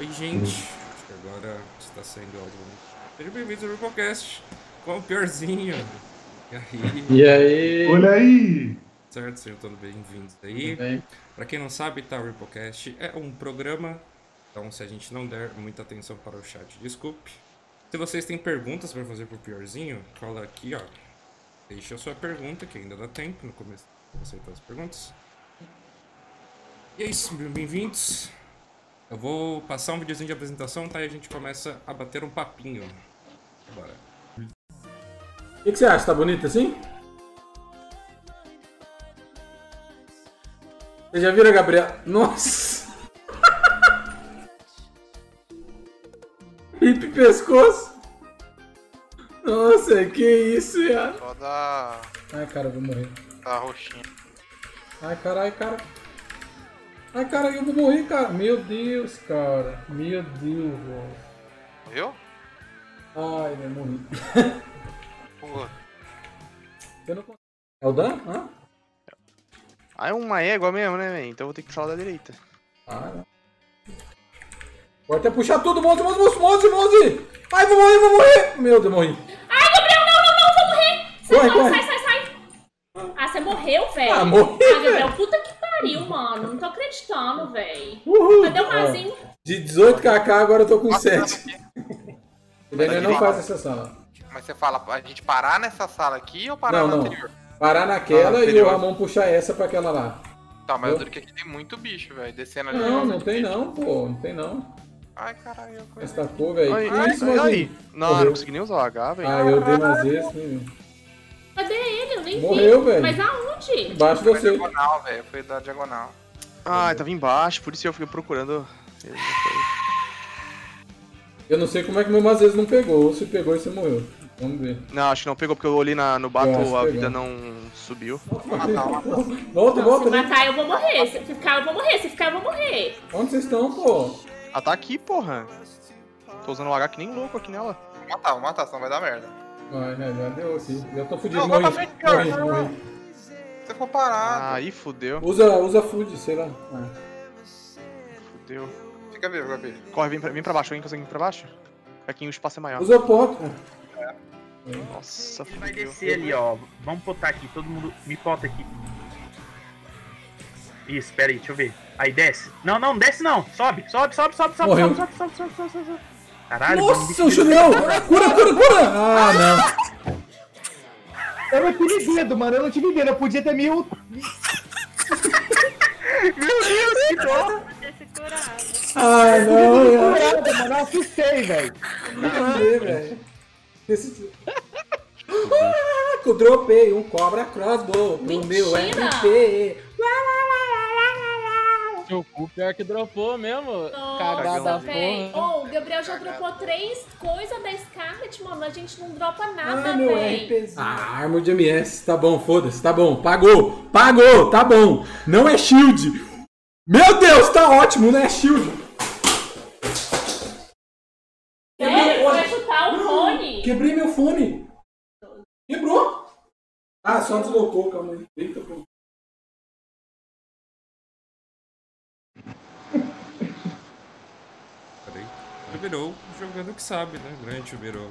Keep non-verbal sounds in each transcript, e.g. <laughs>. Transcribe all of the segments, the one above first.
Oi, gente. Acho que agora está saindo áudio. Sejam bem-vindos ao Ripocast com o piorzinho. E aí? E aí? Olha aí! Certo, sejam todos bem-vindos aí. Tudo bem? Pra quem não sabe, tá, o Ripocast é um programa. Então, se a gente não der muita atenção para o chat, desculpe. Se vocês têm perguntas para fazer pro piorzinho, cola aqui, ó. Deixa a sua pergunta, que ainda dá tempo no começo de aceitar as perguntas. E é isso, bem-vindos. Eu vou passar um videozinho de apresentação, tá? E a gente começa a bater um papinho. Bora. O que, que você acha? Tá bonito assim? Você já viram a Gabriela? Nossa! <laughs> Hip pescoço! Nossa, que isso, viado? Só da, Ai, cara, eu vou morrer. da roxinha. Ai, caralho, cara. Ai, cara, eu vou morrer, cara. Meu Deus, cara. Meu Deus, velho. Morreu? Ai, eu morri. <laughs> Pô. Eu não consigo. É o Dan? Hã? Ah, é uma égua mesmo, né, velho? Então eu vou ter que falar da direita. Ah, não. Pode até puxar tudo, monte, monte, monte, monte, monte! Ai, vou morrer, vou morrer! Meu Deus, morri. Ai, Gabriel, não, não, não, vou morrer! Corre, não, corre. sai, sai, sai! Ah, você morreu, velho? Ah, morri, Ah, Gabriel, puta pariu, mano. Não tô acreditando, velho. Uhul! Cadê o Mazinho? De 18kk, agora eu tô com Nossa, <laughs> 7. Ele ainda não faz essa sala. Mas você fala a gente parar nessa sala aqui ou parar Não, na não. anterior? Parar naquela Ah, e o. Ramon puxar essa pra aquela lá. Tá, mas Eu- eu duro que aqui tem muito bicho, velho. Descendo ali. Não, não tem não, pô. Não tem não. Ai, caralho. eu Mas conheço. tacou, velho. Isso, aí, Mazinho? aí. Não, Morreu. não consegui nem usar o H, velho. Ah, eu dei mais esse. né? Cadê ele? Eu nem Morreu, vi. velho. Mas aonde? Embaixo Foi você. diagonal, velho. Foi da diagonal. Ah, tava embaixo, por isso eu fiquei procurando. Ele não foi. Eu não sei como é que meu Mazes não pegou. Ou se pegou e você morreu. Vamos ver. Não, acho que não pegou porque eu olhei na, no bato, a vida não subiu. Volta, Se volta. né? matar, eu vou morrer. Se ficar, eu vou morrer. Se ficar, eu vou morrer. Onde vocês estão, pô? Ah, tá aqui, porra. Tô usando o H que nem louco aqui nela. Vou matar, vou matar, senão vai dar merda. Vai, né? Já deu aqui. Já tô fudido. Não, vai Morri. pra frente, cara. Morri, morri. Você ficou parado. Ah, aí fudeu. Usa, usa food, sei lá. Ah. Fudeu. Fica vivo, Gabi. Corre, vem pra, vem pra baixo, alguém consegue vir pra baixo? Aqui o espaço é maior. Usa pot. Nossa, Vai fudeu. descer ali, ó. Vamos botar aqui, todo mundo. Me bota aqui. Isso, pera aí, deixa eu ver. Aí desce. Não, não, desce não. Sobe, sobe, sobe, sobe, sobe, Morreu. sobe, sobe, sobe, sobe, sobe, sobe, sobe. Caralho, Nossa, o chulhão! Cura, cura, cura! Ah, não. Eu não tive dedo, mano. Eu não tive dedo. Eu podia ter mil. Ah, não, eu Curado, mano. Eu assustei, velho. entender, velho. Esse... Ah, que eu dropei um cobra crossbow pro meu Mentira! MP. Seu cu pior que dropou mesmo. Nossa, Cagada velho. porra. Ô, o Gabriel já dropou três coisas da Scarlet, mano. A gente não dropa nada, Ah, meu. Ah, arma de MS. Tá bom, foda-se. Tá bom. Pagou. Pagou. Tá bom. Não é shield. Meu Deus, tá ótimo. Não é shield. Sério? Vai chutar o fone? Quebrei meu fone. Quebrou. Ah, só deslocou, calma aí. Eita, pô. Chuberou, jogando o que sabe, né? Grande Chuberou.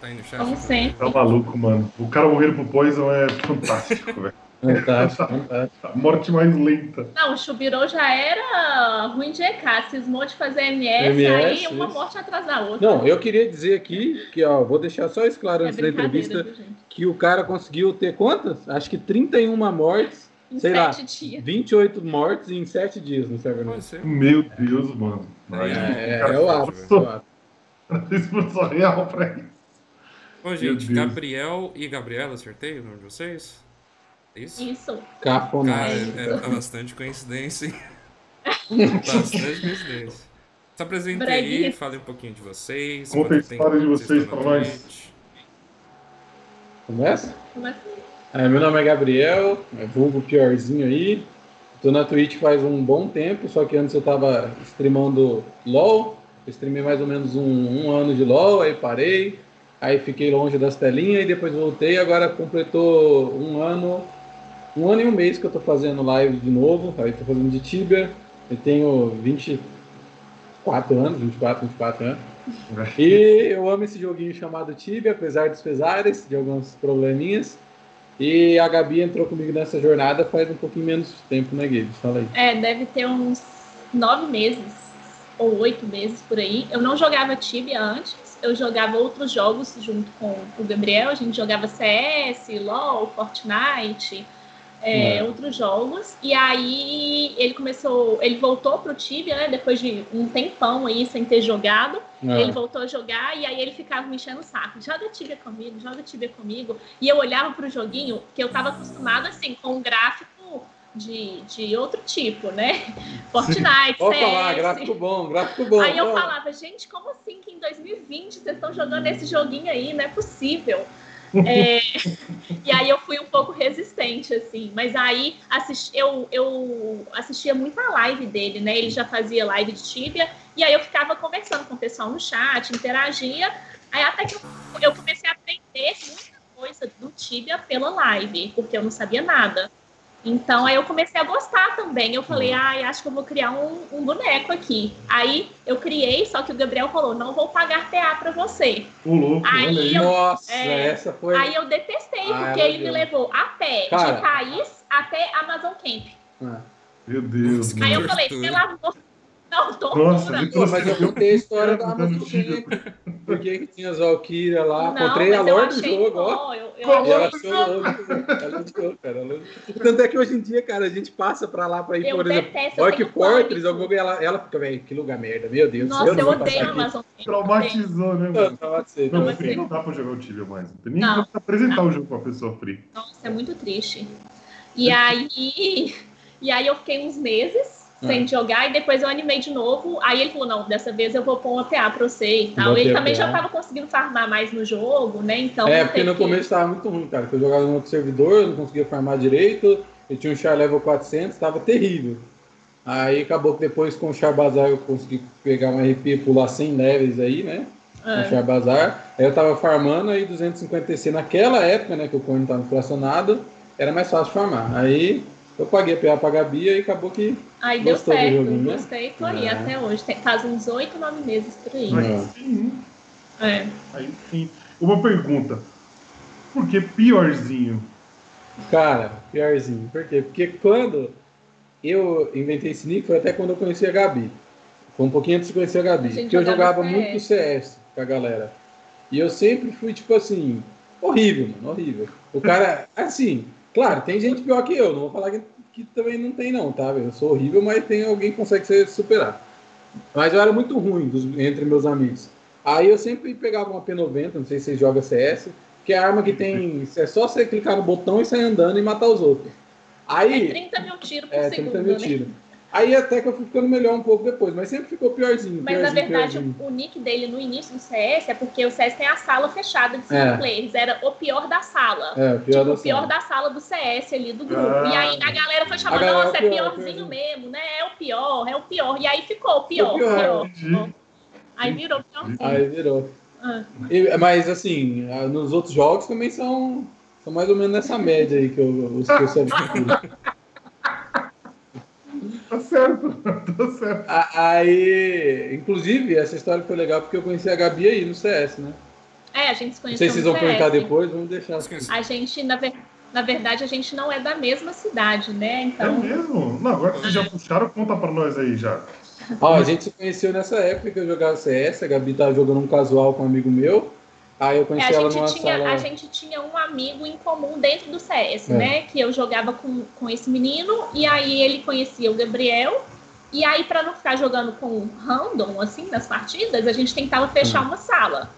Tá no chat. Como Chuberou. sempre. Tá maluco, mano. O cara morrer pro Poison é fantástico, <laughs> velho. Fantástico, fantástico. A morte mais lenta. Não, o Chubirou já era ruim de EK. Cismou de fazer MS, MS, aí uma isso. morte atrás da outra. Não, eu queria dizer aqui que, ó, vou deixar só isso claro é antes da entrevista, viu, que o cara conseguiu ter quantas? Acho que 31 mortes, Em sei lá, sete dias. 28 mortes em 7 dias no ser. Meu Deus, mano. É, É, é o ápice. é o ápice. <laughs> Expulsão real pra isso. Bom, gente. Gabriel e Gabriela, acertei o nome de vocês? É Isso? Isso. Cara, Cafonagem. é, é bastante coincidência, hein? <laughs> bastante coincidência. Se apresentem aí, falem um pouquinho de vocês. Conta a história de vocês pra nós. Começa? Começa É, meu nome é Gabriel, é vulgo piorzinho aí. Tô na Twitch faz um bom tempo, só que antes eu tava streamando LOL. Eu streamei mais ou menos um, um ano de LOL, aí parei. Aí fiquei longe das telinhas e depois voltei. Agora completou um ano um ano e um mês que eu tô fazendo live de novo, aí tô fazendo de Tibia, eu tenho 24 anos, 24, 24 anos. E eu amo esse joguinho chamado Tibia, apesar dos pesares, de alguns probleminhas. E a Gabi entrou comigo nessa jornada faz um pouquinho menos tempo, né, Gabe? Fala aí. É, deve ter uns nove meses ou oito meses por aí. Eu não jogava Tibia antes, eu jogava outros jogos junto com o Gabriel. A gente jogava CS, LOL, Fortnite, é, É. outros jogos. E aí ele começou, ele voltou pro Tibia, né? Depois de um tempão aí sem ter jogado. É. Ele voltou a jogar e aí ele ficava me enchendo o saco. Joga Tibia comigo, joga Tibia comigo. E eu olhava pro joguinho, que eu tava acostumada assim, com um gráfico de, de outro tipo, né? <laughs> Fortnite, CS. falar, gráfico bom, gráfico bom. Aí eu falava, gente, como assim que em 2020 vocês estão jogando esse joguinho aí? Não é possível. É, <laughs> e aí eu fui um pouco resistente, assim. Mas aí assisti- eu, eu assistia muita live dele, né? Ele já fazia live de Tibia. E aí eu ficava conversando com o pessoal no chat, interagia. Aí até que eu, eu comecei a aprender muita coisa do Tibia pela live, porque eu não sabia nada. Então aí eu comecei a gostar também. Eu falei, ai, acho que eu vou criar um, um boneco aqui. Aí eu criei, só que o Gabriel falou, não vou pagar PA pra você. O louco, Aí eu- Nossa, é, essa foi. Aí eu detestei, Ah, porque ele me deu. levou a pé, Cara. de Thaís até Amazon Camp. Ah. Meu Deus. Aí eu falei, pelo amor... Não, Nossa, tortura. ele Pô, mas eu contei a história da Dando Amazon tiro. Camp. Por que que tinha as Valkyria lá? não, Comprei a eu lore do jogo, ó. bom. Eu, eu Como? E ela ela odiou, cara. ela. Tanto é que hoje em dia, cara, a gente passa pra lá pra ir, Eu por exemplo, eu Orc Fortress, pânico. algum ela, ela fica, velho, que lugar merda, meu Deus. Nossa, não eu vou odeio aqui. Amazon. Traumatizou, né, Não, mano? traumatizei, Não, free não dá pra jogar o Tibia mais. Não tem nem Não. como apresentar o jogo pra pessoa free. Nossa, é muito triste. E aí, e aí eu fiquei uns meses sem jogar e depois eu animei de novo. Aí ele falou: não, dessa vez eu vou pôr uma PA pra você e tal. Ele também já PA. tava conseguindo farmar mais no jogo, né? Então. É, porque no que- começo tava muito ruim, cara. Eu jogava no outro servidor, eu não conseguia farmar direito. Eu tinha um char level 400, tava terrível. Aí acabou que depois com o char bazar eu consegui pegar um RP e pular 100 levels aí, né? É. char bazar. Aí eu tava farmando aí 250 TC naquela época, né? Que o coin tava inflacionado, era mais fácil farmar. Aí eu paguei a PA pra Gabi e acabou que. Aí deu certo, joguinho, né? gostei, tô aí É. até hoje. Tem, faz uns oito, nove meses por aí. É. É. aí sim. Uma pergunta. Por que piorzinho? Cara, piorzinho. Por quê? Porque quando eu inventei esse nick foi até quando eu conheci a Gabi. Foi um pouquinho antes de conhecer a Gabi. A Porque eu jogava jogava muito CS. CS com a galera. E eu sempre fui, tipo assim, horrível, mano, horrível. O cara, assim, claro, tem gente pior que eu. Não vou falar que, que também não tem, não, tá? Eu sou horrível, mas tem alguém que consegue se superar. Mas eu era muito ruim dos- entre meus amigos. Aí eu sempre pegava uma P90, não sei se vocês jogam CS, que é a arma que tem. <laughs> É só você clicar no botão e sair andando e matar os outros. É Aí. 30 mil tiros por É, segundo, 30 mil né? tiros. Aí até que eu fui ficando melhor um pouco depois, mas sempre ficou piorzinho. Mas na piorzinho, verdade, piorzinho. o, nick dele no início do CS é porque o CS tem a sala fechada de cinco É. players. Era o pior da sala. É, o pior tipo, da o pior sala. da sala do CS ali do grupo. Ah. E aí a galera foi chamando, galera, nossa, é é pior, piorzinho piorzinho. mesmo, né? É o pior, é o pior. E aí ficou o pior, O pior, pior. entendi. Aí virou piorzinho. Aí virou. Ah. E- mas assim, ah, nos outros jogos também são, são mais ou menos nessa média aí que eu, os que eu. <laughs> Tá certo, <laughs> tá certo. A- Aí, inclusive, essa história foi legal porque eu conheci a Gabi aí no CS, né? É, a gente se Não conheceu sei se vocês vão comentar CS. depois, vamos deixar. Que- A gente, na, ver- na verdade, a gente não é da mesma cidade, né? É Então, mesmo? Não, agora que vocês já puxaram, conta pra nós aí já. Ó, a gente se conheceu nessa época que eu jogava CS, a Gabi tava jogando um casual com um amigo meu. Aí eu É, conheci a, ela gente numa tinha, sala. a gente tinha um amigo em comum dentro do CS, É. né? Que eu jogava com, com esse menino, e aí ele conhecia o Gabriel. E aí, pra não ficar jogando com random, assim, nas partidas, a gente tentava fechar uma sala.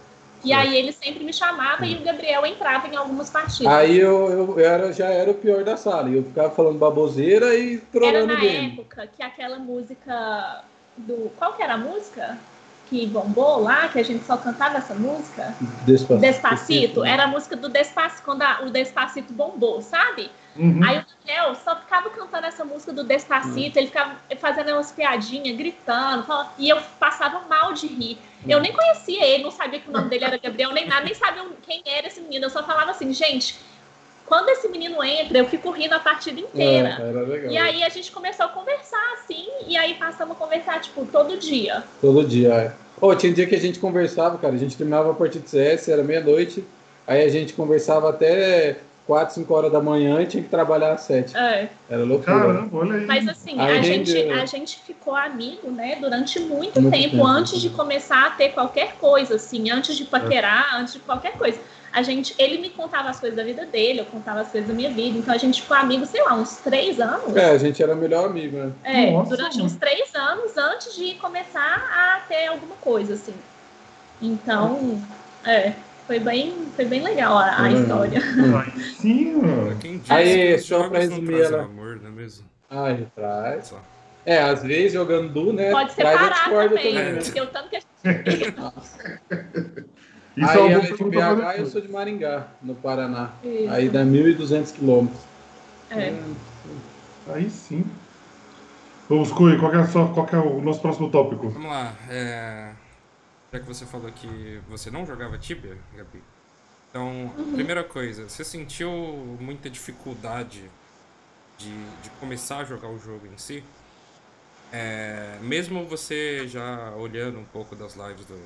E É. aí ele sempre me chamava e o Gabriel entrava em algumas partidas. Aí eu, eu, era, já era o pior da sala. E eu ficava falando baboseira e Era trolando na dele. época que aquela música do. Qual que era a música? Que bombou lá, que a gente só cantava essa música? Despacito. Despacito. Era a música do Despacito, quando a- o Despacito bombou, sabe? Uhum. Aí o Daniel só ficava cantando essa música do Despacito, ele ficava fazendo umas piadinhas, gritando, falando- e eu passava mal de rir. Eu nem conhecia ele, não sabia que o nome dele era Gabriel, nem nada, nem sabia quem era esse menino. Eu só falava assim, gente, quando esse menino entra, eu fico rindo a partida É, inteira. era legal. E aí a gente começou a conversar assim, e aí passamos a conversar, tipo, todo dia. Todo dia, é. Ô, tinha dia que a gente conversava, cara. A gente terminava a partida de CS, era meia-noite. Aí a gente conversava até 4, 5 horas da manhã e tinha que trabalhar às 7. É. Era loucura. Caramba, olha aí. Mas assim, Aí a gente, a gente ficou amigo, né, durante muito, Muito tempo, tempo. antes de começar a ter qualquer coisa, assim, antes de paquerar, antes de qualquer coisa. A gente, ele me contava as coisas da vida dele, eu contava as coisas da minha vida, então a gente ficou amigo, sei lá, uns três anos. É, a gente era melhor amigo, né? É, Nossa, durante mano. uns três anos antes de começar a ter alguma coisa, assim. Então, é, foi bem, foi bem legal a, a Hum. história. Aí sim, mano. Quem disse Aí, só pra resumir ela. amor, não é mesmo? Ai, traz. Só. É, às vezes jogando Du, né? Pode separar também, também, né? porque o tanto que a <laughs> gente Isso Aí é uma ela boa é pergunta BH e eu sou de Maringá, no Paraná. Isso. Aí dá 1.200 quilômetros. É. Aí sim. Vamos, Cui, qual, é a sua- qual é o nosso próximo tópico? Vamos lá. É... Já que você falou que você não jogava Tibia, Gabi. Então, primeira coisa, você sentiu muita dificuldade de, de começar a jogar o jogo em si? É, mesmo você já olhando um pouco das lives do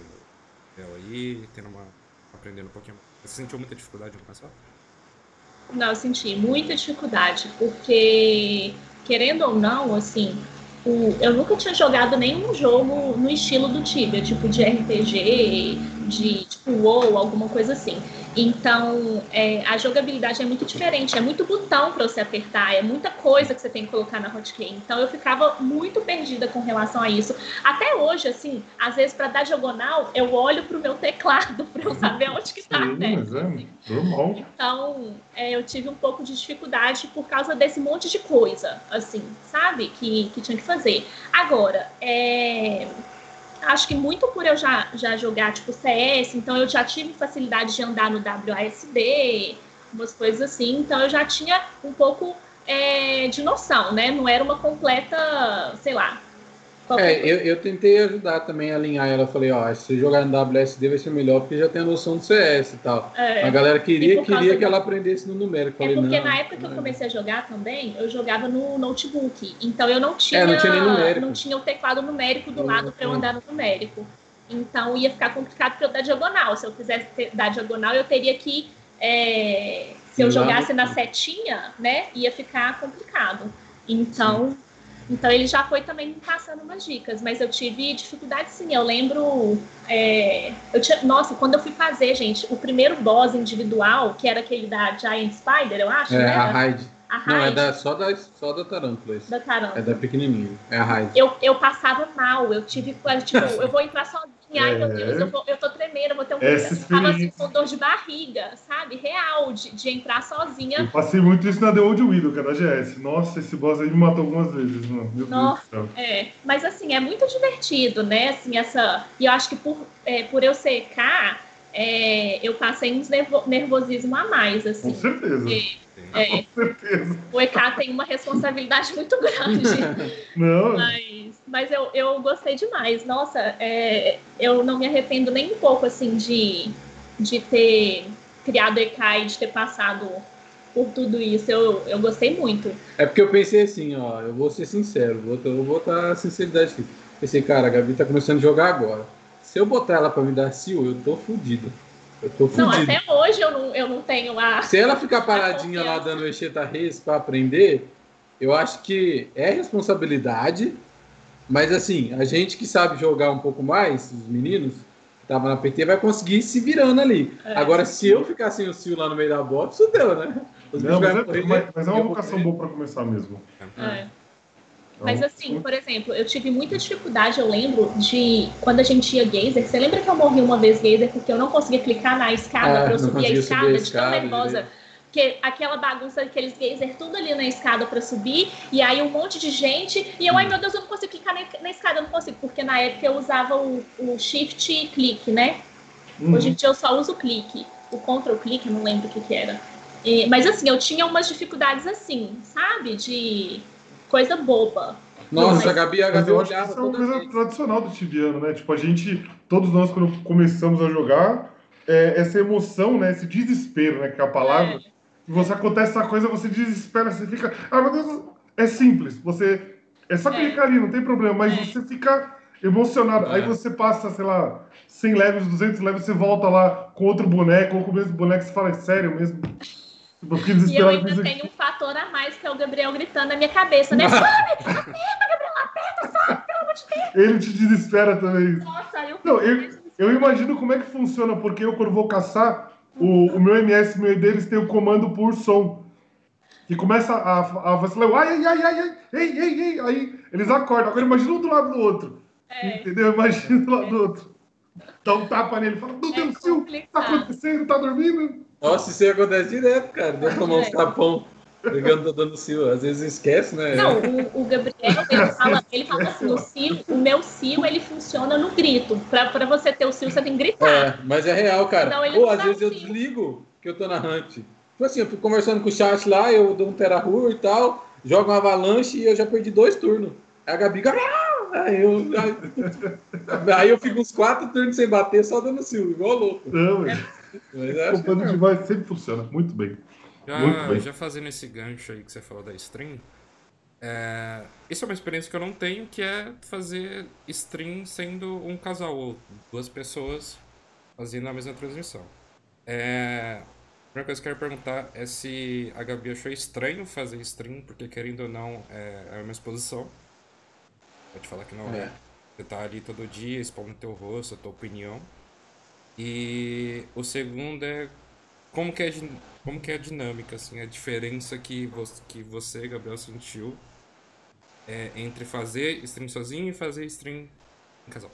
Bel aí, tendo uma, aprendendo um pouquinho mais. Você sentiu muita dificuldade no começar? Não, eu senti muita dificuldade, porque, querendo ou não, assim, o- eu nunca tinha jogado nenhum jogo no estilo do Tibia, tipo de RPG, de tipo WoW, alguma coisa assim. Então, é, a jogabilidade é muito diferente, é muito botão para você apertar, é muita coisa que você tem que colocar na hotkey. Então, eu ficava muito perdida com relação a isso. Até hoje, assim, às vezes para dar diagonal, eu olho pro meu teclado <laughs> para eu saber onde que tá tecla. mas é normal. Então, é, eu tive um pouco de dificuldade por causa desse monte de coisa, assim, sabe? Que, que tinha que fazer. Agora, é, acho que muito por eu já, já jogar, tipo, CS, então eu já tive facilidade de andar no WASD, umas coisas assim, então eu já tinha um pouco é, de noção, né? Não era uma completa, sei lá. É, eu, eu tentei ajudar também a alinhar ela. Falei, ó, se jogar no WSD vai ser melhor porque já tem a noção do CS e tal. É. A galera queria, queria que do- ela aprendesse no numérico. É Falei, porque não, na época que eu não. comecei a jogar também, eu jogava no notebook. Então eu não tinha, É, não tinha não tinha o teclado numérico do lado para eu andar no numérico. Então ia ficar complicado para eu dar diagonal. Se eu quisesse ter- dar diagonal, eu teria que. é, se eu jogasse na setinha, né, ia ficar complicado. Então. Então ele já foi também me passando umas dicas, mas eu tive dificuldade sim. Eu lembro. é, eu tinha, nossa, quando eu fui fazer, gente, o primeiro boss individual, que era aquele da Giant Spider, eu acho, É, né? a Raid. A Não, é da, só, da, só da Tarântula da caramba. É da pequenininha. É a Raid. Eu, eu passava mal, eu tive, tipo, <laughs> eu vou entrar sozinha, ai meu É. Deus, eu, vou, eu tô tremendo, eu vou ter um tava assim, com dor de barriga, sabe? Real, de, de entrar sozinha. Eu passei muito isso na The Old Widow, que era a GS. Nossa, esse boss aí me matou algumas vezes, mano. Meu Nossa. É, mas assim, é muito divertido, né? Assim, essa. E eu acho que por, é, por eu ser K, é, eu passei uns nervo, nervosismo a mais, Com assim. certeza. Porque, é, Com certeza. o EK tem uma responsabilidade muito grande. <laughs> Não, Mas, mas eu, eu gostei demais. Nossa, é, eu não me arrependo nem um pouco, assim, de, de ter criado EK e de ter passado por tudo isso. Eu, eu gostei muito. É porque eu pensei assim, ó, eu vou ser sincero, vou, eu vou botar a sinceridade aqui. Pensei, cara, a Gabi tá começando a jogar agora. Se eu botar ela pra me dar seal, eu tô fudido. Eu tô Não, fudido. até hoje eu não, eu não tenho a. Se ela ficar paradinha lá dando Echeta Reis pra aprender, eu acho que é responsabilidade, mas assim, a gente que sabe jogar um pouco mais, os meninos que estavam na PT, vai conseguir ir se virando ali. É. Agora, se eu ficar sem o Sil lá no meio da bota, isso deu, né? Os não mas, é, correr, mas- mas é eu uma vocação boa pra começar mesmo. É. Então, Mas assim, por exemplo, eu tive muita dificuldade, eu lembro, de quando a gente ia Gazer. Você lembra que eu morri uma vez Gazer porque eu não conseguia clicar na escada Ah, pra eu não subir a escada, subir a de tão escada, nervosa. direito. Porque aquela bagunça daqueles Gazer, tudo ali na escada pra subir, e aí um monte de gente, e eu, ai meu Deus, eu não consigo clicar na, na escada, eu não consigo, porque na época eu usava o, o Shift e clique, né? uhum. Hoje em dia eu só uso o clique. O control clique, eu não lembro o que, que era. E- mas assim, eu tinha umas dificuldades assim, sabe? De coisa boba. Nossa, Mas- a Gabi, a Mas Gabi eu acho que olhava isso é uma coisa vez. tradicional do tibiano, né? Tipo, a gente, todos nós, quando começamos a jogar, é, essa emoção, né? Esse desespero, né? Que é a palavra, e você acontece essa coisa, você desespera, você fica. Ah, meu Deus, é simples. Você. É só É. clicar ali, não tem problema, mas É. você fica emocionado. Aí É. você passa, sei lá, 100 levels, 200 levels, você volta lá com outro boneco, ou com o mesmo boneco, você fala, é sério mesmo? Tipo, E eu ainda tenho um fator a mais, que é o Gabriel gritando na minha cabeça, né? Ele te desespera também. Nossa, eu Não, eu- Eu imagino como é que funciona, porque eu, quando vou caçar, o, o meu MS, o meu deles tem o comando por som. Que começa a, a vacilar, ai, ai, ai, ai, ai, ei, ei, ei, aí eles acordam. Agora imagina um do lado do outro. É. Entendeu? Imagina do lado do outro. Dá um tapa nele, fala, meu É Deus do céu, tá acontecendo, tá dormindo? Nossa, isso aí acontece direto, cara. Deu tomar uns É. tapão pegando dando cio. Às vezes esquece, né? Não, o, o Gabriel, ele fala, ele fala assim, o cio, o meu cio, ele funciona no grito. Pra, pra você ter o cio, você tem que gritar. É, mas é real, cara. Ele Ou às vezes eu desligo que eu tô na hunt. Tipo assim, eu fico conversando com o chat lá, eu dou um terror e tal, jogo uma avalanche e eu já perdi dois turnos. Aí a Gabi, "Ah!" aí eu, aí, <laughs> aí eu fico uns quatro turnos sem bater, só dando sil, igual louco. Não, velho. Mas é, acho que Comando é de voz sempre funciona. Muito bem. Já, já fazendo esse gancho aí que você falou da stream, é, isso é uma experiência que eu não tenho, que é fazer stream sendo um casal ou duas pessoas fazendo a mesma transmissão. É, a primeira coisa que eu quero perguntar é se a Gabi achou estranho fazer stream, porque querendo ou não é, é uma exposição. Pode falar que não é. É. Você tá ali todo dia expondo teu rosto, a tua opinião. E o segundo é como que é, como que é a dinâmica, assim, a diferença que você, que você Gabriel, sentiu é, entre fazer stream sozinho e fazer stream em casal.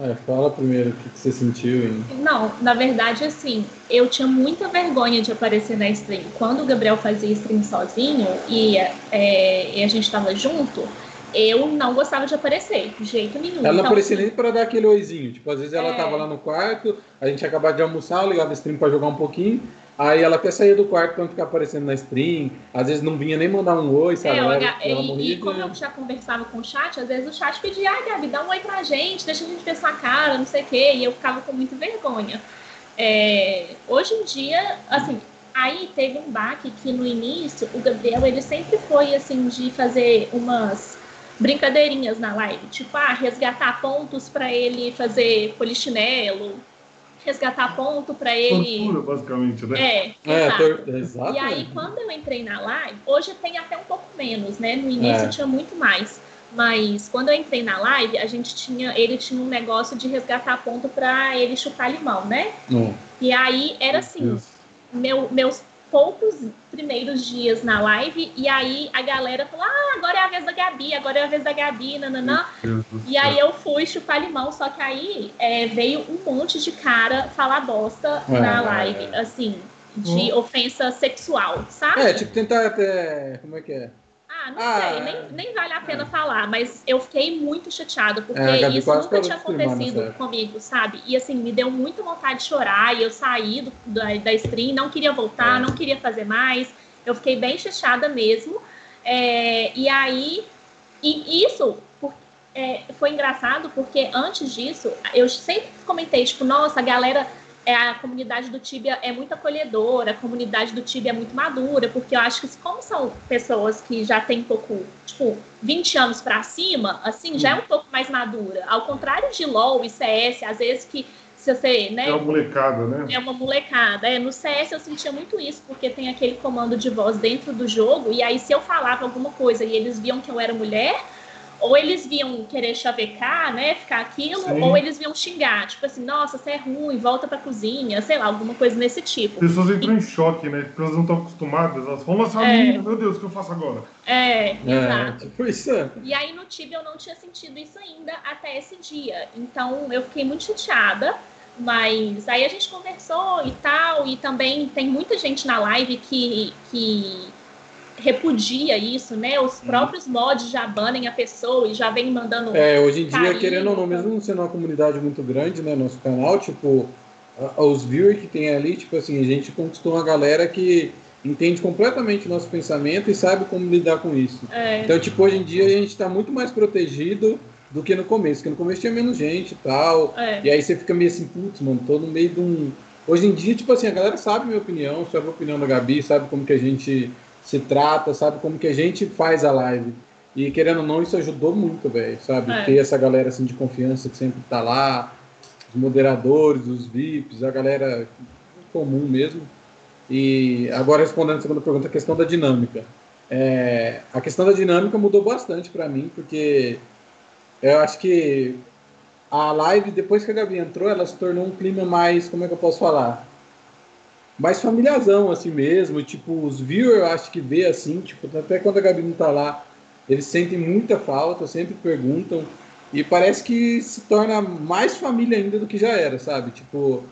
É, fala primeiro o que, que você sentiu. Hein? Não, na verdade, assim, eu tinha muita vergonha de aparecer na stream. Quando o Gabriel fazia stream sozinho e, é, e a gente tava junto, eu não gostava de aparecer, de jeito nenhum. Ela não Então, aparecia assim, nem pra dar aquele oizinho. Tipo, às vezes ela É. tava lá no quarto, a gente acabava de almoçar, eu ligava a stream pra jogar um pouquinho. Aí ela até saía do quarto pra não ficar aparecendo na stream. Às vezes não vinha nem mandar um oi, sabe? É, ela, ela e, morria e como eu já conversava com o chat, às vezes o chat pedia, ai Gabi, dá um oi pra gente, deixa a gente ver sua cara, não sei o quê, e eu ficava com muita vergonha. É, hoje em dia, assim, aí teve um baque que no início o Gabriel ele sempre foi assim de fazer umas brincadeirinhas na live, tipo, ah, resgatar pontos pra ele fazer polichinelo, resgatar ponto pra ele. Tortura, basicamente, né? É, É, exato. E aí, quando eu entrei na live, hoje tem até um pouco menos, né? No início É. tinha muito mais. Mas quando eu entrei na live, a gente tinha, ele tinha um negócio de resgatar ponto pra ele chupar limão, né? Não. E aí era assim, meu- meus poucos primeiros dias na live, e aí a galera falou: ah, agora é a vez da Gabi, agora é a vez da Gabi, nananã. E aí eu fui chupar limão, só que aí é, veio um monte de cara falar bosta É. na live, assim, de ofensa sexual, sabe? É, tipo, tentar até. Como é que é? Ah, não Ah, sei, nem, nem vale a pena falar, mas eu fiquei muito chateada, porque É, isso nunca tinha acontecido comigo, sabe? E assim, me deu muita vontade de chorar, e eu saí do- da, da stream, não queria voltar, É. não queria fazer mais, eu fiquei bem chateada mesmo. É, e aí, e isso por- é, foi engraçado, porque antes disso, eu sempre comentei, tipo, nossa, a galera é, a comunidade do Tibia é muito acolhedora, a comunidade do Tibia é muito madura, porque eu acho que como são pessoas que já têm um pouco, tipo, 20 anos pra cima, assim, já é um pouco mais madura. Ao contrário de LoL e CS, às vezes que se você, né, É uma molecada, né? é uma molecada. É, no CS eu sentia muito isso, porque tem aquele comando de voz dentro do jogo, e aí se eu falava alguma coisa e eles viam que eu era mulher, ou eles viam querer chavecar, né, ficar aquilo, Sim. ou eles viam xingar, tipo assim, nossa, você é ruim, volta pra cozinha, sei lá, alguma coisa nesse tipo. As pessoas entram em choque, né? Porque elas não estão acostumadas. Elas falam, nossa, É. menina, meu Deus, o que eu faço agora? É, É, exato. tipo isso. é. E aí no Tibia eu não tinha sentido isso ainda até esse dia. Então eu fiquei muito chateada. Mas aí a gente conversou e tal, e também tem muita gente na live que, que repudia isso, né? Os próprios mods já banem a pessoa e já vem mandando. É, hoje em dia, Carinho. querendo ou não, mesmo sendo uma comunidade muito grande, né, nosso canal, tipo, os viewers que tem ali, tipo assim, a gente conquistou uma galera que entende completamente o nosso pensamento e sabe como lidar com isso. É, Então, tipo, hoje em dia a gente tá muito mais protegido do que no começo, porque no começo tinha menos gente e tal, é, e aí você fica meio assim, putz, mano, tô no meio de um, Hoje em dia, tipo assim, a galera sabe minha opinião, sabe a opinião da Gabi, sabe como que a gente se trata, sabe como que a gente faz a live. E querendo ou não, isso ajudou muito, velho, sabe? É. Ter essa galera assim de confiança que sempre tá lá, os moderadores, os VIPs, a galera comum mesmo. E agora respondendo a segunda pergunta, a questão da dinâmica. É, a questão da dinâmica mudou bastante para mim, porque eu acho que a live, depois que a Gabi entrou, ela se tornou um clima mais, como é que eu posso falar? Mais familiarzão, assim mesmo. Tipo, os viewers, eu acho que vê assim, tipo, até quando a Gabi não tá lá, eles sentem muita falta, sempre perguntam. E parece que se torna mais família ainda do que já era, sabe? Tipo,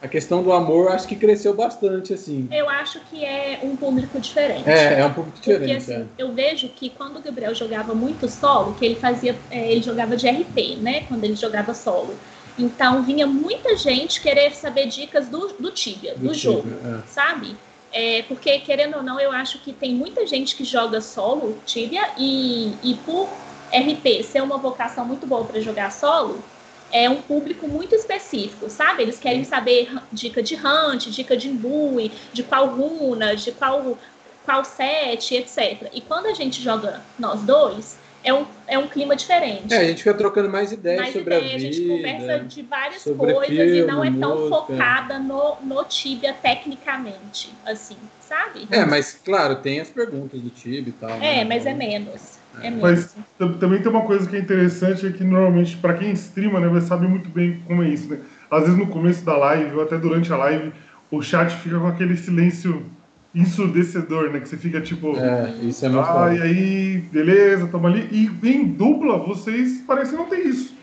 a questão do amor acho que cresceu bastante, assim. Eu acho que é um público diferente. É, é um Porque diferente. assim, é. eu vejo que quando o Gabriel jogava muito solo, que ele fazia, é, ele jogava de RP, né? Quando ele jogava solo. Então vinha muita gente querer saber dicas do, do Tibia, do, Do jogo, Tibia, sabe? É, porque, querendo ou não, eu acho que tem muita gente que joga solo Tibia e, e por RP ser uma vocação muito boa para jogar solo, é um público muito específico, sabe? Eles querem saber dica de hunt, dica de imbue, de qual runa, de qual, qual set, etc. E quando a gente joga nós dois, é um, é um clima diferente. É, a gente fica trocando mais ideias Mais sobre ideia, a a vida. gente conversa de várias coisas e não é filme, tão música. focada no, no Tibia tecnicamente, assim, sabe? É, mas claro, tem as perguntas do Tibi e tal. É, né? mas é menos. É menos. Mas tam- também tem uma coisa que é interessante, é que normalmente, para quem streama, né, vai saber muito bem como é isso, né? Às vezes no começo da live, ou até durante a live, o chat fica com aquele silêncio ensurdecedor, né? Que você fica tipo... É, isso é muito Ah, e aí, beleza, tamo ali. E em dupla, vocês parecem não ter isso.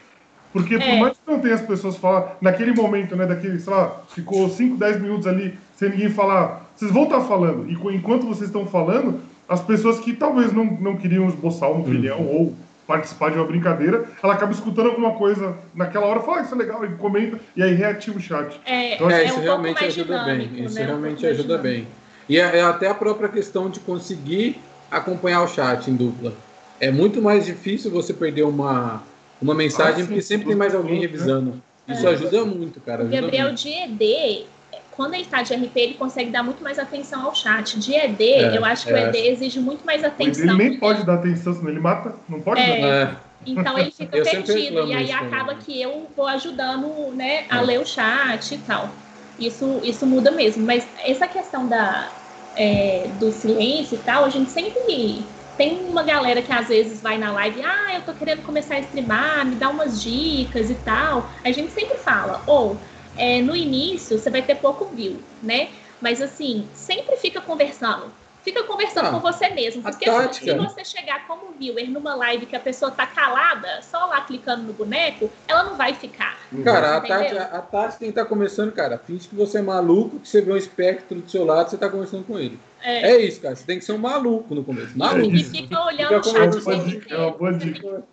Porque por É. mais que não tenha as pessoas falar, naquele momento, né, daquele, sei lá, ficou 5, 10 minutos ali sem ninguém falar, vocês vão estar falando. E enquanto vocês estão falando, as pessoas que talvez não, não queriam esboçar uma opinião ou participar de uma brincadeira, ela acaba escutando alguma coisa naquela hora, fala, ah, isso é legal, e comenta, e aí reativa o chat. É, Então, É, é isso um pouco realmente mais ajuda dinâmico, bem. Isso né? Um realmente mais ajuda dinâmico. bem. E é, é até a própria questão de conseguir acompanhar o chat em dupla. É muito mais difícil você perder uma, uma mensagem, Ah, porque sempre tem mais alguém né? revisando. Isso É. ajuda muito, cara. O Ajuda Gabriel muito. de ED, quando ele tá de RP, ele consegue dar muito mais atenção ao chat. De ED, É, eu acho que é. o ED exige muito mais Ele atenção. nem pode dar atenção, senão ele mata. Não pode É. dar. É, Então ele fica <laughs> Eu perdido. E aí isso também. acaba que eu vou ajudando né, a É. ler o chat e tal. Isso, isso muda mesmo. Mas essa questão da, é, do silêncio e tal, a gente sempre. Tem uma galera que às vezes vai na live, ah, eu tô querendo começar a streamar, me dá umas dicas e tal. A gente sempre fala, ou é, no início você vai ter pouco view, né? Mas assim, sempre fica conversando. Fica conversando Ah, com você mesmo. a Porque se, você chegar como viewer numa live que a pessoa tá calada, só lá clicando no boneco, ela não vai ficar. Cara, a? Tati, a Tati tem que estar começando, cara. Finge que você é maluco, que você vê um espectro do seu lado, você tá conversando com ele. É, É isso, cara. Você tem que ser um maluco no começo. Maluco. e fica olhando Fica o chat É o uma tempo é uma boa dica.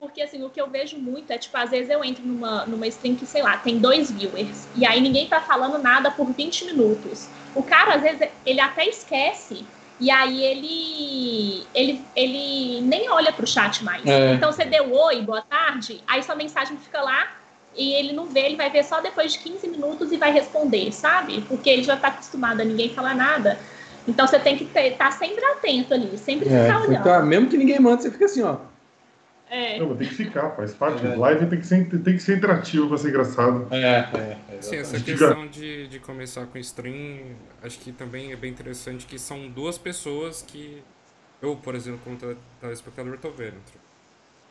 Porque assim, o que eu vejo muito é, tipo, às vezes eu entro numa, numa stream que, sei lá, tem dois viewers, e aí ninguém tá falando nada por 20 minutos. O cara, às vezes, ele até esquece, e aí ele ele, ele nem olha pro chat mais. É. Então você deu oi, boa tarde, aí sua mensagem fica lá, e ele não vê, ele vai ver só depois de 15 minutos e vai responder, sabe? Porque ele já tá acostumado a ninguém falar nada. Então você tem que estar sempre atento ali, sempre É, ficar olhando. fica- mesmo que ninguém manda, você fica assim, ó. É. Não, mas tem que ficar, faz parte. É. Live tem que, ser, tem que ser interativo pra ser engraçado. É, é. Sim, essa questão de, de começar com stream, acho que também é bem interessante que são duas pessoas que eu, por exemplo, como tele- telespectador, tô vendo.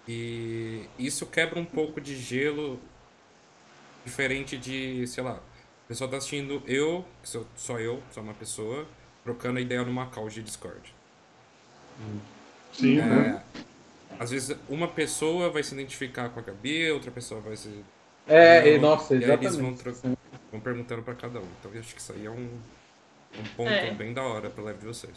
E isso quebra um pouco de gelo diferente de, sei lá, a pessoa tá assistindo eu, que sou só eu, sou uma pessoa, trocando ideia numa call de Discord. Sim, né? Às vezes uma pessoa vai se identificar com a Gabi, outra pessoa vai se É, e, nossa, e aí eles vão tro- Vão perguntando pra cada um. Então eu acho que isso aí é um, um ponto É. bem da hora pra live de vocês.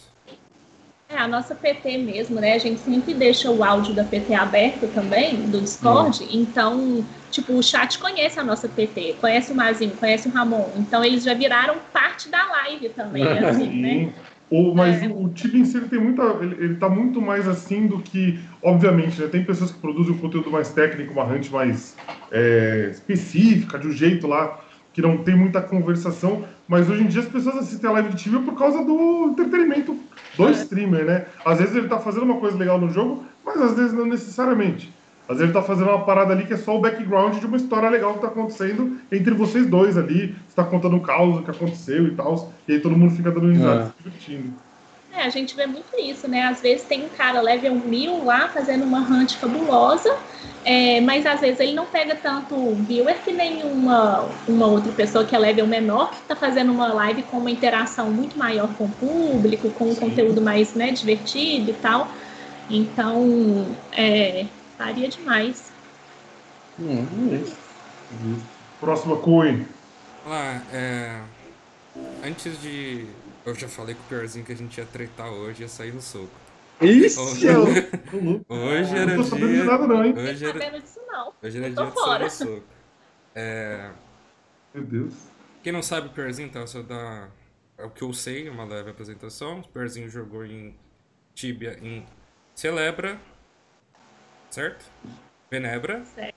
É, a nossa PT mesmo, né? A gente sempre deixa o áudio da PT aberto também, do Discord. Então, tipo, o chat conhece a nossa PT, conhece o Mazinho, conhece o Ramon. Então, eles já viraram parte da live também, <laughs> assim, né? O, mas É. o, o time em si ele tem muita. Ele, ele tá muito mais assim do que. Obviamente, né? Tem pessoas que produzem um conteúdo mais técnico, uma hunt mais é, específica, de um jeito lá. que não tem muita conversação, mas hoje em dia as pessoas assistem a live de TV por causa do entretenimento do É. streamer, né? Às vezes ele tá fazendo uma coisa legal no jogo, mas às vezes não necessariamente. Às vezes ele tá fazendo uma parada ali que é só o background de uma história legal que tá acontecendo entre vocês dois ali. Você tá contando um caos, o que aconteceu e tal. E aí todo mundo fica dando risada, É. se divertindo. É, a gente vê muito isso, né? Às vezes tem um cara level 1000 lá fazendo uma hunt fabulosa, é, mas às vezes ele não pega tanto viewer que nem uma, uma outra pessoa que é level menor, que tá fazendo uma live com uma interação muito maior com o público, com um conteúdo mais né, divertido e tal. Então, é, varia demais. Hum, é isso. Próxima Coin. Lá, é. Antes de. Eu já falei com o piorzinho que a gente ia tretar hoje ia sair no soco. Isso! Hoje, <laughs> hoje era Não tô sabendo de dia. nada, não, hein? Não Hoje tô era, sabendo disso, não. hoje era Eu tô dia de sair fora. no soco. É. Meu Deus. Quem não sabe, o Piorzinho, então, só dá. É o que eu sei, uma leve apresentação. O Piorzinho jogou em Tibia em Celebra, certo? Venebra Certo.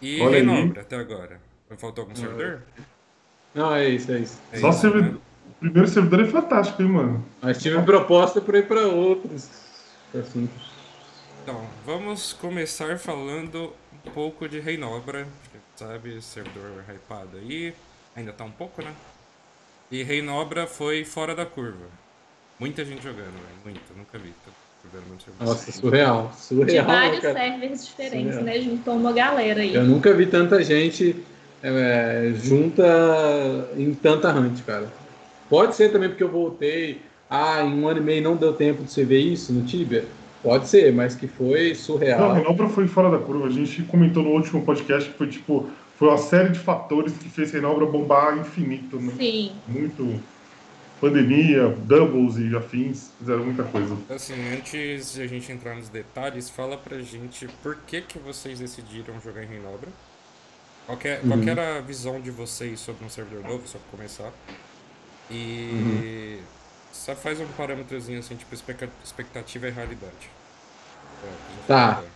e Olha aí. Renobra até agora. Faltou algum servidor? Não, é isso, é isso. É Só isso, servidor. né? O primeiro servidor é fantástico, hein, mano? Mas tive proposta para ir para outros. Assim. Então, vamos começar falando um pouco de Reinobra, sabe, servidor hypado aí, ainda tá um pouco, né? E Reinobra foi fora da curva. Muita gente jogando, velho, muita, nunca vi. Tá muito servidor. Nossa, surreal. De Surreal, vários cara. servers diferentes, Surreal. né? Juntou uma galera aí. Eu nunca vi tanta gente é, junta em tanta hunt, cara. Pode ser também porque eu voltei. Ah, em um ano e meio não deu tempo de você ver isso no Tibia? Pode ser, mas que foi Não, surreal. a Renobra foi fora da curva. A gente comentou no último podcast que foi tipo. Foi uma série de fatores que fez a Renobra bombar infinito, né? Sim. Muito. Pandemia, doubles e afins, fizeram muita coisa. Assim, antes de a gente entrar nos detalhes, fala pra gente por que que vocês decidiram jogar em Reinobra. Qual, que é- qual que era a visão de vocês sobre um servidor novo, só pra começar. E só faz um parâmetrozinho assim, tipo expecta- expectativa e realidade. É, pra gente Tá. entender.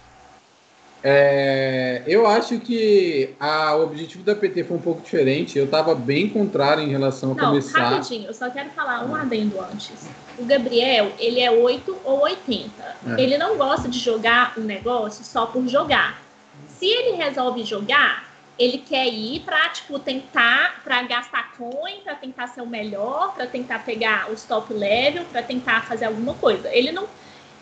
É, eu acho que a, o objetivo da PT foi um pouco diferente. Eu tava bem contrário em relação a Não, começar. rapidinho, eu só quero falar um adendo antes. O Gabriel, ele é 8 ou 80. É. Ele não gosta de jogar um negócio só por jogar. Se ele resolve jogar, ele quer ir pra, tipo, tentar, pra gastar coin, pra tentar ser o melhor, pra tentar pegar os top level, pra tentar fazer alguma coisa. Ele não.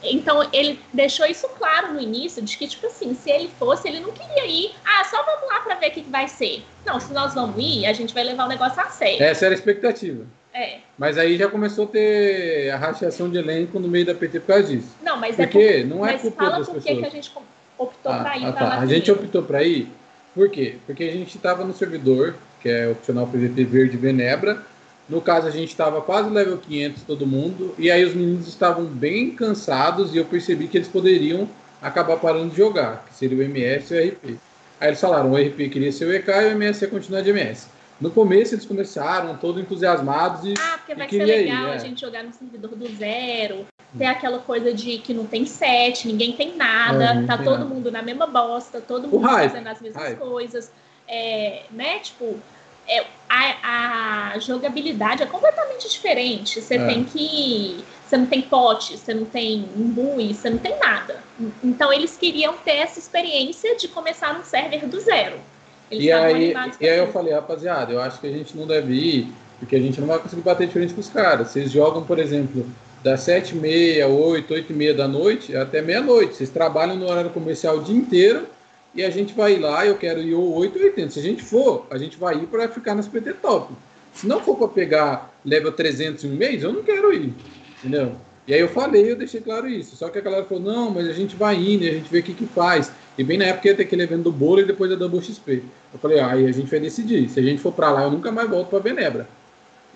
Então, ele deixou isso claro no início, de que, tipo assim, se ele fosse, ele não queria ir. Ah, só vamos lá pra ver o que, que vai ser. Não, se nós vamos ir, a gente vai levar o negócio a sério. Essa era a expectativa. É. Mas aí já começou a ter a rateação de elenco no meio da PT por causa disso. Não, mas é Porque não é mas culpa fala das por que a gente optou Ah, pra ir ah, tá. lá A gente optou para ir, por quê? Porque a gente estava no servidor, que é opcional PVP Verde Venebra. No caso, a gente estava quase level 500 todo mundo, e aí os meninos estavam bem cansados e eu percebi que eles poderiam acabar parando de jogar, que seria o MS e o RP. Aí eles falaram, o RP queria ser o EK e o MS ia continuar de MS. No começo eles começaram todos entusiasmados e Ah, porque vai ser queria ir, legal é. a gente jogar no servidor do zero. Ter aquela coisa de que não tem set, ninguém tem nada, É, não tá tem todo nada. mundo na mesma bosta, todo mundo hype, fazendo as mesmas hype. coisas. É, né? Tipo, é, a, a jogabilidade é completamente diferente. Você É. tem que. Você não tem pote, você não tem imbui, você não tem nada. Então eles queriam ter essa experiência de começar um server do zero. Eles E aí, e aí eu falei, rapaziada, eu acho que a gente não deve ir, porque a gente não vai conseguir bater de frente com os caras. Vocês jogam, por exemplo, das 7h30, 8, 8h30 da noite até meia-noite. Vocês trabalham no horário comercial o dia inteiro e a gente vai lá, eu quero ir ou 8 ou 80. Se a gente for, a gente vai ir para ficar nas PT top. Se não for para pegar level 300 em um mês, eu não quero ir. Entendeu? E aí eu falei, eu deixei claro isso. Só que a galera falou, não, mas a gente vai indo, e a gente vê o que que faz. E bem na época ia ter aquele evento do bolo e depois a Double XP. Eu falei, ah, aí a gente vai decidir. Se a gente for pra lá, eu nunca mais volto pra Venebra.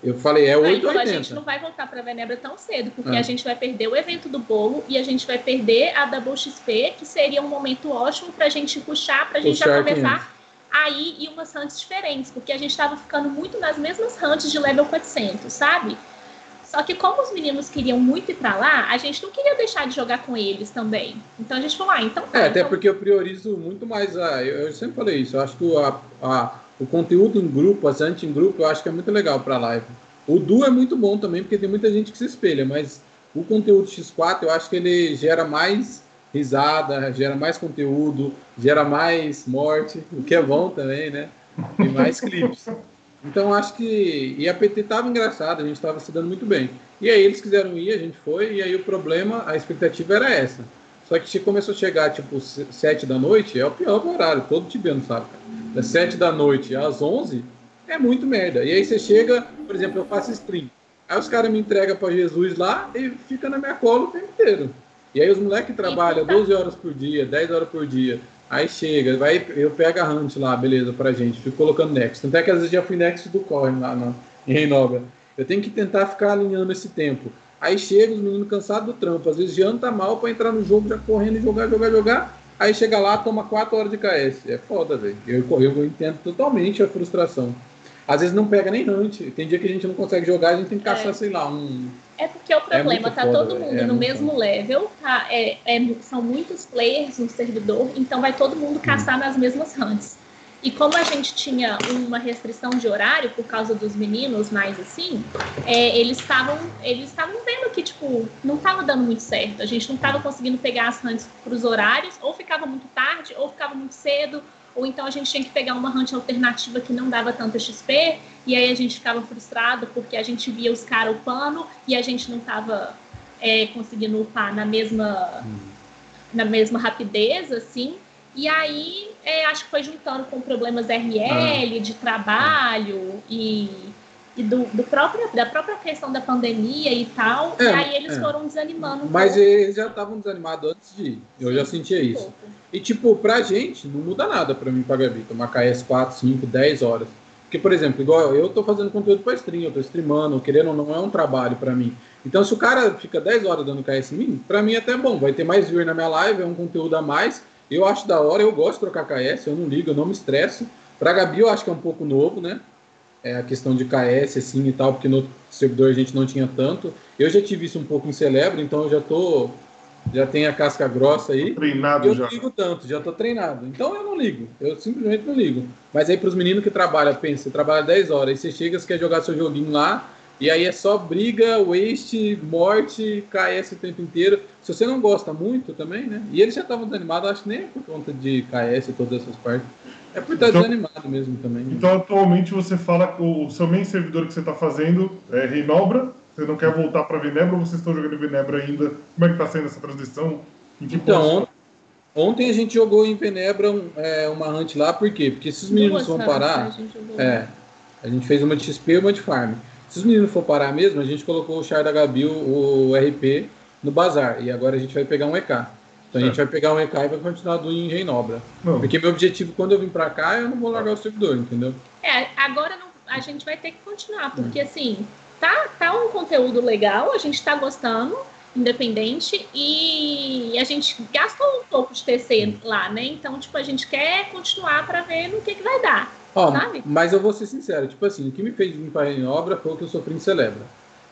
Eu falei, é Aí 8 ou falou, a 80. gente não vai voltar para Venebra tão cedo, porque É. a gente vai perder o evento do bolo e a gente vai perder a Double XP, que seria um momento ótimo para a gente puxar, para a gente já Puxar começar a ir em umas hunts diferentes, porque a gente estava ficando muito nas mesmas hunts de level 400, sabe? Só que como os meninos queriam muito ir para lá, a gente não queria deixar de jogar com eles também. Então a gente falou, ah, então tá. É, até então- porque eu priorizo muito mais a. Eu, eu sempre falei isso, eu acho que a, a, o conteúdo em grupo, as anti em grupo, eu acho que é muito legal para live. O Du é muito bom também, porque tem muita gente que se espelha, mas o conteúdo X4 eu acho que ele gera mais risada, gera mais conteúdo, gera mais morte, o que é bom também, né? E mais <laughs> clipes. Então acho que. E a PT tava engraçada, a gente estava se dando muito bem. E aí eles quiseram ir, a gente foi, e aí o problema, a expectativa era essa. Só que começou a chegar, tipo, 7 da noite, é o pior horário, todo tibiano sabe, cara. Das 7 da noite às 11 é muito merda. E aí você chega, por exemplo, eu faço stream. Aí os caras me entregam para Jesus lá e fica na minha cola o tempo inteiro. E aí os moleques trabalham 12 horas por dia, 10 horas por dia. Aí chega, vai, eu pego a Hunt lá, beleza, pra gente, fico colocando Next. Tanto é que às vezes já fui Next do Corre lá na, em Reinobra. Eu tenho que tentar ficar alinhando esse tempo. Aí chega os meninos cansados do trampo, às vezes janta mal pra entrar no jogo, já correndo e jogar, jogar, jogar. Aí chega lá, toma 4 horas de KS. É foda, velho. Eu, eu entendo totalmente a frustração. Às vezes não pega nem hunt. Tem dia que a gente não consegue jogar, a gente tem que caçar, É. sei lá, um. É porque o problema muito tá foda, todo mundo É no mesmo level, tá? É, é- são muitos players no servidor, então vai todo mundo caçar nas mesmas hunts. E como a gente tinha uma restrição de horário por causa dos meninos mais assim, é, eles estavam eles estavam vendo que tipo não estava dando muito certo. A gente não estava conseguindo pegar as hunts para os horários, ou ficava muito tarde, ou ficava muito cedo, ou então a gente tinha que pegar uma hunt alternativa que não dava tanta XP, e aí a gente ficava frustrado porque a gente via os caras upando e a gente não estava conseguindo upar na mesma, na mesma rapidez, assim. E aí é, acho que foi juntando com problemas RL, de trabalho e, e do, do próprio, da própria questão da pandemia e tal. É, e aí eles é. foram desanimando um Mas pouco. eles já estavam desanimados antes de ir. Eu já sentia um isso. pouco. E, tipo, pra gente, não muda nada pra mim pra Gabi. Tomar KS 4, 5, 10 horas. Porque, por exemplo, igual eu tô fazendo conteúdo pra stream, eu tô streamando, querendo ou não, é um trabalho pra mim. Então, se o cara fica 10 horas dando KS em mim, pra mim é até bom. Vai ter mais viewer na minha live, é um conteúdo a mais. Eu acho da hora, eu gosto de trocar KS, eu não ligo, eu não me estresso. Pra Gabi, eu acho que é um pouco novo, né? É a questão de KS, assim, e tal, porque no servidor a gente não tinha tanto. Eu já tive isso um pouco em Celebro, então eu já tô... Já tenho a casca grossa aí. Treinado Eu já. não ligo tanto, já tô treinado. Então eu não ligo. Eu simplesmente não ligo. Mas aí pros meninos que trabalham, pensa, você trabalha 10 horas, aí você chega, você quer jogar seu joguinho lá, e aí é só briga, waste, morte, KS o tempo inteiro. Se você não gosta muito também, né? E eles já estavam desanimados, acho que nem é por conta de KS e todas essas partes. É por estar Então- desanimado mesmo também. né? Então, atualmente, você fala que o seu main servidor que você está fazendo é Reinobra. Você não quer voltar para Venebra ou vocês estão jogando em Venebra ainda? Como é que está sendo essa transição? Então, ontem a gente jogou em Venebra um- é, uma hunt lá, por quê? Porque se os meninos vão parar. né, a gente jogou. É. A gente fez uma de XP e uma de farm. Se os meninos for parar mesmo, a gente colocou o Char da Gabi, o, o RP, no bazar. E agora a gente vai pegar um EK. Então a gente vai pegar um EK e vai continuar do em Reinobra. Não. Porque meu objetivo quando eu vim pra cá, eu não vou largar o servidor, entendeu? É, agora não- a gente vai ter que continuar, porque assim, tá, tá um conteúdo legal, a gente tá gostando, independente, e a gente gastou um pouco de TC lá, né? Então, tipo, a gente quer continuar pra ver no que, que vai dar. Ó, Sabe? mas eu vou ser sincero, tipo assim, o que me fez vir pra Reinobra foi o que eu sofri em Celebra.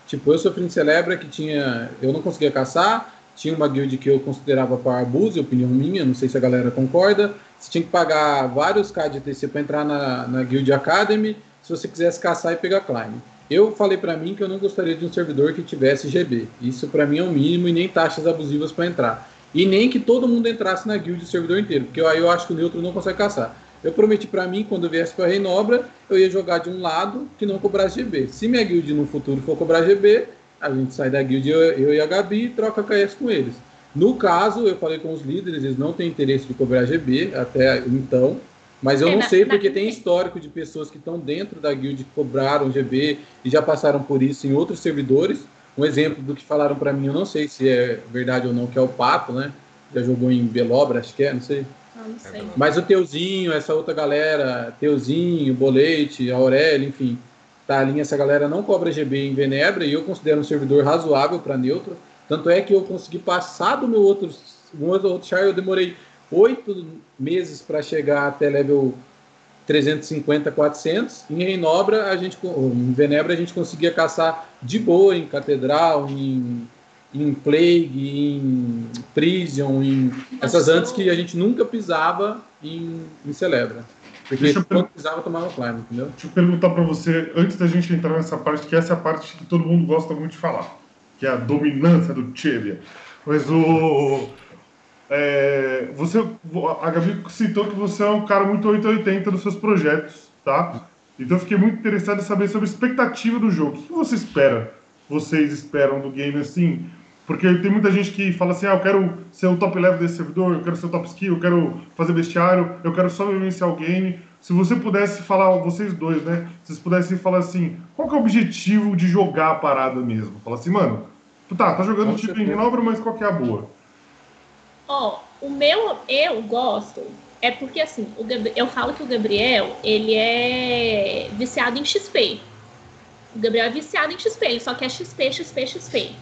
Tipo, eu sofri em Celebra que tinha. Eu não conseguia caçar, tinha uma guild que eu considerava para abuse, opinião minha, não sei se a galera concorda. Você tinha que pagar vários K de TC para entrar na, na Guild Academy, se você quisesse caçar e pegar climb. Eu falei para mim que eu não gostaria de um servidor que tivesse GB. Isso para mim é o mínimo e nem taxas abusivas para entrar. E nem que todo mundo entrasse na guild do servidor inteiro, porque aí eu acho que o neutro não consegue caçar. Eu prometi para mim, quando eu viesse para Reinobra, eu ia jogar de um lado que não cobrasse GB. Se minha guild no futuro for cobrar GB, a gente sai da guild, eu, eu e a Gabi, e troca KS com eles. No caso, eu falei com os líderes, eles não têm interesse de cobrar GB até então, mas eu É, não na- sei na- porque tem histórico de pessoas que estão dentro da guild que cobraram GB e já passaram por isso em outros servidores. Um exemplo do que falaram para mim, eu não sei se é verdade ou não, que é o Pato, né? Já jogou em Belobra, acho que é, não sei. Não sei. Mas o Teuzinho, essa outra galera, Teuzinho, Bolete, Aurélio, enfim, Talinha, essa galera não cobra GB em Venebra e eu considero um servidor razoável para neutro. Tanto é que eu consegui passar do meu outro, um outro char, eu demorei oito meses para chegar até level 350, 400. Em Reinobra, a gente, em Venebra, a gente conseguia caçar de boa em Catedral, em, em Plague, em Prison, em essas antes que a gente nunca pisava em, em Celebra. Porque Deixa eu quando precisava, eu tomava Climb, entendeu? Deixa eu perguntar pra você, antes da gente entrar nessa parte, que essa é a parte que todo mundo gosta muito de falar, que é a dominância do Tibia. Mas o. é, você, a Gabi citou que você é um cara muito 880 dos seus projetos, tá? Então eu fiquei muito interessado em saber sobre a expectativa do jogo. O que você espera? Vocês esperam do game assim? Porque tem muita gente que fala assim: ah, eu quero ser o top level desse servidor, eu quero ser o top skill, eu quero fazer bestiário, eu quero só vivenciar o game. Se você pudesse falar, vocês dois, né? Se vocês pudessem falar assim, qual que é o objetivo de jogar a parada mesmo? Fala assim, mano, tu tá, tá jogando Com tipo em certeza. manobra, mas qual que é a boa? Ó, o meu, eu gosto, é porque assim, o eu falo que o Gabriel, ele é viciado em XP. O Gabriel é viciado em XP, ele só quer XP, XP, XP.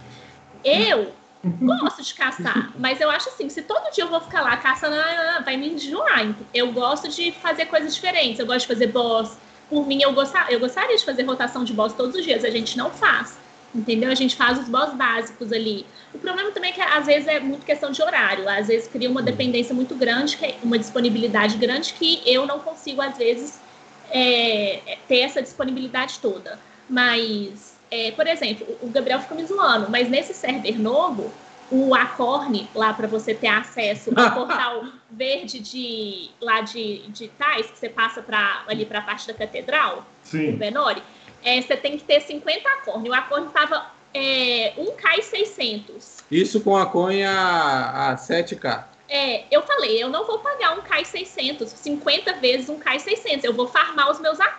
Eu gosto de caçar, mas eu acho assim, se todo dia eu vou ficar lá caçando, ah, vai me enjoar. Eu gosto de fazer coisas diferentes, eu gosto de fazer boss. Por mim, eu, gostar, eu gostaria de fazer rotação de boss todos os dias, a gente não faz. Entendeu? A gente faz os boss básicos ali. O problema também é que às vezes é muito questão de horário. Às vezes cria uma dependência muito grande, é uma disponibilidade grande que eu não consigo, às vezes, é, ter essa disponibilidade toda. Mas, é, por exemplo, o Gabriel fica me zoando, mas nesse server novo, o Acorn, lá para você ter acesso ao <laughs> portal verde de lá de, de Tais, que você passa pra, ali para a parte da catedral, o Sim. Benori, é, você tem que ter 50 Acorn. O Acorn tava é, 1K600. Isso com a conha a 7K. É, eu falei, eu não vou pagar um Kai 600, 50 vezes um Kai 600, eu vou farmar os meus Ah,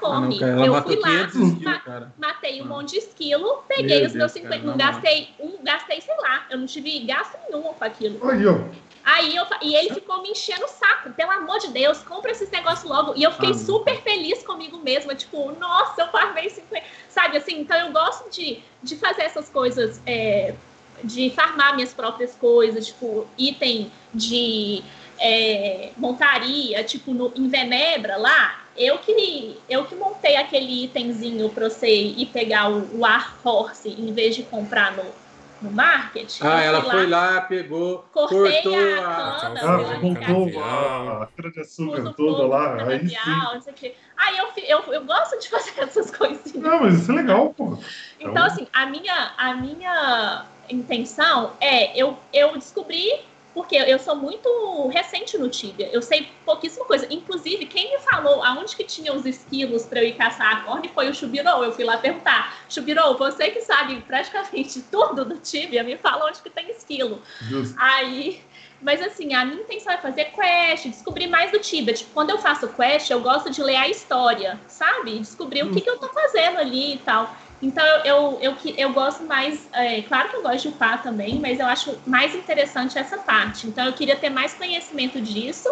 cara, ela eu fui lá, 500 skills, ma- cara. matei um Ah. monte de esquilo, peguei Meu os meus Deus, 50, cara, não gastei um, gastei, sei lá, eu não tive gasto nenhum com aquilo. Aí, ó. Aí eu, e ele ficou me enchendo o saco, pelo amor de Deus, compra esses negócios logo. E eu fiquei Ah, super feliz comigo mesma, tipo, nossa, eu farmei 50, sabe assim? Então eu gosto de, de fazer essas coisas, é, de farmar minhas próprias coisas, tipo, item de é, montaria, tipo, no, em Venebra lá. Eu que, eu que montei aquele itemzinho pra você ir pegar o, o Ar Horse em vez de comprar no, no market. Ah, ela fui foi lá, pegou, Cortei cortou a a. cana, Ah, montou ligação. a, a cana de açúcar toda lá. Aí sim. o quê. Aí eu, eu, eu gosto de <laughs> fazer essas coisinhas. Não, mas isso é legal, pô. Então, assim, a minha, a minha intenção é eu, eu descobri, porque eu sou muito recente no Tibia, eu sei pouquíssima coisa. Inclusive, quem me falou aonde que tinha os esquilos para eu ir caçar a corne foi o Chubirou. Eu fui lá perguntar, Chubirou, você que sabe praticamente <laughs> tudo do Tibia, me fala onde que tem esquilo. Justo. Aí, mas assim, a minha intenção é fazer quest, descobrir mais do Tibia. Tipo, quando eu faço quest, eu gosto de ler a história, sabe? Descobrir o que, que eu tô fazendo ali e tal. Então eu, eu, eu, eu gosto mais, é, claro que eu gosto de upar também, mas eu acho mais interessante essa parte. Então eu queria ter mais conhecimento disso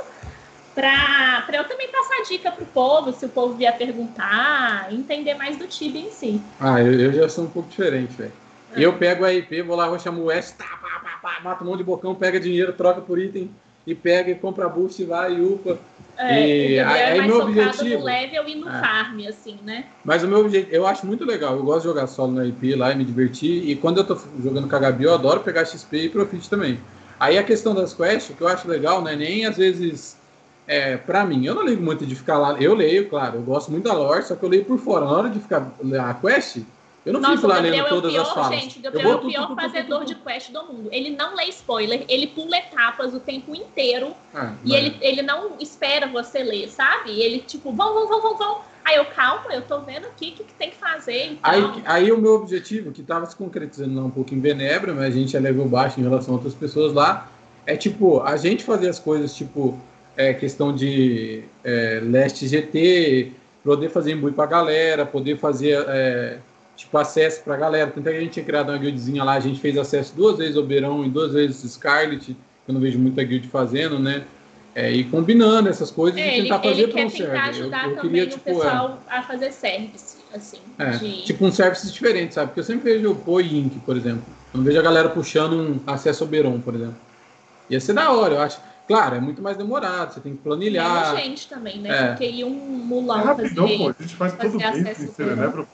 para eu também passar dica pro povo, se o povo vier perguntar, entender mais do Tibia em si. Ah, eu, eu já sou um pouco diferente, velho. Eu pego a IP, vou lá, vou chamar o S, tá, pá, pá, pá, mata um monte de bocão, pega dinheiro, troca por item e pega e compra boost, vai e upa. É, E aí- é meu objetivo- no level e no É. farm, assim, né? Mas o meu objetivo, eu acho muito legal. Eu gosto de jogar solo na IP lá e me divertir. E quando eu tô jogando com a Gabi, eu adoro pegar XP e Profit também. Aí a questão das quests, que eu acho legal, não é nem às vezes. É, pra mim, eu não ligo muito de ficar lá. Eu leio, claro, eu gosto muito da lore, só que eu leio por fora. Na hora de ficar a quest, eu não Nossa, fico o lá lendo é o todas as pior, falas. gente. O Gabriel é o pior tu, tu, tu, fazedor de quest do mundo. Ele não lê spoiler, ele pula etapas o tempo inteiro Ah, e mas- ele, ele não espera você ler, sabe? Ele, tipo, vão, vão, vão, vão, vão. Aí eu, calma, eu tô vendo aqui o que, que tem que fazer e Aí, aí o meu objetivo, que estava se concretizando lá um pouco em Venebra, mas a gente é level baixo em relação a outras pessoas lá, é tipo, a gente fazer as coisas, tipo, é, questão de é, Leste GT, poder fazer embui pra galera, poder fazer, é, tipo, acesso pra galera. Tanto é que a gente tinha criado uma guildzinha lá, a gente fez acesso duas vezes ao Beirão e duas vezes Scarlet, que eu não vejo muita guild fazendo, né? É, e combinando essas coisas É, e ele, tentar fazer ele para um quer tentar server. ajudar eu, eu também queria, o tipo, é, pessoal a fazer service, assim. é, de... tipo um services diferente, sabe? Porque eu sempre vejo o Poi Inc, por exemplo. Eu não vejo a galera puxando um acesso ao Beron, por exemplo. Ia ser da hora, eu acho. Claro, é muito mais demorado, você tem que planilhar. Menos gente também, né? É. Porque ele um É mulão rapidão, fazer... pô. A gente faz todo mês Cerebro.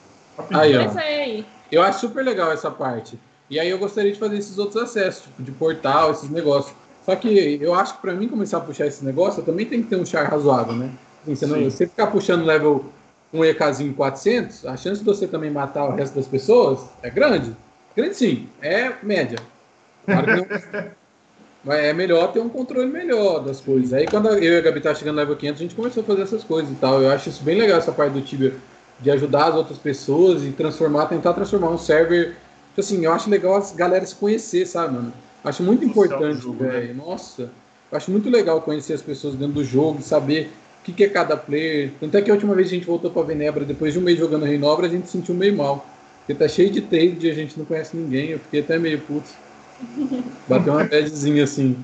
Aí, ó. É, aí. Eu acho super legal essa parte. E aí eu gostaria de fazer esses outros acessos, tipo de portal, esses negócios. Só que eu acho que pra mim começar a puxar esse negócio, eu também tenho que ter um char razoável, né? Assim, Você, não, você ficar puxando level um EKzinho 400, a chance de você também matar o resto das pessoas é grande. Grande sim, é média. Claro que não- <laughs> Mas é melhor ter um controle melhor das coisas. Aí quando eu e a Gabi tá chegando no level 500, a gente começou a fazer essas coisas e tal. Eu acho isso bem legal, essa parte do Tibia, de ajudar as outras pessoas e transformar, tentar transformar um server. Tipo Assim, eu acho legal as galera se conhecer, sabe, mano? Acho muito importante, né? velho. Nossa, eu acho muito legal conhecer as pessoas dentro do jogo, saber o que, que é cada player. Tanto é que a última vez que a gente voltou pra Venebra, depois de um mês jogando Rei Nobre, a gente se sentiu meio mal. Porque tá cheio de trade e a gente não conhece ninguém. Eu fiquei até meio puto. <laughs> Bateu uma badzinha assim.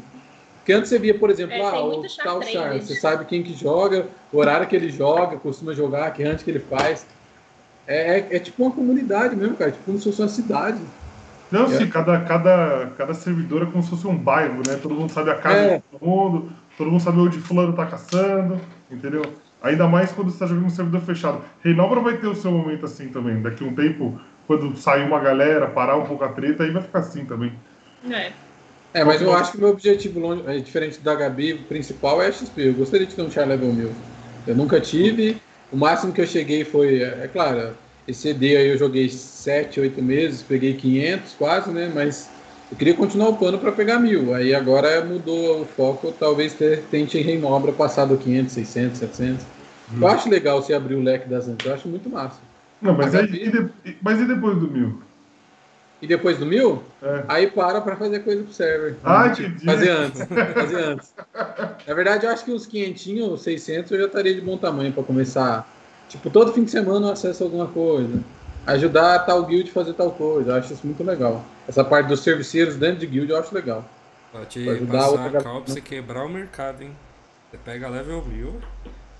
Porque antes você via, por exemplo, É, ah, o tal. Char, você sabe quem que joga, o horário que ele joga, costuma jogar, que antes que ele faz. É, é, é tipo uma comunidade mesmo, cara. Tipo como se fosse uma cidade. Não, É. sim, cada, cada, cada servidor é como se fosse um bairro, né? Todo mundo sabe a casa É. de todo mundo, todo mundo sabe onde fulano tá caçando, entendeu? Ainda mais quando você tá jogando um servidor fechado. Reinobra vai ter o seu momento assim também. Daqui a um tempo, quando sair uma galera, parar um pouco a treta, aí vai ficar assim também. É. É, mas eu acho que o meu objetivo, longe, é, diferente da Gabi, o principal é XP. Eu gostaria de ter um char level mil. Eu nunca tive. O máximo que eu cheguei foi, é, é claro, esse ED aí eu joguei 7, 8 meses, peguei 500 quase, né? Mas eu queria continuar upando para pegar mil. Aí agora mudou o foco, talvez ter, tente em Reinobra passar do 500, 600, 700. Eu acho legal você abrir o leque das antes, eu acho muito massa. Não, mas, A aí, e de- mas e depois do mil? E depois do mil, É. aí para pra fazer coisa pro server. Ah, entendi. Fazer antes. Fazer antes. Na verdade, eu acho que uns 500, 600 eu já estaria de bom tamanho pra começar. Tipo, todo fim de semana eu acesso alguma coisa. Ajudar tal guild a fazer tal coisa. Eu acho isso muito legal. Essa parte dos serviceiros dentro de guild eu acho legal. Pra te Pra ajudar a passar outra a cal pra você quebrar o mercado, hein? Você pega level 1000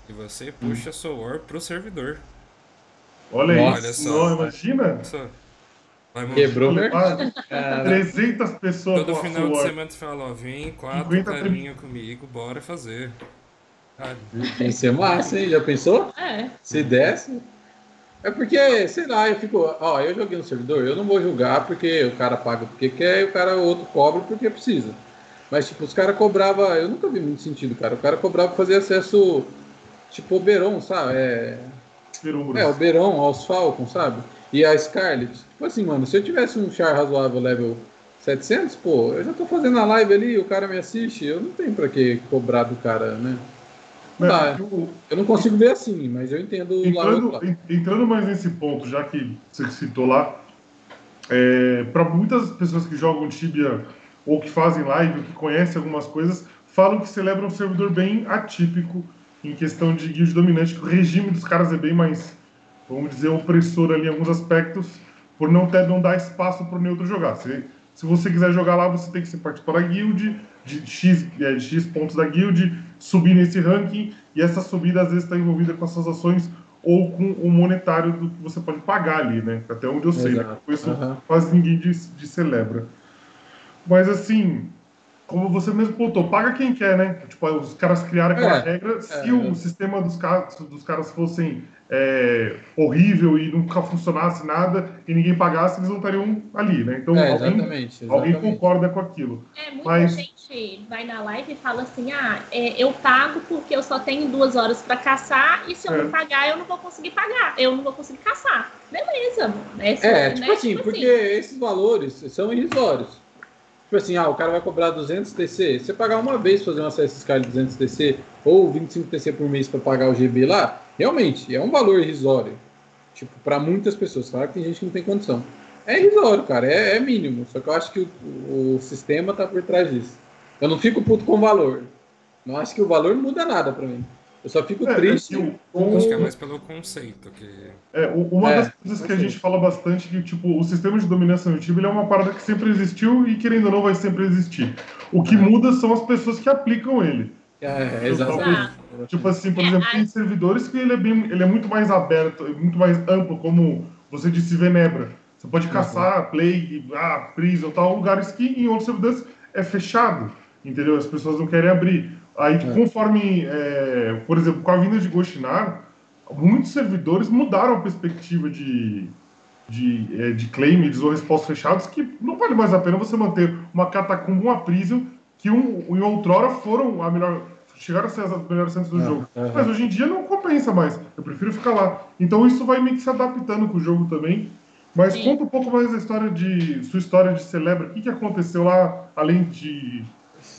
e você puxa seu war pro servidor. Olha Nossa. isso. Não, imagina? Só. Quebrou o mercado. Ah, Cara, 300 pessoas Todo final de semana você fala, ó, vem quatro 50 carinha comigo, bora fazer. Cara, ia ser massa, hein? Já pensou? É. Se desse. É porque, sei lá, eu fico. Ó, eu joguei no servidor, eu não vou julgar porque o cara paga porque quer e o cara o outro cobra porque precisa. Mas, tipo, os caras cobravam. Eu nunca vi muito sentido, cara. O cara cobrava pra fazer acesso, tipo, Oberon, sabe? É, é, aos Falcons, sabe? E a Scarlet. Tipo assim, mano, se eu tivesse um char razoável level 700, pô, eu já tô fazendo a live ali, o cara me assiste, eu não tenho pra que cobrar do cara, né? Mas, dá. o- Eu não consigo ver assim, mas eu entendo o lado Entrando, lado. en- entrando mais nesse ponto, já que você citou lá, para muitas pessoas que jogam Tibia ou que fazem live, ou que conhecem algumas coisas, falam que celebram um servidor bem atípico em questão de guild dominante, que o regime dos caras é bem mais, vamos dizer, opressor ali em alguns aspectos, por não, ter, não dar espaço para o neutro jogar. Se, se você quiser jogar lá, você tem que ser participar da guild, de X, é, X pontos da guild, subir nesse ranking, e essa subida às vezes está envolvida com as suas ações ou com o monetário do que você pode pagar ali, né? Até onde eu sei, né? Exato. Isso Aham. quase ninguém de, de celebra. Mas assim, como você mesmo pontou, paga quem quer, né? Tipo, os caras criaram aquela É, regra. Se é. o sistema dos caras, dos caras fossem é, horrível e nunca funcionasse nada e ninguém pagasse, eles não estariam ali, né? Então É, alguém, exatamente. alguém concorda com aquilo. É, muita Mas- gente vai na live e fala assim: ah, é, eu pago porque eu só tenho duas horas pra caçar e se eu É. não pagar, eu não vou conseguir pagar, eu não vou conseguir caçar. Beleza, mano. Essa, É, né, tipo assim, porque esses valores são irrisórios. Tipo assim, ah, o cara vai cobrar 200 TC. Você pagar uma vez fazer um acesso Sky de 200 TC ou 25 TC por mês para pagar o GB lá, realmente é um valor irrisório. Tipo, para muitas pessoas. Claro que tem gente que não tem condição. É irrisório, cara, é, é mínimo. Só que eu acho que o, o sistema tá por trás disso. Eu não fico puto com o valor. Não acho que o valor não muda nada para mim. Eu só fico É, triste é que o- com. acho que é mais pelo conceito que. É, uma É, das coisas que a assim. gente fala bastante é que tipo, o sistema de dominação ele é uma parada que sempre existiu e querendo ou não vai sempre existir. O que muda são as pessoas que aplicam ele. É, exatamente. Tipo assim, por É, exemplo, tem servidores que ele é, bem, ele é muito mais aberto, muito mais amplo, como você disse, Venebra. Você pode caçar Plague, ah, Prison, tal, lugares que em outros servidores é fechado, entendeu? As pessoas não querem abrir. Aí, É. conforme, é, por exemplo, com a vinda de Goshinar, muitos servidores mudaram a perspectiva de, de, é, de claims ou respostas fechados, que não vale mais a pena você manter uma catacumba, uma prison, que um, em outrora foram a melhor chegaram a ser as melhores centros do Ah, jogo. aham. Mas hoje em dia não compensa mais. Eu prefiro ficar lá. Então isso vai meio que se adaptando com o jogo também. Mas Sim. conta um pouco mais da história de. sua história de Celebra. O que, que aconteceu lá, além de.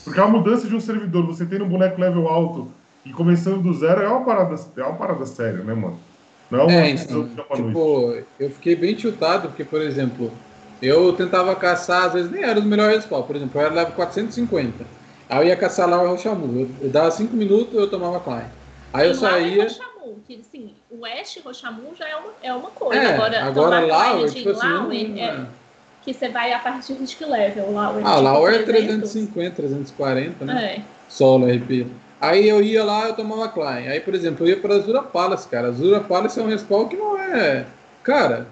Porque a mudança de um servidor, você tem um boneco level alto e começando do zero é uma parada, é uma parada séria, né, mano? Não é uma É, então, tipo, eu fiquei bem chutado, porque, por exemplo, eu tentava caçar, às vezes nem era os melhores respawns. Por exemplo, eu era level 450. Aí eu ia caçar lá o Rochamu. Eu, eu dava 5 minutos, eu tomava Klein. Aí eu Sim, lá saía. É Rochamu, que assim, o West Rochamu já é uma, é uma coisa. É, agora, agora tomar Lauer, tipo assim, Lauer, não- é, que você vai a partir de que level? Lauer, Ah, tipo, o é 300? 350, 340, né? É. Solo RP. Aí eu ia lá, eu tomava Klein. Aí, por exemplo, eu ia pra Azura Palace, cara. Azura Palace é um respawn que não é. Cara,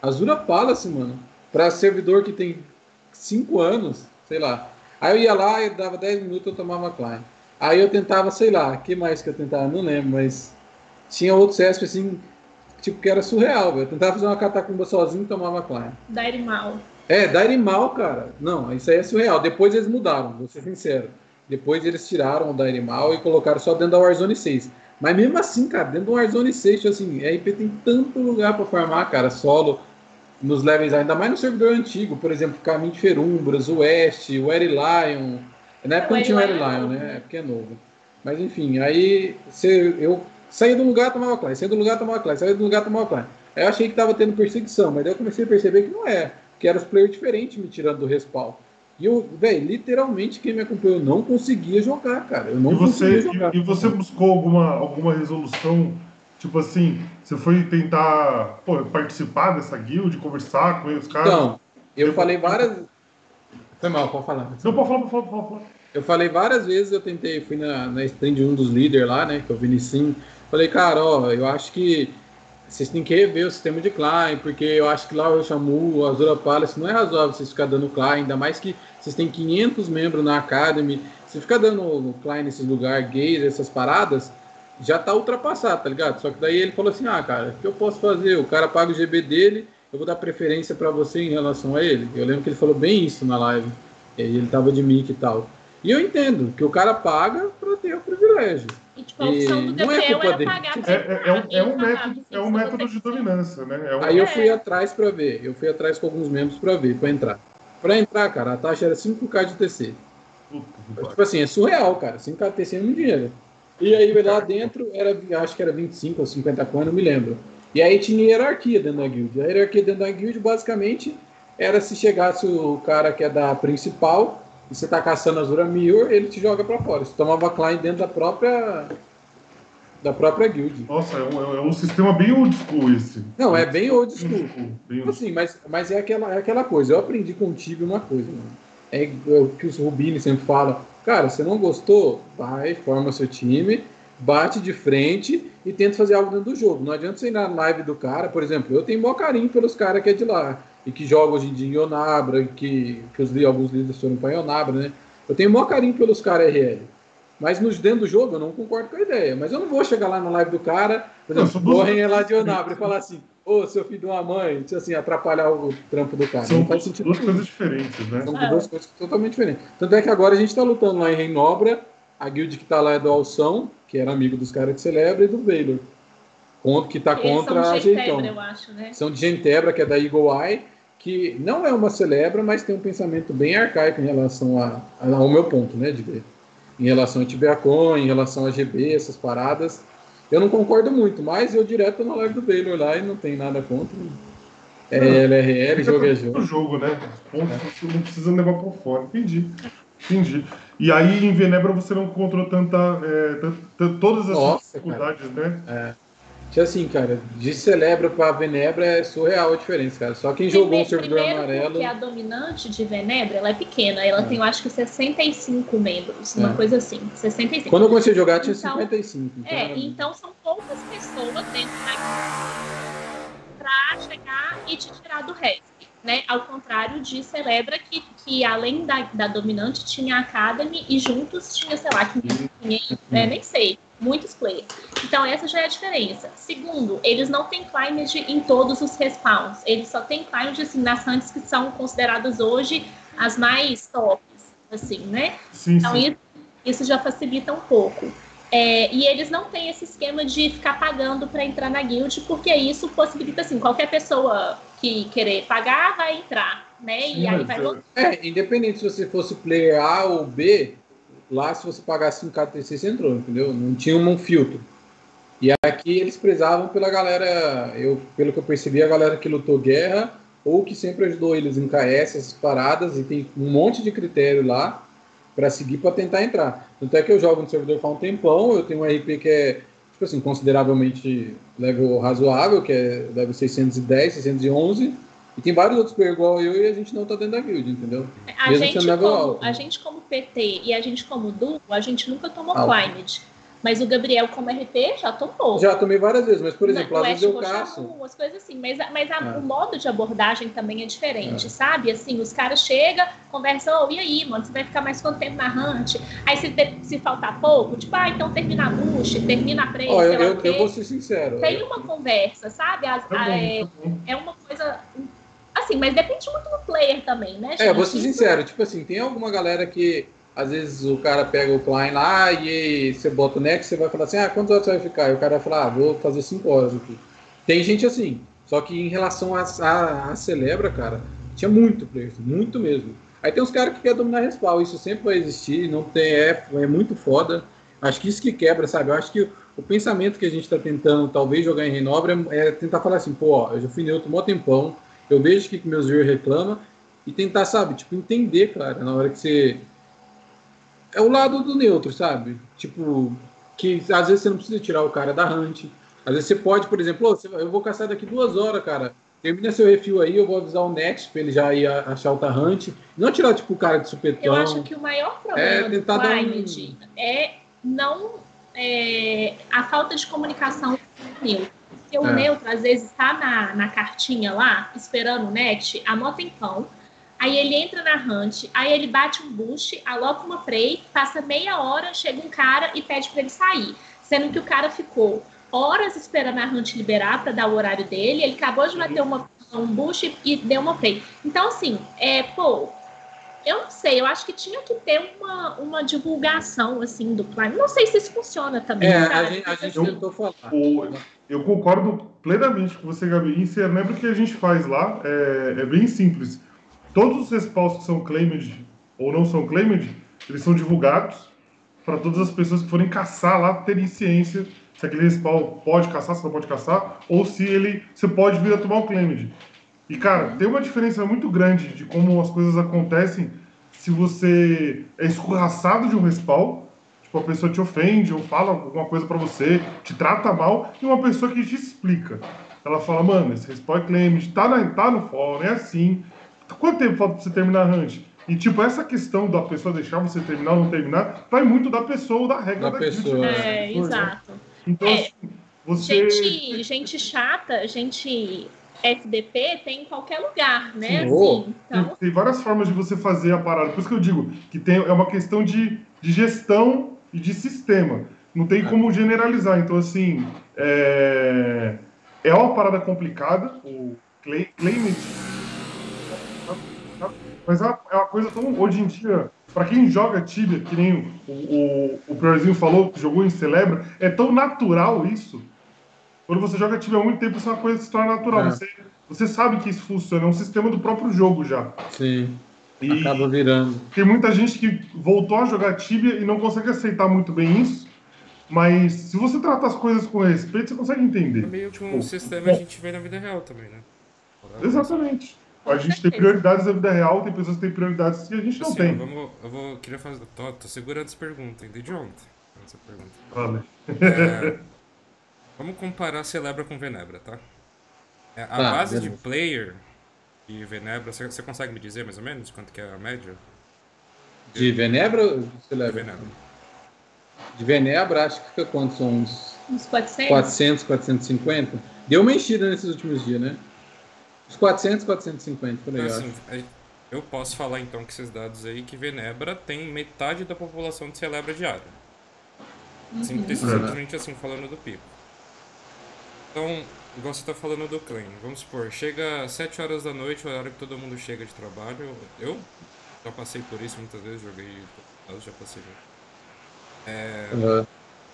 Azura Palace, mano, pra servidor que tem 5 anos, sei lá. Aí eu ia lá, eu dava 10 minutos, eu tomava Klein. Aí eu tentava, sei lá, que mais que eu tentava? Não lembro, mas tinha outro CESP assim, tipo, que era surreal, velho. Eu tentava fazer uma catacumba sozinho e tomava Klein. Dairimal. É, Dairimal, cara. Não, isso aí é surreal. Depois eles mudaram, vou ser sincero. Depois eles tiraram o Dairimal e colocaram só dentro da Warzone 6. Mas mesmo assim, cara, dentro do Warzone 6, tipo assim, RP tem tanto lugar pra farmar, cara, solo, nos levels, ainda mais no servidor antigo, por exemplo, Caminho de Ferumbras, o West, o Eri Lion. Na época O não tinha o Lion é Lion, novo, né? né? É porque é novo. Mas enfim, aí você, eu saía do lugar, tomava classe, saía do lugar, tomava classe, saía do lugar, tomava classe. Aí eu achei que tava tendo perseguição, mas daí eu comecei a perceber que não é, que eram os players diferentes me tirando do respawn. E eu, velho, literalmente quem me acompanhou não conseguia jogar, cara. Eu não E conseguia você, jogar. e, e você buscou alguma, alguma resolução? Tipo assim, você foi tentar pô, participar dessa guild, conversar com os caras? Então, eu falei várias. Foi mal, pode falar. Não, pode falar, pode falar, pode falar. Eu falei várias vezes, eu tentei, fui na, na stream de um dos líderes lá, né, que é o Vinicim. Falei, cara, ó, eu acho que vocês têm que rever o sistema de Klein, porque eu acho que lá o Shamu, o Azura Palace, não é razoável vocês ficar dando Klein, ainda mais que vocês têm 500 membros na Academy. Se ficar dando Klein nesses lugares gays, essas paradas, já tá ultrapassado, tá ligado? Só que daí ele falou assim, ah, cara, o que eu posso fazer? O cara paga o GB dele, eu vou dar preferência pra você em relação a ele. Eu lembro que ele falou bem isso na live. Ele tava de mic e tal. E eu entendo que o cara paga pra ter o privilégio. E tipo, a opção do E não é culpa era dele. pagar É, é, é um, é um método, é um método de dominância, né? É um, Aí eu É. fui atrás pra ver. Eu fui atrás com alguns membros pra ver, pra entrar. Pra entrar, cara, a taxa era 5k de TC. Puta. Tipo assim, é surreal, cara. 5k de TC é muito dinheiro. E aí lá dentro era, acho que era 25 ou 50 coins, não me lembro. E aí tinha hierarquia dentro da guild. A hierarquia dentro da guild basicamente era se chegasse o cara que é da principal e você tá caçando a Azura Mirror, ele te joga pra fora. Você tomava Klein dentro da própria da própria guild. Nossa, é um, é um sistema bem old school esse. Não, é bem old school. Bem Tipo old assim, mas, mas é, aquela, é aquela coisa. Eu aprendi contigo uma coisa, mano. É o que os Rubini sempre falam. Cara, você não gostou? Vai, forma seu time, bate de frente e tenta fazer algo dentro do jogo. Não adianta você ir na live do cara, por exemplo, eu tenho maior carinho pelos caras que é de lá. E que jogam hoje em dia em Ionabra, que, que os, li- alguns líderes foram para Ionabra, né? Eu tenho maior carinho pelos caras RL. Mas nos, dentro do jogo eu não concordo com a ideia. Mas eu não vou chegar lá na live do cara, por exemplo, correm é lá de Ionabra e falar assim, ô, seu filho de uma mãe, tipo assim, atrapalhar o trampo do cara. São não faz sentido duas nenhum. coisas diferentes, né? São É. duas coisas totalmente diferentes. Tanto é que agora a gente tá lutando lá em Reinobra, a guild que tá lá é do Alção, que era amigo dos caras que celebra, e do. Contra, que tá Eles contra a de Gentebra, Jeitão. eu acho, né? São de Gentebra, que é da Eagle Eye, que não é uma celebra, mas tem um pensamento bem arcaico em relação a, a- ao meu ponto, né, de ver. Em relação a Tibiacon, em relação a GB, essas paradas. Eu não concordo muito, mas eu direto na live do Valor lá e não tem nada contra. É LRL, jogo é jogo. o jogo, né? Os pontos não precisa levar por fora. Entendi. Entendi. E aí em Venebra você não encontrou tanta. é, todas essas Nossa, dificuldades, né? Tipo assim, cara, de Celebra pra Venebra é surreal a diferença, cara. Só quem jogou um Primeiro- servidor primeiro amarelo. Porque a dominante de Venebra, ela é pequena. Ela É. tem, eu acho que 65 membros. Uma É. coisa assim. 65. Quando eu comecei a jogar tinha Então- 55. Então É, era- então são poucas pessoas dentro da pra chegar e te tirar do resto. Né? Ao contrário de Celebra, que, que além da, da dominante tinha a Academy e juntos tinha, sei lá, 500, 500 né? nem sei, muitos players. Então essa já é a diferença. Segundo, eles não têm climate em todos os respawns. Eles só têm climate assim, nas hunts que são consideradas hoje as mais tops, assim, né? Sim, Então sim. isso, Isso já facilita um pouco. É, e eles não têm esse esquema de ficar pagando para entrar na guild, porque isso possibilita assim, qualquer pessoa que querer pagar vai entrar, né? E Sim, aí vai voltar. É, independente se você fosse player A ou B, lá se você pagasse um KTC, você entrou, entendeu? Não tinha um filtro. E aqui eles prezavam pela galera, eu, pelo que eu percebi, a galera que lutou guerra ou que sempre ajudou eles em KS, essas paradas, e tem um monte de critério lá para seguir para tentar entrar. Tanto é que eu jogo no servidor faz um tempão, eu tenho um RP que é, tipo assim, consideravelmente level razoável, que é level 610, 611, e tem vários outros players igual eu e a gente não tá dentro da guild, entendeu? A Mesmo gente, como, alto. a gente como PT e a gente como duo, a gente nunca tomou Alto. Climate. Mas o Gabriel como RP já tomou. Já tomei várias vezes, mas por exemplo, às vezes eu caço. Umas coisas assim, mas, a- mas a- É. o modo de abordagem também é diferente, É. sabe? Assim, os caras chegam, conversam, oh, e aí, mano, você vai ficar mais quanto tempo na Hunt? Aí se, se faltar pouco, tipo, ah, então termina a bush, termina a prey, Ó, eu, eu, eu vou ser sincero. Tem uma conversa, sabe? As- a- é, é uma coisa. Assim, mas depende muito do player também, né, gente? É, vou ser sincero, tipo assim, tem alguma galera que às vezes o cara pega o client lá e você bota o next, você vai falar assim, ah, quantas horas você vai ficar? E o cara vai falar, ah, vou fazer 5 horas aqui. Tem gente assim, só que em relação a, a, a Celebra, cara, tinha muito player, muito mesmo. Aí tem uns caras que querem dominar respawn, isso sempre vai existir, não tem, é, é muito foda. Acho que isso que quebra, sabe? Eu acho que o pensamento que a gente tá tentando, talvez, jogar em Renobre é, é tentar falar assim, pô, ó, eu já fui neutro mó tempão, eu vejo o que que meus viewers reclamam, e tentar, sabe, tipo, entender, cara, na hora que você. É o lado do neutro, sabe? Tipo, que às vezes você não precisa tirar o cara da hunt. Às vezes você pode, por exemplo, "Ô, você- eu vou caçar daqui duas horas, cara. Termina seu refil aí, eu vou avisar o Next pra ele já ir achar o Hunt. Não tirar, tipo, o cara de supetão. Eu acho que o maior problema É, do tentar dar um- Climate é não é, a falta de comunicação com o. Porque o É. neutro, às vezes, está na, na cartinha lá, esperando o net, anota em pão. Aí ele entra na hunt, aí ele bate um boost, aloca uma prey, passa meia hora, chega um cara e pede para ele sair. Sendo que o cara ficou horas esperando a hunt liberar para dar o horário dele, ele acabou de bater uma, um boost e deu uma prey. Então, assim, é, pô, eu não sei, eu acho que tinha que ter uma, uma divulgação, assim, do plano. Não sei se isso funciona também, É, a sabe? gente, a gente Eu- tentou falar. O- eu concordo plenamente com você, Gabi. Em Lembra o que a gente faz lá? É, é bem simples. Todos os respawns que são claimed ou não são claimed, eles são divulgados para todas as pessoas que forem caçar lá terem ciência se aquele respawn pode caçar, se não pode caçar, ou se ele você pode vir a tomar o claimed. E, cara, tem uma diferença muito grande de como as coisas acontecem se você é escorraçado de um respawn, tipo, a pessoa te ofende ou fala alguma coisa pra você, te trata mal, e uma pessoa que te explica. Ela fala, mano, esse respawn é claimed, tá, na, tá no fórum, é assim. Quanto tempo falta pra você terminar a hunt? E, tipo, essa questão da pessoa deixar você terminar ou não terminar, vai muito da pessoa ou da regra Da da pessoa, É, exato. Então, É. assim, você... Gente, gente chata, gente FDP tem em qualquer lugar, né? Sim. Oh. Assim, então, Tem várias formas de você fazer a parada. Por isso que eu digo que tem, é uma questão de, de gestão e de sistema. Não tem como generalizar. Então, assim, é, é uma parada complicada. O claim, claimant. Mas é uma, é uma coisa tão. Hoje em dia, para quem joga Tibia, que nem o, o, o Priorzinho falou, que jogou em Celebra, é tão natural isso. Quando você joga Tibia há muito tempo, isso é uma coisa que se torna natural. É. Você, você sabe que isso funciona, é um sistema do próprio jogo já. Sim, E acaba virando. tem muita gente que voltou a jogar Tibia e não consegue aceitar muito bem isso. Mas se você tratar as coisas com respeito, você consegue É entender. meio que um sistema que a gente vê na vida real também, né? Exatamente. A gente tem prioridades na vida real, tem pessoas que têm prioridades que a gente não Assim, tem. Vamos, eu vou, queria fazer, tô, tô segurando essa pergunta, ainda de ontem. Essa pergunta. Vale. É, vamos comparar Celebra com Venebra, tá? É, a Tá, base de beleza. player e Venebra, você, você consegue me dizer mais ou menos quanto que é a média De Venebra ou de de Celebra? Venebra? De Venebra, acho que fica quanto? São uns uns 400. 400, 450? Deu uma enchida nesses últimos dias, né? Uns 400, 450, por aí, Então, eu assim, acho. é- eu posso falar então com esses dados aí que Venebra tem metade da população de Celebra diária. Simples, Uhum. simplesmente assim, falando do pico. Então, igual você tá falando do claim, vamos supor, chega às 7 horas da noite, o horário que todo mundo chega de trabalho. Eu já passei por isso muitas vezes, joguei, já passei. É,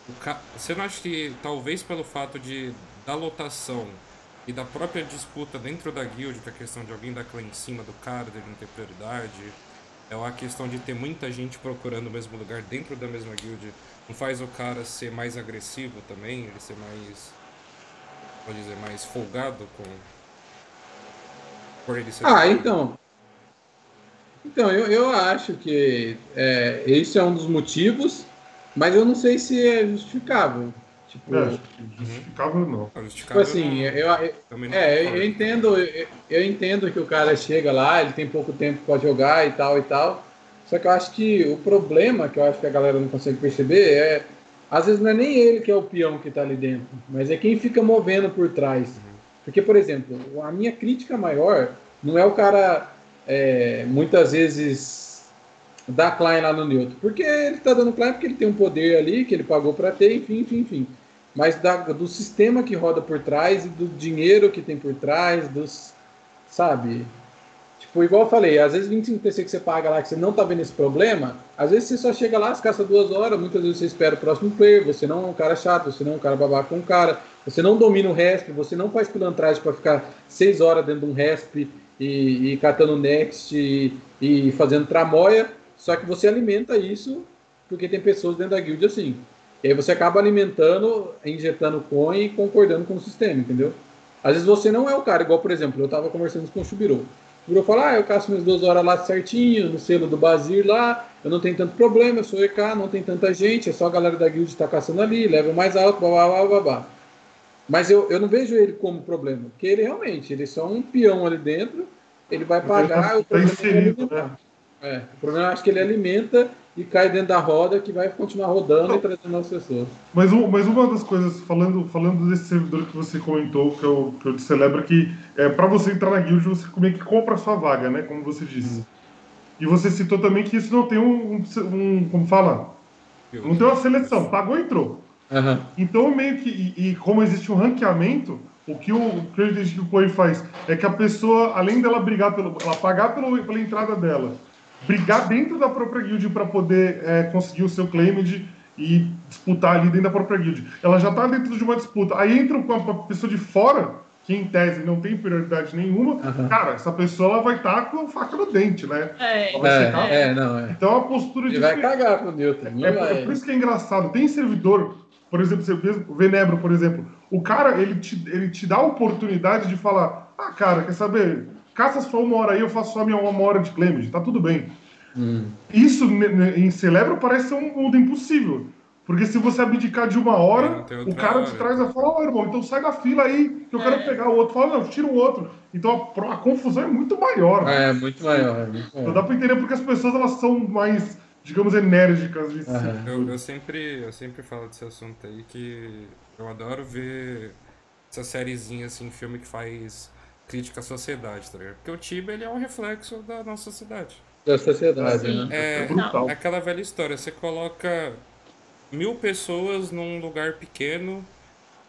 o ca- Você não acha que talvez pelo fato de da lotação e da própria disputa dentro da guild, que a questão de alguém dar clã em cima do cara, dele não ter prioridade, é a questão de ter muita gente procurando o mesmo lugar dentro da mesma guild, não faz o cara ser mais agressivo também, ele ser mais, pode dizer, mais folgado com por ele ser Ah, então. Então, eu, eu acho que é, esse é um dos motivos, mas eu não sei se é justificável. Tipo, É, justificável não. Não, tipo assim, não- eu, eu, não é, eu entendo, eu, eu entendo que o cara chega lá, ele tem pouco tempo para jogar e tal e tal. Só que eu acho que o problema que eu acho que a galera não consegue perceber é, às vezes não é nem ele que é o peão que tá ali dentro, mas é quem fica movendo por trás. Porque, por exemplo, a minha crítica maior não é o cara é, muitas vezes dar Klein lá no Newton, porque ele tá dando Klein porque ele tem um poder ali que ele pagou para ter, enfim, enfim, enfim. Mas da- do sistema que roda por trás e do dinheiro que tem por trás, dos. Sabe? Tipo, igual eu falei, às vezes 25 TC que você paga lá que você não tá vendo esse problema, às vezes você só chega lá, caça duas horas, muitas vezes você espera o próximo player, você não é um cara chato, você não é um cara babaca com um cara, você não domina o resp, você não faz pilantragem para ficar seis horas dentro de um resp e, e catando next e, e fazendo tramóia, só que você alimenta isso porque tem pessoas dentro da guild assim. E aí você acaba alimentando, injetando coin e concordando com o sistema, entendeu? Às vezes você não é o cara, igual por exemplo, eu tava conversando com o Chubirou. O Chubirou fala, ah, eu caço minhas duas horas lá certinho, no selo do Bazir lá, eu não tenho tanto problema, eu sou EK, não tem tanta gente, é só a galera da guild que tá caçando ali, level mais alto, blá blá blá blá. Mas eu, eu não vejo ele como problema, porque ele realmente, ele é só um peão ali dentro, ele vai ele pagar, tá- o tá problema é inserido, alimentar. É, o problema acho que ele alimenta e cai dentro da roda que vai continuar rodando e trazendo novas pessoas. Mas, um- mas uma das coisas, falando, falando desse servidor que você comentou, que eu, que eu te celebro, que é, para você entrar na guild, você meio que compra a sua vaga, né? Como você disse. E você citou também que isso não tem um, um, um- como fala? Não tem uma seleção. Pagou, entrou. Aham. Então, meio que. E, e como existe um ranqueamento, o que o, o Coen faz é que a pessoa, além dela brigar pelo. ela pagar pelo, pela entrada dela, brigar dentro da própria guild para poder é, conseguir o seu claimed e disputar ali dentro da própria guild. Ela já tá dentro de uma disputa. Aí entra com a pessoa de fora, que em tese não tem prioridade nenhuma, Aham. cara, essa pessoa ela vai estar com a faca no dente, né? É. Chegar. É, é, não, é. Então a postura Ele de. vai cagar pro Newton. não É, vai. é por isso que é engraçado. Tem servidor, por exemplo, você o Venebro, por exemplo. O cara, ele te, ele te dá a oportunidade de falar: ah, cara, quer saber? Caça só uma hora aí, eu faço só minha uma hora de claimage, tá tudo bem. Hum. Isso em Celebro parece ser um mundo impossível. Porque se você abdicar de uma hora, o cara de hora. trás vai falar, ó, irmão, então sai da fila aí, que eu quero É. pegar o outro. Fala, não, tira o outro. Então a, a confusão é muito maior. É, muito maior. É muito Então dá pra entender porque as pessoas elas são mais, digamos, enérgicas Aham. sentido. Eu, eu sempre, eu sempre falo desse assunto aí que eu adoro ver essa sériezinha assim, filme que faz crítica à sociedade, tá ligado? Porque o Tibia ele é um reflexo da nossa sociedade. Da sociedade, Sim. né? É, É brutal. é aquela velha história, você coloca mil pessoas num lugar pequeno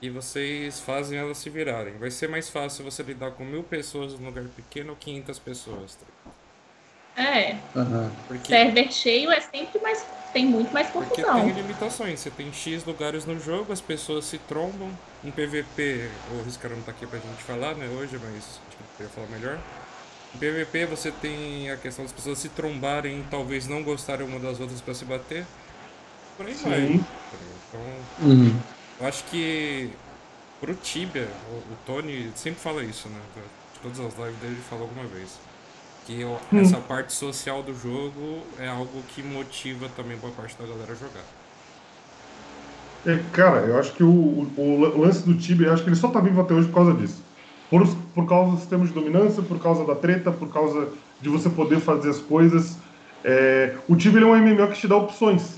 e vocês fazem elas se virarem. Vai ser mais fácil você lidar com mil pessoas num lugar pequeno ou 500 pessoas, tá ligado? É. Aham. Porque Server cheio é sempre mais. Tem muito mais Porque confusão. tem limitações. Você tem X lugares no jogo, as pessoas se trombam. Em PVP, o Riscar não tá aqui pra gente falar, né, hoje, mas acho que eu queria falar melhor. Em PVP você tem a questão das pessoas se trombarem e talvez não gostarem uma das outras pra se bater. Por aí vai. Então, Uhum. eu acho que pro Tibia, o, o Tony sempre fala isso, né? De todas as lives dele ele falou alguma vez. Que o- essa parte social do jogo é algo que motiva também boa parte da galera a jogar. É, cara, eu acho que o, o- o lance do Tibia, eu acho que ele só tá vivo até hoje por causa disso. Por, por causa do sistema de dominância, por causa da treta, por causa de você poder fazer as coisas. É, o Tibia é um MMO que te dá opções.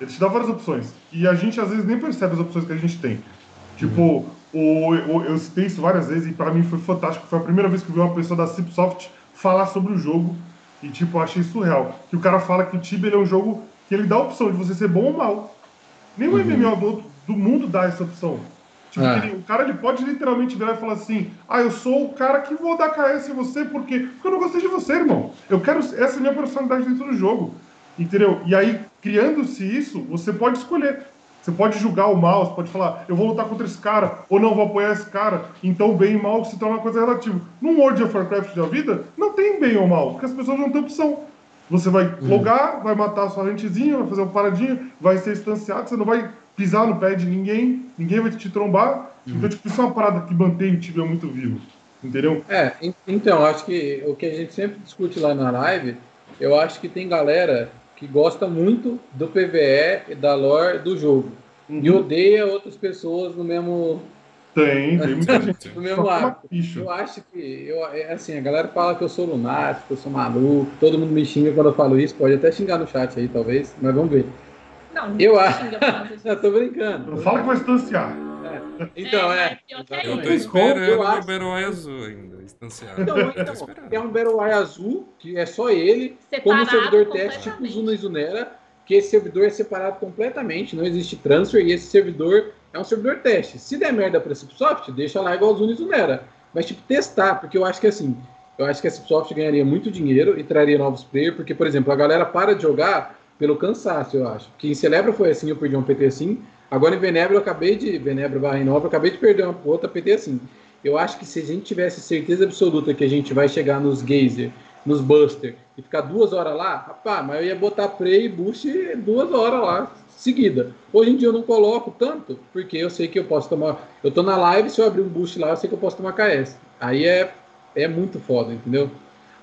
Ele te dá várias opções. E a gente às vezes nem percebe as opções que a gente tem. Tipo, o, o- eu citei isso várias vezes e pra mim foi fantástico. Foi a primeira vez que eu vi uma pessoa da Cipsoft falar sobre o jogo. E tipo, eu achei surreal. Que o cara fala que o Tibia é um jogo que ele dá a opção de você ser bom ou mal. Nenhum MMO do, do mundo dá essa opção. Tipo, Ah. ele- o cara ele pode literalmente virar e falar assim: Ah, eu sou o cara que vou dar KS em você porque, porque eu não gostei de você, irmão. Eu quero. Essa é a minha personalidade dentro do jogo. Entendeu? E aí, criando-se isso, você pode escolher. Você pode julgar o mal, você pode falar, eu vou lutar contra esse cara, ou não, vou apoiar esse cara. Então, bem e mal se torna uma coisa relativa. No World of Warcraft da vida, não tem bem ou mal, porque as pessoas não têm opção. Você vai logar, vai matar a sua rentezinha, vai fazer uma paradinha, vai ser instanciado, você não vai pisar no pé de ninguém, ninguém vai te trombar. Então, tipo, isso é uma parada que mantém o Tibia muito vivo. Entendeu? É, en- então, acho que o que a gente sempre discute lá na live, eu acho que tem galera que gosta muito do PVE e da lore do jogo. E odeia outras pessoas no mesmo, Tem, tem muita <laughs> gente. no mesmo arco. Eu acho que, eu, é assim, a galera fala que eu sou lunático, que eu sou maluco, todo mundo me xinga quando eu falo isso, pode até xingar no chat aí, talvez, mas vamos ver. Não, Eu acho. <laughs> Eu tô brincando. Não fala que vai instanciar. Então, É, é. pior que é Eu tô esperando Eu o acho- Battle azul ainda, instanciado. Então, então, é um Battle Royale azul, que é só ele, como um Separado servidor teste, tipo. Zuna e Zunera, que esse servidor é separado completamente, não existe transfer, e esse servidor é um servidor teste. Se der merda pra Cipsoft, deixa lá igual Zuna e Zunera. Mas, tipo, testar, porque eu acho que assim, eu acho que a Cipsoft ganharia muito dinheiro e traria novos players, porque, por exemplo, a galera para de jogar pelo cansaço, eu acho. Que em Celebra foi assim, eu perdi um PT assim. Agora em Venebra eu acabei de. Venebra barra Nova, eu acabei de perder uma outra PT assim. Eu acho que se a gente tivesse certeza absoluta que a gente vai chegar nos Geyser, nos Buster, e ficar duas horas lá, rapaz, mas eu ia botar Prey e Boost duas horas lá, seguida. Hoje em dia eu não coloco tanto, porque eu sei que eu posso tomar. Eu tô na live, se eu abrir um Boost lá, eu sei que eu posso tomar KS. Aí é, é muito foda, entendeu?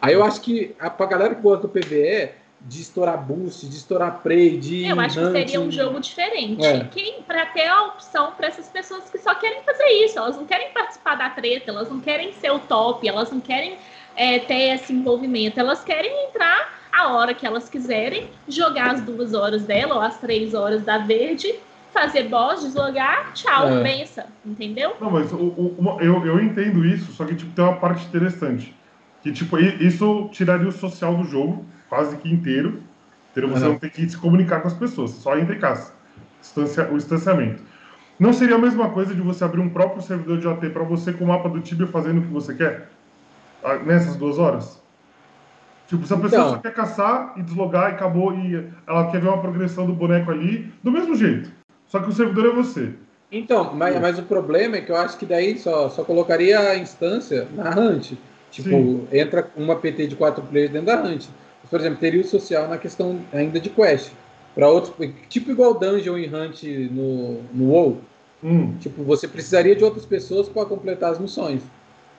Aí eu acho que a, pra galera que gosta do PVE, de estourar Boost, de estourar Prey, de. Eu acho que seria um jogo diferente. É. Quem para ter a opção para essas pessoas que só querem fazer isso, elas não querem participar da treta, elas não querem ser o top, elas não querem é, ter esse envolvimento, elas querem entrar a hora que elas quiserem, jogar as duas horas dela ou as três horas da verde, fazer boss, deslogar, tchau, É. benção, entendeu? Não, mas o- o- uma- eu, eu entendo isso, só que tipo, tem uma parte interessante. Que tipo, isso tiraria o social do jogo, quase que inteiro. Entendeu? Você não tem que se comunicar com as pessoas, só entra e caça. Distancia- o distanciamento. Não seria a mesma coisa de você abrir um próprio servidor de OT para você com o mapa do Tibia fazendo o que você quer? Ah, Nessas duas horas? Tipo, se a pessoa Então. só quer caçar e deslogar e acabou, e ela quer ver uma progressão do boneco ali, do mesmo jeito. Só que o servidor é você. Então, mas, mas o problema é que eu acho que daí só, só colocaria a instância na Hunt. Tipo, Sim. entra uma PT de quatro players dentro da Hunt. Por exemplo, teria o social na questão ainda de quest. Para outros, tipo igual Dungeon e Hunt no, no WoW. Hum. Tipo, você precisaria de outras pessoas para completar as missões.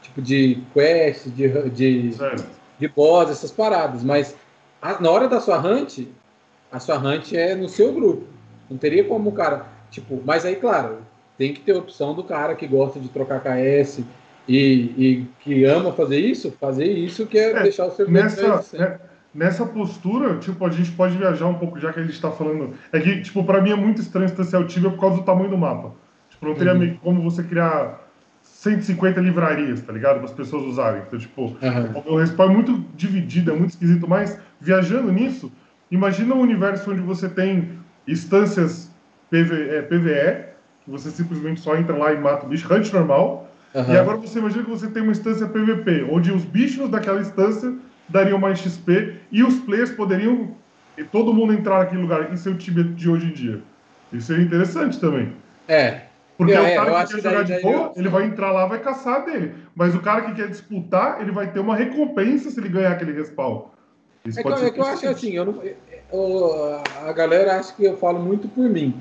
Tipo, de quest, de, de, Certo. de boss, essas paradas. Mas a- na hora da sua hunt, a sua hunt é no seu grupo. Não teria como o cara. Tipo, mas aí, claro, tem que ter a opção do cara que gosta de trocar KS e, e que ama fazer isso, fazer isso que é, É, deixar o servidor Nessa, nessa postura, tipo, a gente pode viajar um pouco, já que a gente tá falando. É que, tipo, pra mim é muito estranho distanciar o Tibia por causa do tamanho do mapa. Tipo, não teria Uhum. meio como você criar 150 livrarias, tá ligado? Para as pessoas usarem. Então, tipo, Aham. o respawn é muito dividido, é muito esquisito, mas viajando nisso, imagina um universo onde você tem instâncias PV, é, PVE, que você simplesmente só entra lá e mata o bicho, hunt normal, Aham. e agora você imagina que você tem uma instância PVP, onde os bichos daquela instância dariam mais XP e os players poderiam todo mundo entrar naquele lugar e ser o Tibia de hoje em dia. Isso seria interessante também. É. Porque É, o cara que quer que jogar daí- de boa, eu- ele vai entrar lá vai caçar dele. Mas o cara que quer disputar, ele vai ter uma recompensa se ele ganhar aquele respawn. Isso É que, é que eu acho assim, eu não, eu- a galera acha que eu falo muito por mim.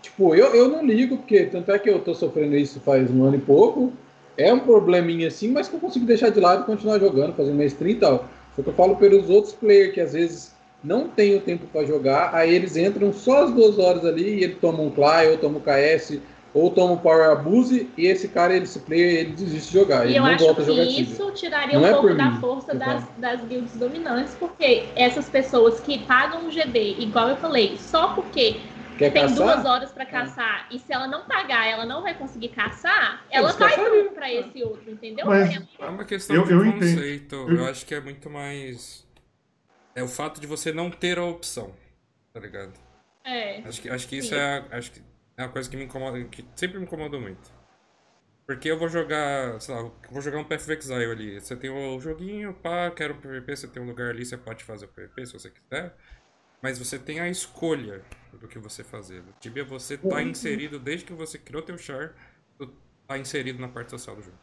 Tipo, eu, eu não ligo, porque tanto é que eu tô sofrendo isso faz um ano e pouco. É um probleminha assim, mas que eu consigo deixar de lado e continuar jogando, fazendo minha stream e tal. Eu falo pelos outros players que às vezes não tem o tempo para jogar, aí eles entram só as duas horas ali e ele toma um Clay, ou toma um KS, ou toma um Power Abuse, e esse cara, esse player, ele desiste de jogar. E ele eu não acho volta a que jogar Tibia. isso tiraria Não um é pouco da mim, força das, das guilds dominantes, porque essas pessoas que pagam o GB, igual eu falei, só porque Quer tem caçar? duas horas pra caçar e se ela não pagar, ela não vai conseguir caçar, ela Eles vai pra, pra esse outro, entendeu? Mas- É- É uma questão Eu- de eu entendo. conceito. Eu... Eu- acho que é muito mais. É o fato de você não ter a opção. Tá ligado? é. Acho que, acho que isso é, a- acho que é uma coisa que me incomoda, que sempre me incomodou muito. Porque eu vou jogar, sei lá, eu vou jogar um Path of Exile ali. Você tem o joguinho, pá, quero um PVP, você tem um lugar ali, você pode fazer o PVP se você quiser. Mas você tem a escolha do que você fazer. No Tibia você tá inserido desde que você criou teu char, tu tá inserido na parte social do jogo.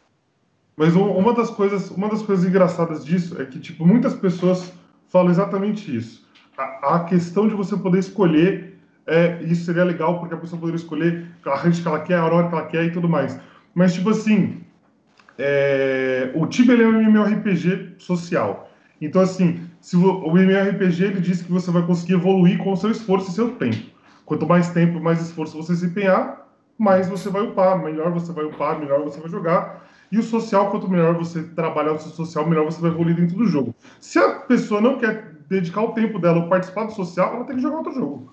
Mas uma das coisas, uma das coisas engraçadas disso é que tipo muitas pessoas falam exatamente isso. A, a questão de você poder escolher, é, isso seria legal porque a pessoa poderia escolher a range que ela quer, a hora que ela quer e tudo mais. Mas tipo assim, é, o Tibia é um MMORPG social. Então assim, se o MMORPG ele diz que você vai conseguir evoluir com o seu esforço e seu tempo. Quanto mais tempo, mais esforço você se empenhar, mais você vai upar, melhor você vai upar, melhor você vai jogar. E o social, quanto melhor você trabalhar o seu social, melhor você vai evoluir dentro do jogo. Se a pessoa não quer dedicar o tempo dela ou participar do social, ela tem que jogar outro jogo.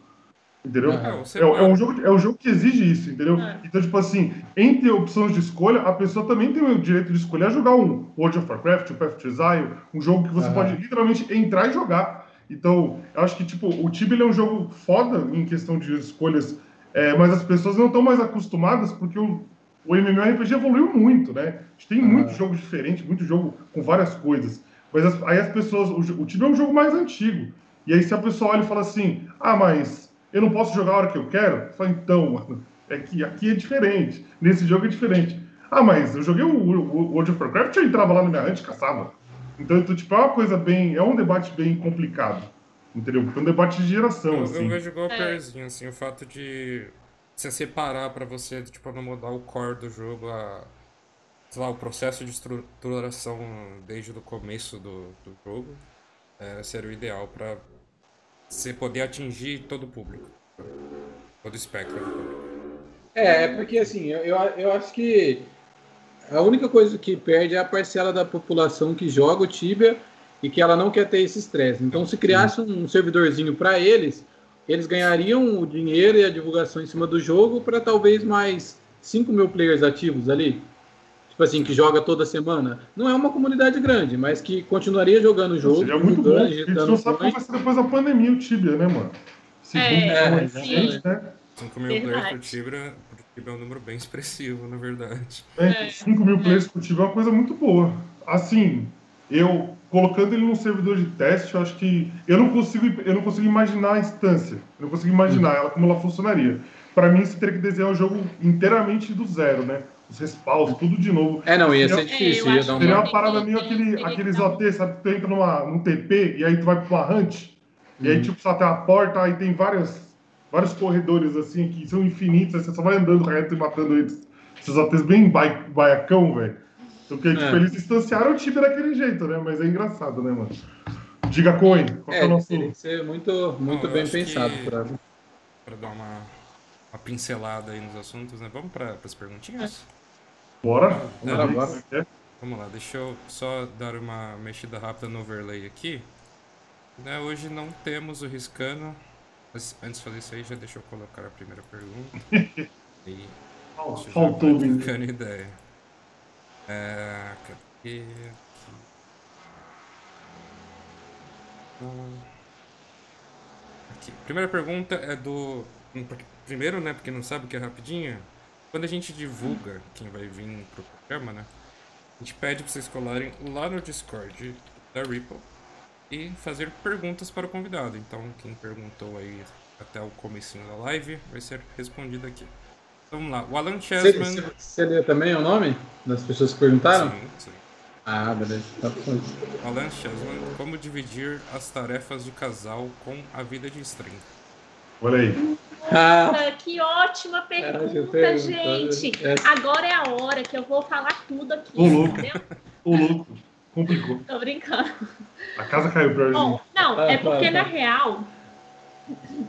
Entendeu? É, É, é um jogo, é um jogo que exige isso, entendeu? É. Então, tipo assim, entre opções de escolha, a pessoa também tem o direito de escolher jogar um World of Warcraft, um Path to Exile, um jogo que você Aham. pode literalmente entrar e jogar. Então, eu acho que, tipo, o Tibia é um jogo foda em questão de escolhas, é, mas as pessoas não estão mais acostumadas porque o, o MMORPG evoluiu muito, né? A gente tem Aham. muito jogo diferente, muito jogo com várias coisas. Mas as- aí as pessoas, o, o Tibia é um jogo mais antigo. E aí se a pessoa olha e fala assim, ah, mas eu não posso jogar a hora que eu quero? Então, mano, é que aqui é diferente. Nesse jogo é diferente. Ah, mas eu joguei o, o World of Warcraft, eu entrava lá na minha hunt e caçava. Então, então, tipo, é uma coisa bem. É um debate bem complicado. Entendeu? Porque é um debate de geração, Eu, eu assim. vejo igual o É. Pierzinho, assim, o fato de você separar pra você, tipo, não mudar o core do jogo, a, sei lá, o processo de estruturação desde o começo do, do jogo, é, seria o ideal pra você poder atingir todo o público. Todo o espectro. É, é porque assim, eu, eu, eu acho que a única coisa que perde é a parcela da população que joga o Tibia e que ela não quer ter esse estresse. Então, se criasse um servidorzinho para eles, eles ganhariam o dinheiro e a divulgação em cima do jogo para talvez mais 5 mil players ativos ali. Tipo assim, que joga toda semana. Não é uma comunidade grande, mas que continuaria jogando o jogo. Seria muito bom. A gente não sabe como vai ser depois da pandemia o Tibia, né, mano? Se É, como sim. gente, né? 5 mil players Verdade. por Tibia, por Tibia é um número bem expressivo, na verdade. É, 5 mil players por Tibia é uma coisa muito boa. Assim, eu colocando ele num servidor de teste, eu acho que eu não consigo, eu não consigo imaginar a instância. Eu não consigo imaginar ela como ela funcionaria. Pra mim, você teria que desenhar o jogo inteiramente do zero, né? Os respawns, tudo de novo. É, não, ia ser difícil. ia dar que Seria uma... uma parada meio aquele, aqueles OT, sabe? Tu entra numa, num TP e aí tu vai pra uma hunt. E aí, Uhum. tipo, só tem a porta, aí tem várias, vários corredores, assim, que são infinitos, aí você só vai andando reto e matando eles. Esses OTs bem bai- baiacão, velho. Porque, tipo, É. eles distanciaram o Tibia daquele jeito, né? Mas é engraçado, né, mano? Diga, Coin, qual que é, É, o nosso... teria que ser muito, muito bem pensado. que- Pra... Pra dar uma, uma pincelada aí nos assuntos, né? Vamos para as perguntinhas? Bora? É que é. Vamos lá, deixa eu só dar uma mexida rápida no overlay aqui. Né, hoje não temos o Riscano, mas antes de fazer isso aí, já deixa eu colocar a primeira pergunta. <laughs> e Faltou vai o vídeo. trocando ideia. É, cadê? Aqui. Aqui. Primeira pergunta é do. hum, Primeiro, né, porque não sabe o que é rapidinho. Quando a gente divulga quem vai vir pro programa, né? A gente pede pra vocês colarem lá no Discord da Ripple e fazer perguntas para o convidado. Então, quem perguntou aí até o comecinho da live vai ser respondido aqui. Então, vamos lá. O Alan você, você lê também o nome das pessoas que perguntaram? Sim, sim. Ah, beleza. Tá bom. Alan Chessman, como dividir as tarefas de casal com a vida de stream? Olha aí. Ah, Nossa, que ótima pergunta, gente. é. Agora é a hora que eu vou falar tudo aqui, Ô, louco. entendeu? Ô, louco. Complicou. Tô brincando. A casa caiu pra Bom, não, Ah, é porque tá, na tá. real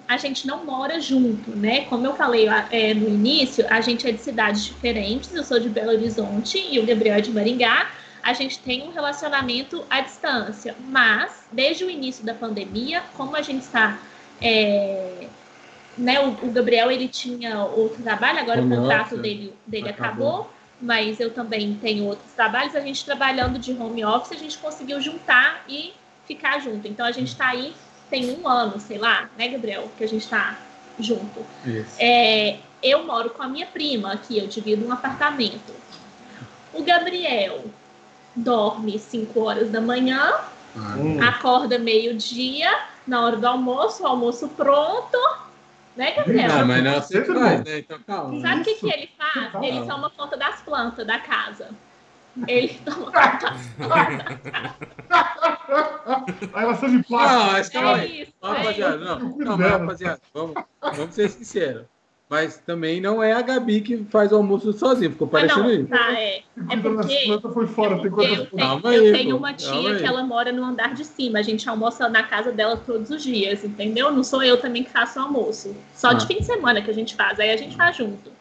a gente não mora junto, né? Como eu falei é, no início, a gente é de cidades diferentes. Eu sou de Belo Horizonte e o Gabriel é de Maringá. A gente tem um relacionamento à distância, mas desde o início da pandemia, como a gente está é, né, o, o Gabriel ele tinha outro trabalho, agora o contrato dele, dele Acabou. acabou. mas eu também tenho outros trabalhos. A gente trabalhando de home office, a gente conseguiu juntar e ficar junto. Então a gente está aí tem um ano, sei lá, né, Gabriel, que a gente está junto. É, eu moro com a minha prima aqui, eu divido um apartamento. O Gabriel dorme 5 horas da manhã Ah, Hum. Acorda meio-dia, na hora do almoço, o almoço pronto. Né, Gabriel? Não, mas não é você faz, irmão. né? Então calma. Sabe o que, que ele faz? Calma. Ele toma conta das plantas da casa. Ele <laughs> toma conta das plantas. Aí ela são de plástico. Não, mas calma É aí. isso, Ó, é Rapaziada, não, não, mas, rapaziada, vamos, vamos ser sinceros. Mas também não é a Gabi que faz o almoço sozinha, ficou Ah, parecendo não, isso. tá, é. Das porque- foi fora, É tem porque coisa eu tenho, Calma eu aí, tenho uma tia aí. que ela mora no andar de cima. A gente almoça na casa dela todos os dias, entendeu? Não sou eu também que faço o almoço. Só de Ah. fim de semana que a gente faz. Aí a gente faz junto.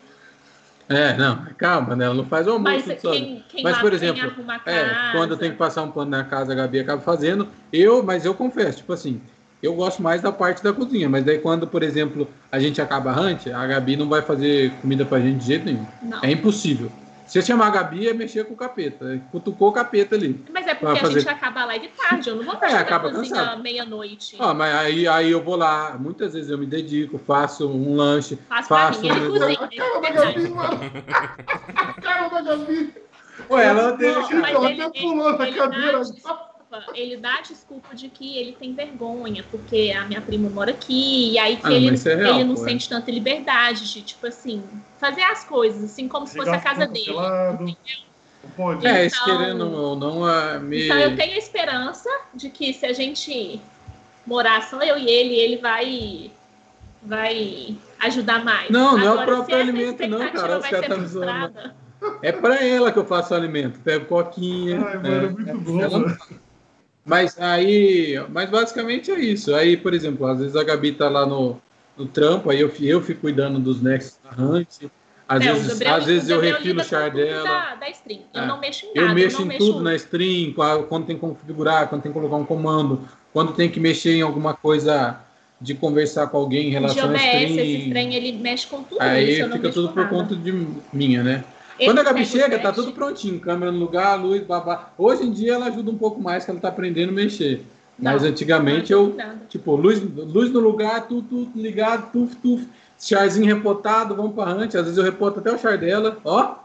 É, não, calma, né? Ela não faz o almoço Mas quem, quem Mas, por exemplo, É, quando tem que passar um pano na casa, a Gabi acaba fazendo. Eu, mas eu confesso, tipo assim, eu gosto mais da parte da cozinha. Mas daí quando, por exemplo, a gente acaba rante, a Gabi não vai fazer comida pra gente de jeito nenhum. Não. É impossível. Se eu chamar a Gabi, é mexer com o capeta. Cutucou o capeta ali. Mas é porque Vai a fazer- gente acaba a live tarde. Eu não vou É, mexer na acaba cozinha meia-noite. Ah, mas aí, aí eu vou lá, muitas vezes eu me dedico, faço um lanche, Faço pra faço mim. Ele um cozinha. negócio. é A cara da. Gabi, mano. <laughs> A cara da Gabi. Ué, ela Não, ele- até pulou ele cadeira. Desculpa, ele dá desculpa de que ele tem vergonha, porque a minha prima mora aqui, e aí que Ah, ele, é real, ele não pô, é. sente tanta liberdade de, tipo assim, fazer as coisas, assim, como se fosse a casa dele. Pode. É, isso Então- querendo ou não, a me... Então eu tenho a esperança de que se a gente morar só eu e ele, ele vai vai ajudar mais. Não, não é o Agora, próprio alimento não, cara, os vai caras tá zoando. frustrada, É pra ela que eu faço o alimento. Pego coquinha. Ai, né? mano, é muito bom, Ela-. Mas aí, mas basicamente é isso. Aí, por exemplo, às vezes a Gabi tá lá no, no trampo, aí eu, eu fico cuidando dos necks da Hunt. Às É, vezes, Gabriel- às vezes eu refilo o char dela. Da, da stream. Eu É. não mexo em nada. Eu mexo não em tudo na stream, qua- quando tem que configurar, quando tem que colocar um comando, quando tem que mexer em alguma coisa de conversar com alguém em relação à OBS, esse stream. ele mexe com tudo Aí isso. eu fica mexo tudo por nada. conta de minha, né? Quando a Gabi chega, tá tudo prontinho. Câmera no lugar, luz, babá. Hoje em dia ela ajuda um pouco mais, que ela tá aprendendo a mexer. Mas Não, antigamente não eu, nada. tipo, luz, luz no lugar, tudo, tudo ligado, tuf, tuf. Charzinho repotado, vamos pra Hunt. Às vezes eu repoto até o char dela. Ó,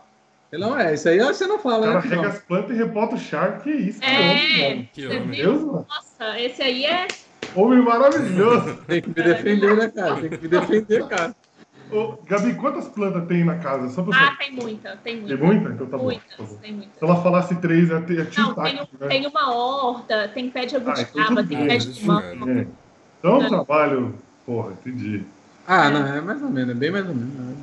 não é, isso aí você não fala, cara né? rega Não. as plantas e rebota o char. Que isso, É, cara. Que homem. Deus, mano. Nossa, esse aí é. Homem maravilhoso. Tem que me defender, né, cara? Tem que me defender, cara. Ô, Gabi, quantas plantas tem na casa? Só pra Ah, tem muita, tem muita. Tem muita? Então tá bom. Muitas, tá bom. tem muitas. Se ela falasse três, é, t- é tio Não, tem, tático, um- né? tem uma horta, tem pé de então abuticaba, tudo tem bem, pé de limão. É. Então é um trabalho. Porra, entendi. Ah, não, é mais ou menos, é bem mais ou menos. né?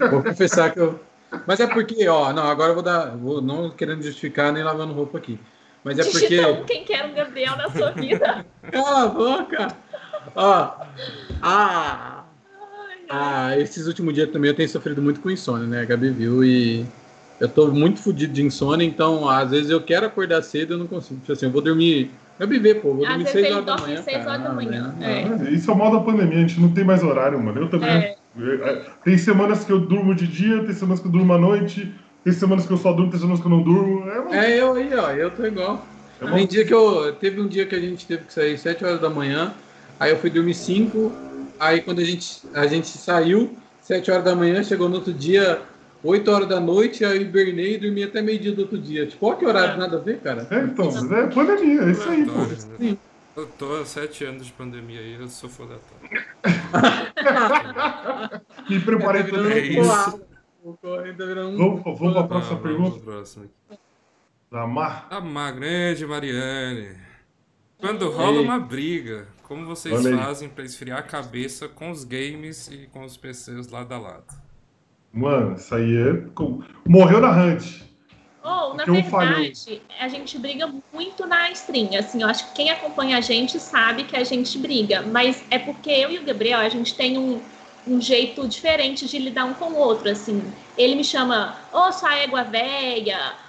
<laughs> Vou confessar que eu. Mas é porque, ó, não, agora eu vou dar. Vou, não querendo justificar nem lavando roupa aqui. Mas é porque. Um quem quer um Gabriel na sua vida. Cala a boca! Ó. Ah! Ah, esses últimos dias também eu tenho sofrido muito com insônia, né? A Gabi viu e. Eu tô muito fodido de insônia, então às vezes eu quero acordar cedo e eu não consigo. Tipo assim, eu vou dormir. Gabi vê, pô, vou Às dormir vezes 6 ele horas da manhã. 6 horas da manhã, né? é. Isso é o mal da pandemia, a gente não tem mais horário, mano. Eu também. É. É, Tem semanas que eu durmo de dia, tem semanas que eu durmo à noite, tem semanas que eu só durmo, tem semanas que eu não durmo. É. É eu aí, ó, eu tô igual. É Tem dia que eu. Teve um dia que a gente teve que sair 7 horas da manhã, aí eu fui dormir 5, aí quando a gente, a gente saiu, 7 horas da manhã, chegou no outro dia, 8 horas da noite, aí eu hibernei e dormi até meio-dia do outro dia. Tipo, olha que horário, nada a ver, cara. É, então, é pandemia, é isso aí, pô. Eu tô há sete anos de pandemia aí, eu sou foda. tá? <laughs> Me preparei pra virando É isso. Vamos, vamos pra Ah, próxima pergunta? aqui. Da Mar. A má grande Mariane. Quando rola Ei. uma briga, como vocês aí. fazem pra esfriar a cabeça com os games e com os PCs lado a lado? Mano, isso aí é. Morreu na Hunt. Ou, na um falhou. verdade, a gente briga muito na stream. Assim, eu acho que quem acompanha a gente sabe que a gente briga. Mas é porque eu e o Gabriel, a gente tem um, um jeito diferente de lidar um com o outro, assim. Ele me chama, ô, sua égua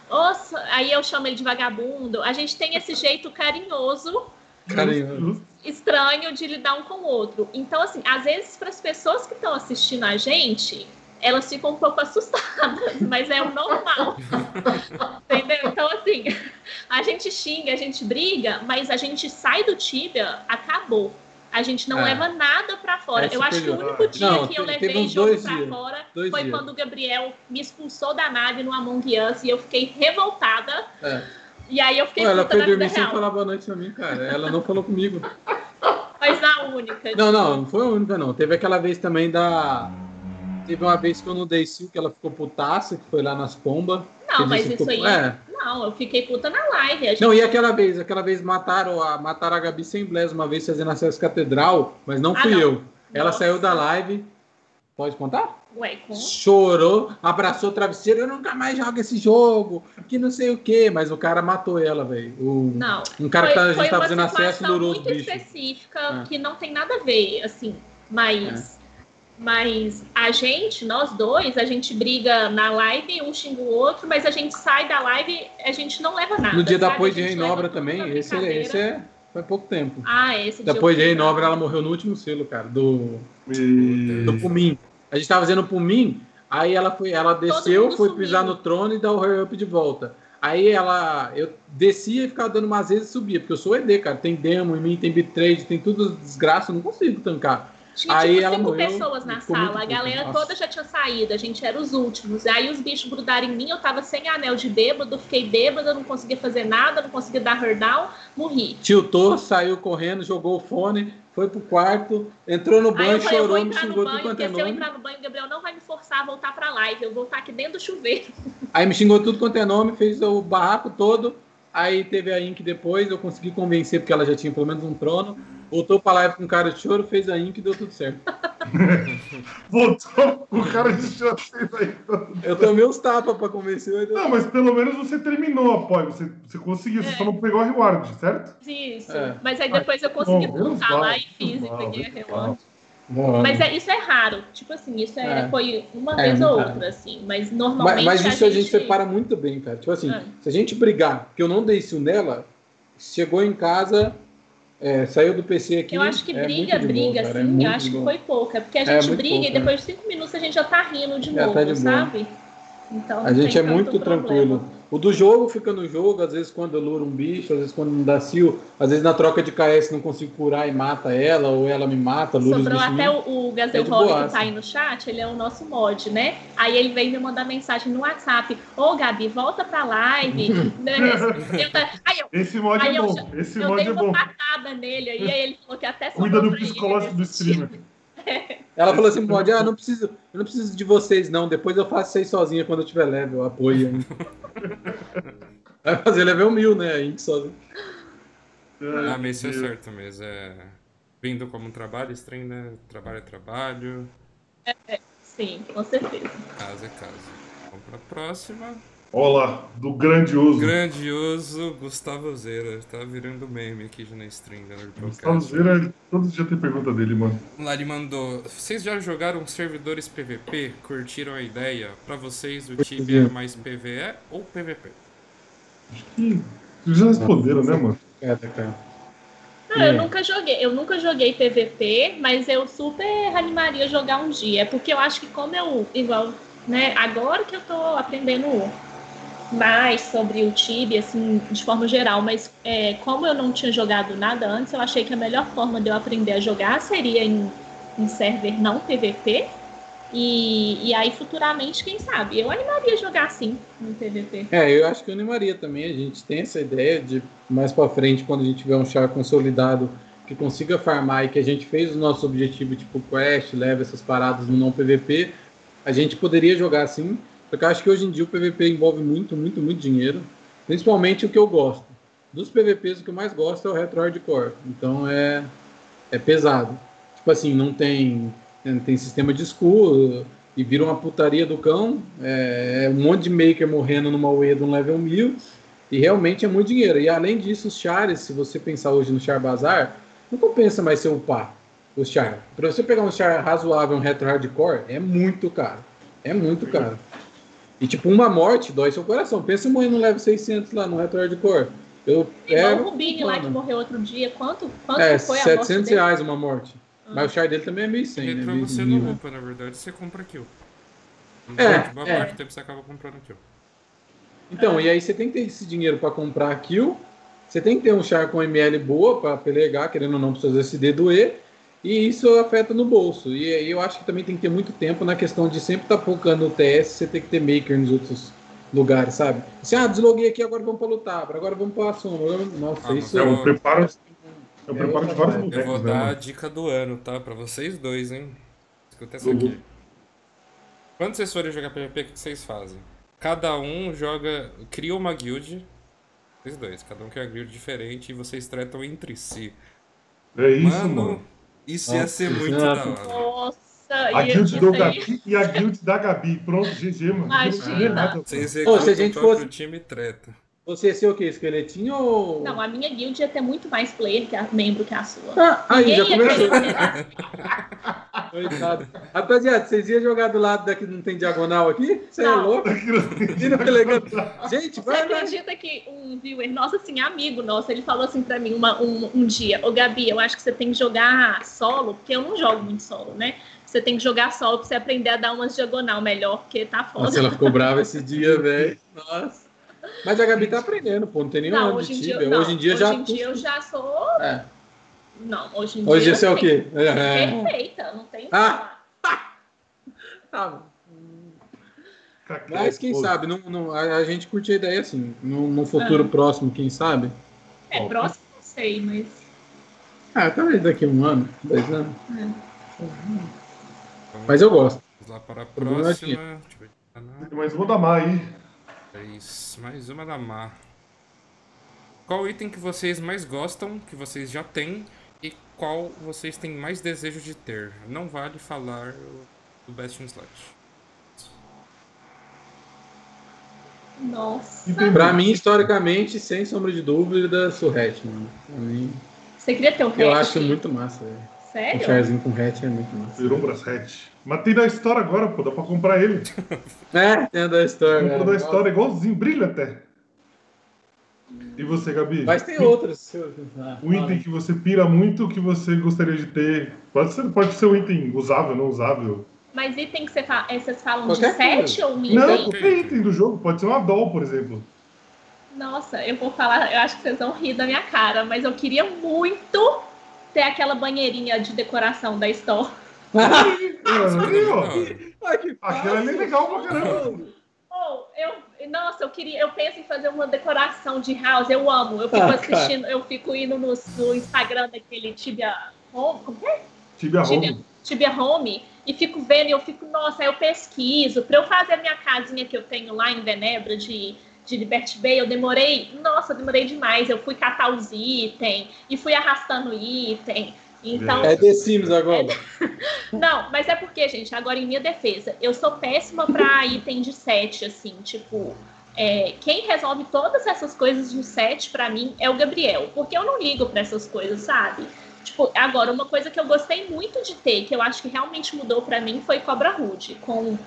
ô, sua- aí eu chamo ele de vagabundo. A gente tem esse jeito carinhoso Carinhoso. Estranho de lidar um com o outro. Então, assim, às vezes, para as pessoas que estão assistindo a gente, elas ficam um pouco assustadas, <laughs> mas é o normal. <laughs> Entendeu? Então, assim, a gente xinga, a gente briga, mas a gente sai do Tibia, acabou. A gente não É. leva nada pra fora. É eu acho que o único dia Não, que eu levei jogo dias. fora Dois foi dias. quando o Gabriel me expulsou da nave no Among Us e eu fiquei revoltada. É. E aí eu fiquei Pô, ela na vida dormir sem falar boa noite pra mim, cara. Ela não falou comigo. <laughs> Mas a única. Não, tipo, não, não foi a única, não. Teve aquela vez também da. Teve uma vez que eu não dei sil, que ela ficou putaça, que foi lá nas pombas. Não, mas isso aí. É. Não, eu fiquei puta na live. Gente... Não, e aquela vez? Aquela vez mataram a, mataram a Gabi sem blés uma vez fazendo acesso catedral, mas não Ah, fui não. eu. Ela Nossa. saiu da live. Pode contar? Ué, com... Chorou, abraçou o travesseiro, eu nunca mais jogo esse jogo, que não sei o quê, mas o cara matou ela, velho. O- Não. Um cara que tá- a gente foi tá fazendo acesso os muito bichos. específica É. que não tem nada a ver, assim, mas mas a gente, nós dois, a gente briga na live, um xinga o outro, mas a gente sai da live, a gente não leva nada. No dia sabe? depois A de gente Reinobra leva tudo também, esse, brincadeira. esse é. Foi pouco tempo. Ah, esse dia Depois de brava. ela morreu no último selo, cara, do, E... do Pumim. A gente tava fazendo Pumim, aí ela foi, ela desceu, foi sumiu. pisar no trono e dar o hurry up de volta. Aí ela, eu descia e ficava dando umas vezes e subia, porque eu sou ED, cara. Tem demo em mim, tem bitrate, tem tudo desgraça, eu não consigo tancar. Tinha Aí tipo ela cinco morreu, pessoas na sala, a galera Nossa. toda já tinha saído, a gente era os últimos. Aí os bichos grudaram em mim, eu tava sem anel de bêbado, fiquei bêbada, não conseguia fazer nada, não conseguia dar down, morri. Tiltou, saiu correndo, jogou o fone, foi pro quarto, entrou no banho, falei, chorou, me xingou tudo quanto é se eu nome. entrar no banho, o Gabriel não vai me forçar a voltar pra live. Eu vou estar aqui dentro do chuveiro. <laughs> Aí me xingou tudo quanto é nome, fez o barraco todo. Aí teve a Ink depois, eu consegui convencer, porque ela já tinha pelo menos um trono. Voltou pra live com cara de choro, fez a Ink e deu tudo certo. <laughs> Voltou o cara de chance aí. Eu tomei uns tapas pra convencer. mas deu Não, mas pelo menos você terminou apoio. Você, você conseguiu, você É. só não pegou a reward, certo? Isso. É. Mas aí depois eu consegui bom, voltar lá e fiz e peguei a reward. Não, Mas é, isso é raro. Tipo assim, isso é, É. foi uma É, vez ou raro. outra, assim. Mas Mas, normalmente. mas isso a gente... separa muito bem, cara. Tipo assim, É. se a gente brigar, que eu não dei isso nela, chegou em casa, é, saiu do PC aqui. Eu acho que é briga, de briga, boa, cara, é acho de que foi pouca. Porque a É, gente briga pouco, e depois de cinco minutos a gente já tá rindo de É, novo, tá de boa. sabe? Então, A gente é muito problema. O do jogo fica no jogo, às vezes quando eu luro um bicho, às vezes quando não dá sil, às vezes na troca de KS não consigo curar e mata ela, ou ela me mata, lura Sobrou até o, o Gazel É boaça. que tá aí no chat, ele é o nosso mod, né? Aí ele veio me mandar mensagem no WhatsApp: Ô Gabi, volta pra live. <laughs> Né? Eu tá- aí eu, Esse mod Aí é eu bom. já- Esse eu mod dei é uma bom. patada nele, aí, ele falou que até Cuida do ele psicológico do streamer. <laughs> Ela falou assim, mod, ah, não preciso, eu não preciso de vocês, não. Depois eu faço vocês sozinha quando eu tiver level, eu apoio. <laughs> Vai fazer level mil, né? Aí sozinho. Ah, mas isso é certo mesmo. É... Vindo como um trabalho, estranho, né? Trabalho é trabalho, Sim, com certeza. casa é casa. Vamos pra próxima. Olá, do grandioso. Grandioso Gustavo Zeira. Tá virando meme aqui já na stream da Gustavo. Zeira, todo dia tem pergunta dele, mano. Lá ele mandou. Vocês já jogaram servidores PVP? Curtiram a ideia? Pra vocês o Tibia é mais PVE ou PVP? Ih, Vocês já responderam, né, mano? É, tá, cara. Não, eu nunca joguei, eu nunca joguei PVP, mas eu super animaria jogar um dia. É porque eu acho que como eu, igual, né, agora que eu tô aprendendo mais sobre o Tibia, assim, de forma geral, mas é, como eu não tinha jogado nada antes, eu achei que a melhor forma de eu aprender a jogar seria em, em server não PVP. E, e aí, futuramente, quem sabe? Eu animaria jogar assim no PVP. É, eu acho que eu animaria também. A gente tem essa ideia de mais pra frente, quando a gente tiver um char consolidado que consiga farmar e que a gente fez o nosso objetivo, tipo quest, leva essas paradas no não PVP, a gente poderia jogar assim. Porque eu acho que hoje em dia o PVP envolve muito, muito, muito dinheiro. Principalmente o que eu gosto. Dos PVPs, o que eu mais gosto é o Retro Hardcore. Então é, é pesado. Tipo assim, não tem, não tem sistema de escudo e vira uma putaria do cão. É, é um monte de maker morrendo numa UE de um level 1000. E realmente é muito dinheiro. E além disso, os chares, se você pensar hoje no char bazar, não compensa mais ser upar os char. Para você pegar um char razoável, um retro hardcore, é muito caro. É muito caro. E tipo, uma morte dói seu coração. Pensa em morrer no level 600 lá no retro hardcore. Eu, Igual é, o Rubinho lá que morreu outro dia. Quanto, quanto é foi a morte 700 dele? reais uma morte. Mas o char dele também é 1.100, né? Retro 1.000, você né? não upa, na verdade, você compra kill. É, boa é. parte do tempo você acaba comprando kill. Então, e aí você tem que ter esse dinheiro para comprar kill, você tem que ter um char com ML boa para pelegar, querendo ou não, para seus SD doer, e isso afeta no bolso. E aí eu acho que também tem que ter muito tempo na questão de sempre estar focando no TS, você tem que ter maker nos outros, lugares, sabe? Assim, ah, desloguei aqui, agora vamos pra lutar, agora vamos pra sombra. Nossa, Ah, isso É Eu- um preparo, é É preparo de outra vários. Eu vou bonecos, né, dar a dica do ano, tá? Pra vocês dois, hein? Escuta essa Uhum. aqui. Quando vocês forem jogar PvP, o que vocês fazem? Cada um joga. cria uma guild. Vocês dois, cada um cria uma guild diferente e vocês tratam entre si. É isso, mano, mano. Isso ia Nossa, ser muito da hora. Nossa, A guild do Gabi e a guild da Gabi. Pronto, GG, mano. Imagina. É nada. Vocês Ô, se a gente fosse- time treta. Você ia ser o quê? Esqueletinho ou. Não, a minha guild ia ter muito mais player que a membro que a sua. Ah, aí, já começou. <laughs> Coitado. Rapaziada, vocês iam jogar do lado daqui não tem diagonal aqui? Você é Não. louco? Gente, Você vai, vai. acredita que um viewer, nosso assim, amigo nosso, ele falou assim pra mim uma- um, um dia, ô Gabi, eu acho que você tem que jogar solo, porque eu não jogo muito solo, né? Você tem que jogar solo pra você aprender a dar umas diagonal melhor, porque tá foda. Nossa, ela ficou brava esse dia, velho. Nossa. Mas a Gabi tá aprendendo, pô. Não tem nenhum não, ano hoje de em dia, não, Hoje em dia hoje já. em dia eu já sou. É. Não, hoje em dia. Hoje você é o quê? É. Perfeita, não tem Ah. <laughs> Tá Mas quem pô. sabe, não, não- a, a gente curte a ideia assim. Num, num futuro Ah. próximo, quem sabe? É, próximo não sei, mas. Ah, talvez daqui a um ano, dois anos. Então, Mas eu gosto. Vamos lá para a próxima. Ah, não. Tem mais aí. Três. Mais uma da Mar. Qual item que vocês mais gostam, que vocês já têm, e qual vocês têm mais desejo de ter? Não vale falar do Bastion Slut. Nossa. Pra mim, historicamente, sem sombra de dúvida, Surret, mano. Pra mim, Você queria ter um eu hatch acho aqui? muito massa, velho. Um Sério? charzinho com hatch é muito massa. Virou um braçete. Mas tem da história agora, pô. Dá pra comprar ele. <laughs> É, tem a da história. Comprou da história igualzinho. Brilha até. E você, Gabi? Mas tem outras. se eu- ah, Um item que você pira muito, que você gostaria de ter. Pode ser, pode ser um item usável, não usável. Mas item que você fala, é, vocês falam Qualquer de set coisa. ou um Não, item? qualquer item do jogo. Pode ser uma doll, por exemplo. Nossa, eu vou falar, eu acho que vocês vão rir da minha cara, mas eu queria muito ter aquela banheirinha de decoração da Store. <laughs> Aquela ali é legal pra caramba. Oh, eu, nossa, eu queria, eu penso em fazer uma decoração de house, eu amo. Eu fico Ah, cara. assistindo, eu fico indo no, no Instagram daquele Tibia Home, como é? Tibia Tibia, Home. Tibia Home e fico vendo e eu fico, nossa, aí eu pesquiso. Pra eu fazer a minha casinha que eu tenho lá em Venebra de, de Liberty Bay, eu demorei, nossa, eu demorei demais. Eu fui catar os itens e fui arrastando item. Então, É The Sims agora. <laughs> não, mas é porque, gente, agora em minha defesa, eu sou péssima pra item de set, assim, tipo. é, quem resolve todas essas coisas no set, pra mim, é o Gabriel. Porque eu não ligo pra essas coisas, sabe? Tipo, agora, uma coisa que eu gostei muito de ter, que eu acho que realmente mudou pra mim, foi Cobra Hood, com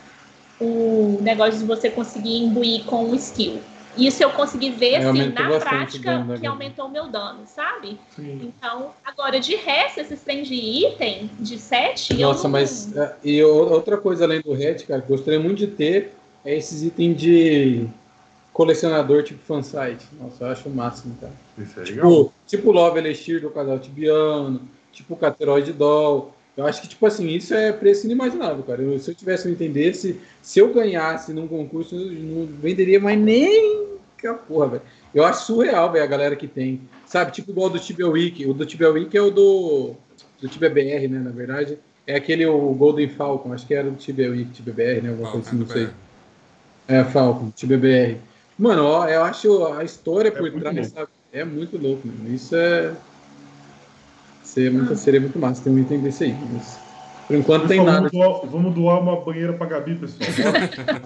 o negócio de você conseguir imbuir com um skill. Isso eu consegui ver, É, assim, na prática, que Gabi. aumentou o meu dano, sabe? Sim. Então, agora, de resto, esses trem de item, de set, eu Nossa, não... mas. é, E outra coisa além do hatch, cara, que gostaria muito de ter é esses itens de colecionador tipo fansite. Nossa, eu acho o máximo, cara. Isso é legal. Tipo, tipo Love Elixir do casal tibiano, tipo Cateroid Doll. Eu acho que, tipo assim, isso é preço inimaginável, cara. Eu- se eu tivesse um item desse, se eu ganhasse num concurso, eu não venderia mais nem que a porra, velho. Eu acho surreal, velho, a galera que tem. Sabe, tipo igual do Tibia Week. O do Tibia Week é o do, do Tibia BR, né, na verdade. É aquele, o Golden Falcon, acho que era do Tibia Week, Tibia BR, né, alguma coisa assim, não sei. É, Falcon, Tibia BR. Mano, ó, eu acho a história por muito trás, louco. sabe? É muito louco, mano. Isso é. Seria muito, seria muito massa ter um item desse aí. Mas, por enquanto não tem nada. Vamos doar, vamos doar uma banheira pra Gabi, pessoal.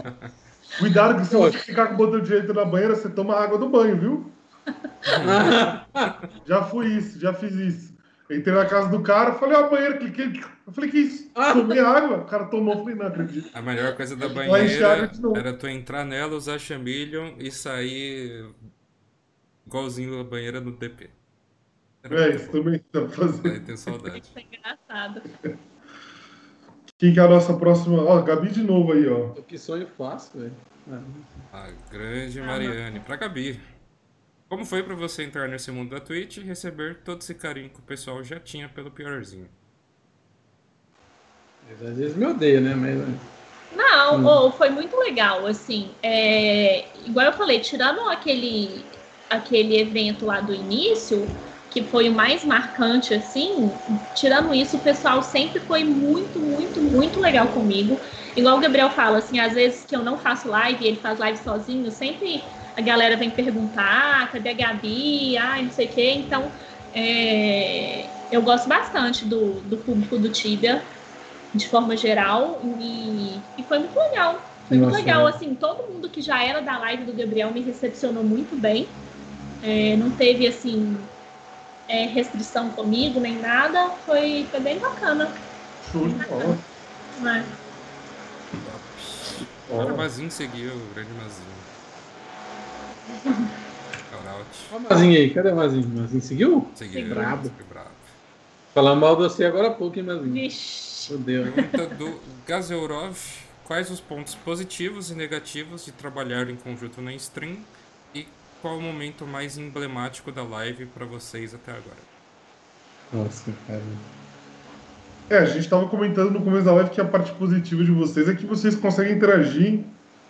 <laughs> Cuidado que se você ficar com o botão direito na banheira, você toma água do banho, viu? <laughs> Já fui isso, já fiz isso. Entrei na casa do cara, falei, ó, a banheira, cliquei. Eu falei, que isso? Tomei <laughs> água. O cara tomou, falei, não acredito. A melhor coisa da banheira era tu entrar nela, usar chameleon e sair igualzinho a banheira do DP. É, isso também dá pra fazer. Aí tem saudade. Isso é engraçado. Quem que é a nossa próxima? Ó, Gabi de novo aí, ó. Que sonho fácil, velho. Ah, A grande Mariane. Pra Gabi. Como foi pra você entrar nesse mundo da Twitch e receber todo esse carinho que o pessoal já tinha pelo piorzinho? Às vezes me odeia, né? Mas. Não, Não, Hum. ô, foi muito legal, assim. é, igual eu falei, tirando aquele, aquele evento lá do início, que foi o mais marcante, assim, tirando isso, o pessoal sempre foi muito, muito, muito legal comigo. Igual o Gabriel fala, assim, às vezes que eu não faço live e ele faz live sozinho, sempre a galera vem perguntar, "Ah, cadê a Gabi? Ai, não sei o quê. Então, é, eu gosto bastante do, do público do Tibia, de forma geral, e, e foi muito legal. Foi muito Nossa, legal, é. assim, todo mundo que já era da live do Gabriel me recepcionou muito bem. É, não teve, assim, é, restrição comigo, nem nada. Foi, foi bem bacana. Show de bola. né? O Mazinho seguiu, o grande Mazinho. <laughs> Ó o Mazinho aí, cadê o Mazinho? Mazinho seguiu? Seguiu. Brabo. Brabo. Falando mal de você agora há pouco, hein, Mazinho? Vixe. Meu Deus. Pergunta do Gazeurov. Quais os pontos positivos e negativos de trabalhar em conjunto na stream? Qual o momento mais emblemático da live pra vocês até agora? Nossa, cara. É, a gente tava comentando no começo da live que a parte positiva de vocês é que vocês conseguem interagir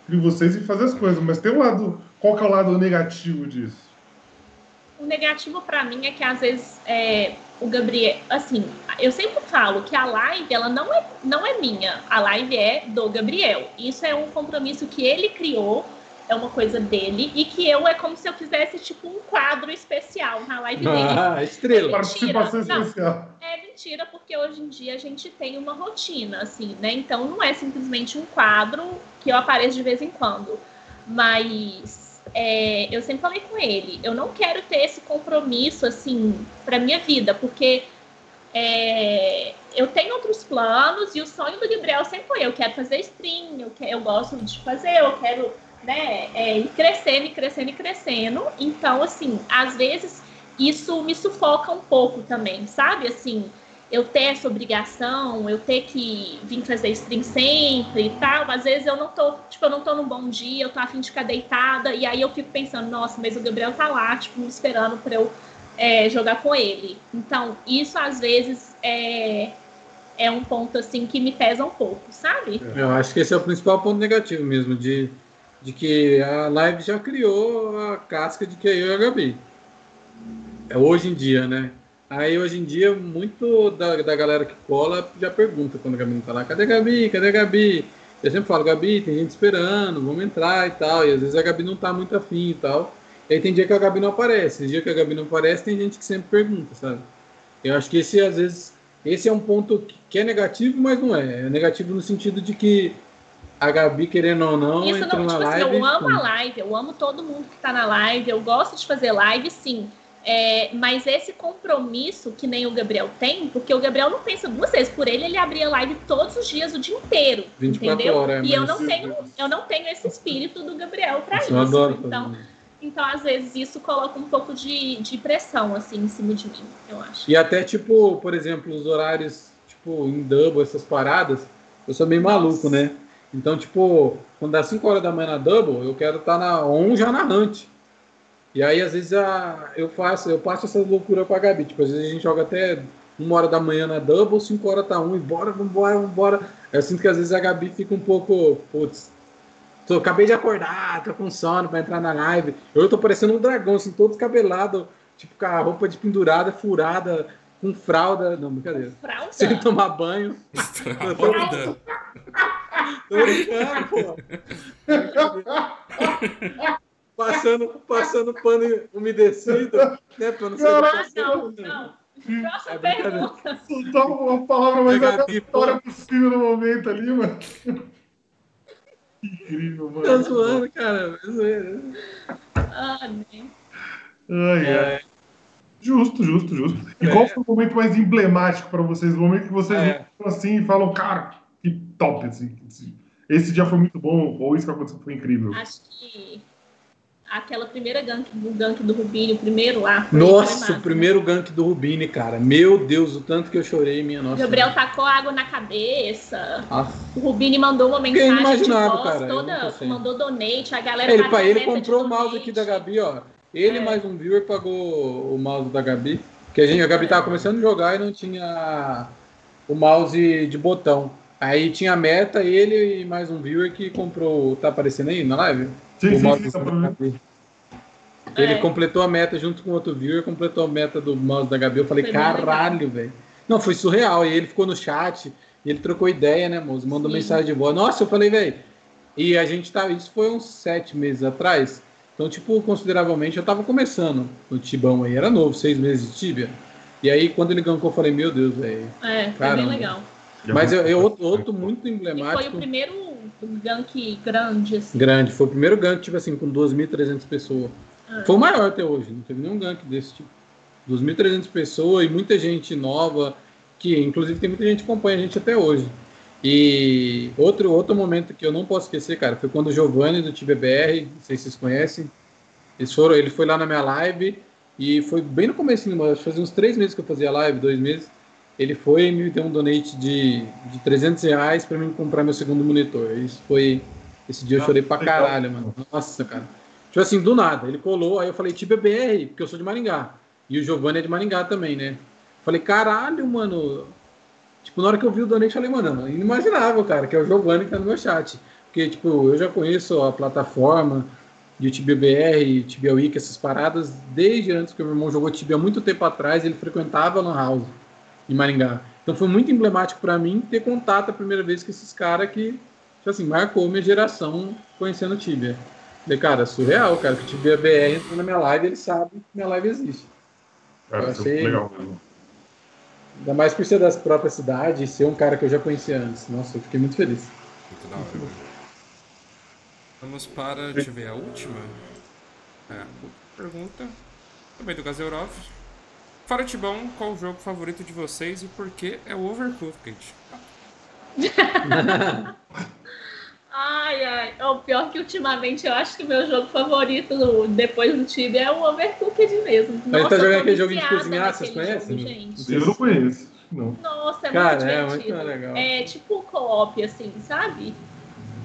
entre vocês e fazer as coisas, mas tem um lado. Qual que é o lado negativo disso? O negativo pra mim é que às vezes é, o Gabriel, assim, eu sempre falo que a live ela não é, não é minha, a live é do Gabriel. Isso é um compromisso que ele criou, é uma coisa dele e que eu é como se eu fizesse tipo um quadro especial na live dele. Ah, estrela. Participação Não. especial. É mentira, porque hoje em dia a gente tem uma rotina, assim, né? Então não é simplesmente um quadro que eu apareço de vez em quando. Mas é, eu sempre falei com ele, eu não quero ter esse compromisso, assim, pra minha vida, porque é, eu tenho outros planos e o sonho do Gabriel sempre foi: eu quero fazer stream, eu, que- eu gosto de fazer, eu quero né, é, ir crescendo, e crescendo e crescendo. Então, assim, às vezes isso me sufoca um pouco também, sabe? Assim, eu ter essa obrigação, eu ter que vir fazer stream sempre e tal. Às vezes eu não tô, tipo, eu não tô num bom dia, eu tô afim de ficar deitada, e aí eu fico pensando, nossa, mas o Gabriel tá lá, tipo, me esperando pra eu é, jogar com ele. Então, isso às vezes é, é um ponto assim que me pesa um pouco, sabe? Eu acho que esse é o principal ponto negativo mesmo, de, de que a live já criou a casca de que é eu e a Gabi. É hoje em dia, né? Aí hoje em dia, muito da, da galera que cola já pergunta quando a Gabi não tá lá, cadê a Gabi? Cadê a Gabi? Eu sempre falo, Gabi, tem gente esperando, vamos entrar e tal. E às vezes a Gabi não tá muito afim e tal. E aí tem dia que a Gabi não aparece. Esse dia que a Gabi não aparece, tem gente que sempre pergunta, sabe? Eu acho que esse, às vezes, esse é um ponto que é negativo, mas não é. É negativo no sentido de que a Gabi, querendo ou não, Isso entrou não, na tipo assim, live. eu amo a live, eu amo todo mundo que tá na live, eu gosto de fazer live, sim. É, mas esse compromisso que nem o Gabriel tem, porque o Gabriel não pensa duas vezes, por ele ele abria live todos os dias, o dia inteiro, 24 entendeu? horas, e eu mas- não tenho, eu não tenho esse espírito do Gabriel para isso. Eu adoro então, então, às vezes, isso coloca um pouco de, de pressão, assim, em cima de mim, eu acho. E até, tipo, por exemplo, os horários, tipo, em double, essas paradas, eu sou meio maluco, né? Então, tipo, quando dá 5 horas da manhã na double, eu quero estar na on já na hunt. E aí, às vezes, a, eu faço, eu passo essa loucura com a Gabi. Tipo, às vezes a gente joga até uma hora da manhã na double, 5 horas tá um, e bora, vambora, vambora. Eu sinto que às vezes a Gabi fica um pouco, putz, tô, acabei de acordar, tô com sono pra entrar na live. Eu tô parecendo um dragão, assim, todo descabelado, tipo, com a roupa de pendurada, furada, com fralda. Não, brincadeira. Fralda? Sem tomar banho. <laughs> Fralda. <laughs> Tô brincando, pô. Passando, passando pano umedecido, né? Pra não ser. Ah, não, não. Próxima É pergunta. Soltar uma palavra mais aleatória possível no momento ali, mano. Que incrível, mano. Tá zoando, cara. é zoeira. Ah, né? Ai, ai. Justo, justo, justo. E qual foi o momento mais emblemático pra vocês? O momento que vocês É. assim e falam, cara, que top, assim. esse- Esse dia foi muito bom, ou isso que aconteceu foi incrível. Acho que aquela primeira gank, o gank do Rubinho, o primeiro lá. Nossa, o primeiro gank do Rubini, cara. Meu Deus, o tanto que eu chorei, minha né? nossa. O Gabriel tacou água na cabeça. Nossa. O Rubini mandou uma mensagem de imaginava, voz cara, toda, mandou donate, a galera Ele, pá, ele de comprou o mouse aqui da Gabi, ó. Ele É. mais um viewer pagou o mouse da Gabi. Porque a, gente, a Gabi tava começando a jogar e não tinha o mouse de botão. Aí tinha a meta, ele e mais um viewer que comprou. Tá aparecendo aí na live? Sim, O sim, mouse sim, tá. Ele É. completou a meta junto com outro viewer, completou a meta do mouse da Gabi. Eu falei, Foi caralho, velho. Não, foi surreal. E ele ficou no chat, e ele trocou ideia, né, moço? Mandou Sim. mensagem de voz. Nossa, eu falei, velho. E a gente tá. Isso foi uns sete meses atrás. Então, tipo, consideravelmente, eu tava começando no Tibão aí. Era novo, seis meses de Tibia. E aí, quando ele gankou, eu falei, meu Deus, velho. É, foi Caramba. bem legal. Mas eu, eu, outro, outro muito E foi emblemático. o primeiro gank grande, assim. Grande. Foi o primeiro gank, tipo assim, com 2.300 pessoas. É. Foi o maior até hoje. Não teve nenhum gank desse tipo. 2.300 pessoas e muita gente nova, que inclusive tem muita gente que acompanha a gente até hoje. E outro, outro momento que eu não posso esquecer, cara, foi quando o Giovanni do TBBR, não sei se vocês conhecem, eles foram, ele foi lá na minha live e foi bem no começo, acho que fazia uns três meses que eu fazia live, dois meses. Ele foi e me deu um donate de, de 300 reais pra mim comprar meu segundo monitor. Isso foi. Esse dia eu Ah, chorei pra caralho, mano. Nossa, cara. Tipo assim, do nada. Ele colou, aí eu falei, TBBR, porque eu sou de Maringá. E o Giovanni é de Maringá também, né? Falei, caralho, mano. Tipo, na hora que eu vi o donate, eu falei, mano, inimaginável, cara, que é o Giovanni que tá no meu chat. Porque, tipo, eu já conheço a plataforma de TBBR, Tibia Wiki, essas paradas, desde antes que o meu irmão jogou Tibia há muito tempo atrás, ele frequentava a Lan House em Maringá. Então foi muito emblemático pra mim ter contato a primeira vez com esses caras que, tipo assim, marcou minha geração conhecendo o Tibia. Falei, cara, surreal, cara, que o Tibia BR entrou na minha live, ele sabe que minha live existe. Cara, Eu isso achei- é legal mesmo. Ainda mais por ser das próprias cidades e ser um cara que eu já conhecia antes. Nossa, eu fiquei muito feliz. Muito da hora. Vamos para, deixa eu ver, a última. É, a última pergunta. Também do Gazerov. Fora Tibão, qual o jogo favorito de vocês e por que é o Overcooked? <laughs> Ai, ai. O pior que ultimamente eu acho que o meu jogo favorito no- depois do Tibia é o Overcooked mesmo. Mas Nossa, tá eu jogando aquele joguinho de cozinhar, vocês conhecem? jogo, gente. Eu não conheço. Não. Nossa, é Cara, muito é divertido. muito legal. É tipo co-op, assim, sabe?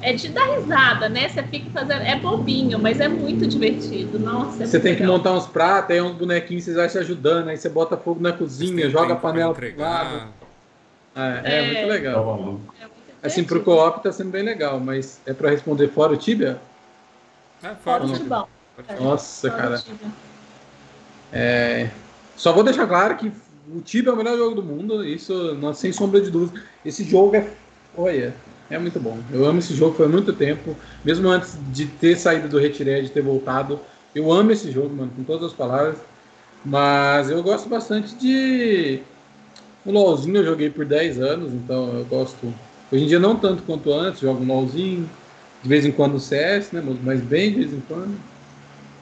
É de dar risada, né? Você fica fazendo. É bobinho, mas é muito divertido. Nossa, é Você tem que legal. montar uns pratos, aí uns bonequinhos, vocês vão se ajudando, aí você bota fogo na cozinha, joga a panela pro lado. É, é É. muito Tá legal. É muito Assim, pro co-op tá sendo bem legal, mas é pra responder fora o Tibia? É, Fora o. Tibão. É. Nossa, cara. É, Só vou deixar claro que o Tibia é o melhor jogo do mundo, isso não, sem sombra de dúvida. Esse jogo é. Olha, é muito bom. Eu amo esse jogo foi há muito tempo. Mesmo antes de ter saído do Retiré, de ter voltado. Eu amo esse jogo, mano, com todas as palavras. Mas eu gosto bastante de. O LOLzinho eu joguei por 10 anos, então eu gosto. Hoje em dia não tanto quanto antes, jogo um LOLzinho. De vez em quando o CS, né? Mas bem de vez em quando.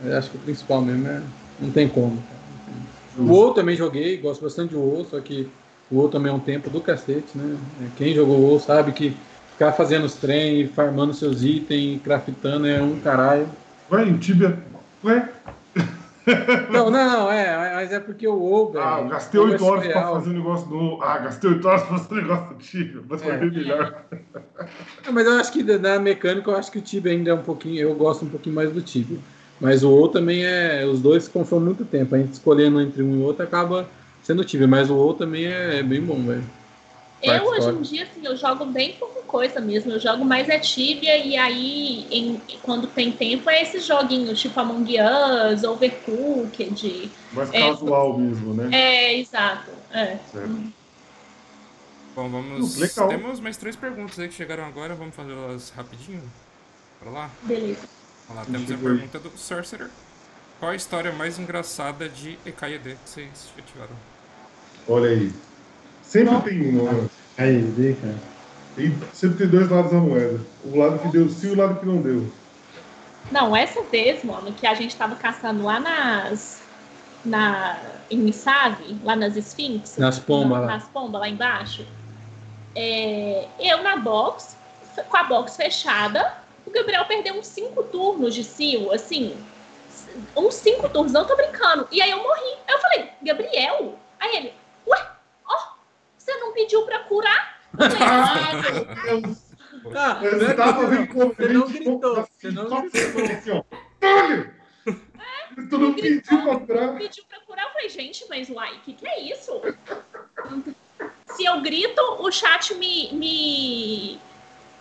Eu acho que o principal mesmo é. Não tem como. O WoW também joguei, gosto bastante do WoW, só que o WoW também é um tempo do cacete, né? Quem jogou WoW sabe que ficar fazendo os trem, farmando seus itens, craftando é um caralho. Ué, o Tibia. Ué? Não, não, não, é, mas é porque o WoW, velho. Ah, gastei o WoW 8 é horas pra fazer um negócio no. Ah, gastei 8 horas pra fazer um negócio do Tibia. Mas foi É. bem melhor. É, Mas eu acho que na mecânica eu acho que o Tibia ainda é um pouquinho. Eu gosto um pouquinho mais do Tibia. Mas o WoW também é. Os dois consomem muito tempo. A gente escolhendo entre um e outro acaba sendo o Tibia. Mas o WoW também é bem bom, velho. Eu, hoje em dia, assim, eu jogo bem pouca coisa mesmo. Eu jogo mais é Tibia e aí, em- quando tem tempo, é esses joguinhos tipo Among Us, Overcooked. Mais É. casual mesmo, né? É, exato. É. Certo. Bom, vamos. Legal. Temos mais três perguntas aí que chegaram agora, vamos fazê-las rapidinho. Bora lá? Beleza. Vamos lá, temos a pergunta do Sorcerer. Qual a história mais engraçada de EKD que vocês já tiveram? Olha aí. Sempre tem uma. Aí, vem, cara. Tem, sempre tem dois lados da moeda. O lado que deu sim e o lado que não deu. Não, essa vez, mano, que a gente tava caçando lá nas. Na, em Missave, lá nas Sphinx. Nas pombas lá. Nas pombas lá embaixo. É, eu na box, com a box fechada, o Gabriel perdeu uns cinco turnos de Sil, assim. Uns cinco turnos, não tô brincando. E aí eu morri. Aí eu falei, Gabriel? Aí ele, você não pediu pra curar? Ah, meu Deus. Ah, Eu não é tava que- brincando, Você não gritou, você não gritou. assim, ó. Olha! Tu não pediu pra curar. pediu pra curar. Eu falei, gente, mas uai, o que, que é isso? se eu grito, o chat me, me,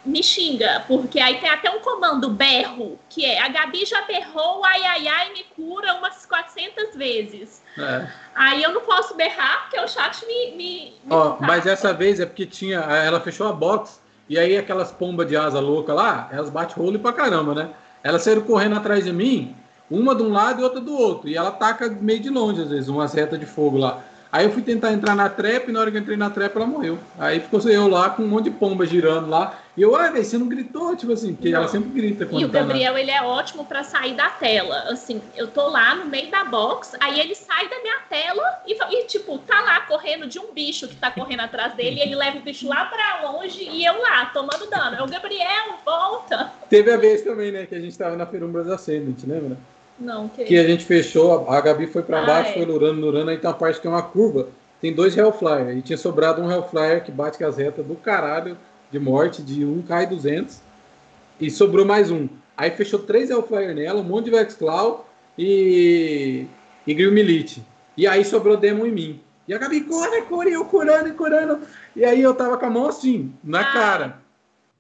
me xinga, porque aí tem até um comando berro, que é a Gabi já berrou, ai, ai, ai, me cura umas 400 vezes. É. Aí eu não posso berrar, porque o chat me. me, me Ó, taca. mas essa vez é porque tinha. Ela fechou a box e aí aquelas pombas de asa louca lá, elas batem rolo pra caramba, né? Elas saíram correndo atrás de mim, uma de um lado e outra do outro. E ela taca meio de longe, às vezes, umas retas de fogo lá. Aí eu fui tentar entrar na trap e na hora que eu entrei na trap ela morreu. Aí ficou eu lá com um monte de pomba girando lá. E eu, ai, velho, você não gritou? Tipo assim, porque Não. ela sempre grita quando E o tá na- Gabriel, ele é ótimo pra sair da tela. Assim, eu tô lá no meio da box, aí ele sai da minha tela e, e, tipo, tá lá correndo de um bicho que tá correndo atrás dele, e ele leva o bicho lá pra longe e eu lá, tomando dano. É o Gabriel, volta! Teve a vez também, né, que a gente tava na Ferumbras Ascendant, lembra? Não, que, Que a gente fechou, a Gabi foi pra Ah, baixo, é. foi lurando, lurando, aí tem uma parte que é uma curva, tem dois Hellflyer, e tinha sobrado um Hellflyer que bate com as retas do caralho de morte, de 1k e 200, e sobrou mais um. Aí fechou três Hellflyer nela, um monte de Vexclaw e, e Grill Milite. E aí sobrou Demon em mim. E a Gabi, corre, corre, eu curando e curando. E aí eu tava com a mão assim, na Ah. cara.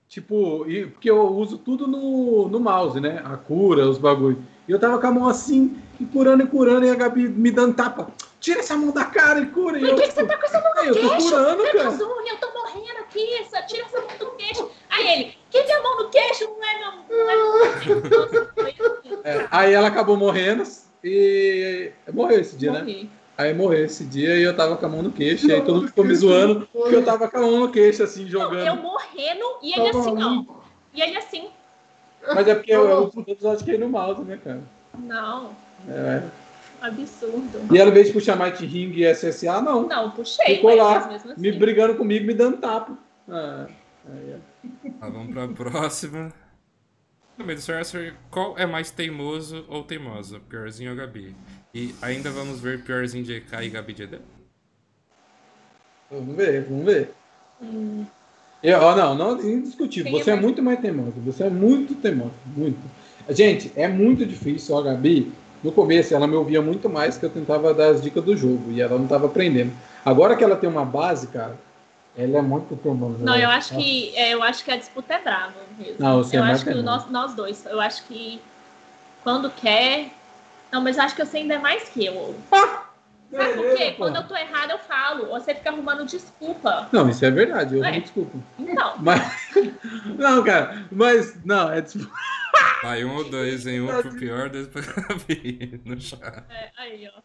Tipo, e, porque eu uso tudo no, no mouse, né? A cura, os bagulho. E eu tava com a mão assim, e curando e curando, e a Gabi me dando tapa. Tira essa mão da cara e cura. Por eu, que, que você tipo, tá com essa mão "Ei, no eu tô queixo? curando, Meu cara. Eu tô morrendo aqui, só tira essa mão do queixo. Aí ele, que que é a mão no queixo? Não é meu... Não é É, aí ela acabou morrendo e morreu esse dia, né? morri. Aí morreu esse dia e eu tava com a mão no queixo, e aí todo mundo ficou me zoando porque eu tava com a mão no queixo, assim, Não, jogando. eu morrendo e ele Tá assim, ó. E ele assim, Mas é porque eu, eu uso todos os que no mouse, né, cara? não, É. absurdo. E ela, ao invés de puxar Might Ring e SSA, não. Não, puxei, Ficou lá, mesmo assim. Me brigando comigo, me dando tapa. Ah, aí, ó. Tá, vamos pra próxima. Também do Sorcerer, qual é mais teimoso ou teimosa? Piorzinho ou Gabi? E ainda vamos ver piorzinho de EK e Gabi de ED? Vamos ver, vamos ver. Hum, Eu, ó, não, não é indiscutível. Quem é Você é mais- muito mais teimoso. Você é muito teimoso. Muito. Gente, é muito difícil. A Gabi, no começo, ela me ouvia muito mais que eu tentava dar as dicas do jogo. E ela não estava aprendendo. Agora que ela tem uma base, cara, ela é muito teimosa. Não, eu Ela- acho que é, eu acho que a disputa é brava mesmo. Não, você é eu mais acho que nós, nós dois. Eu acho que quando quer. Não, mas eu acho que você ainda é mais que eu. Sabe por quê? Quando eu tô errada, eu falo. Você fica arrumando desculpa. Não, isso é verdade. Eu É. me desculpo. Então, Mas. <laughs> Não, cara. Mas. Não, é tipo. Vai um ou dois, hein? Um pro pior, dois pra <laughs> no chat. é, aí, ó.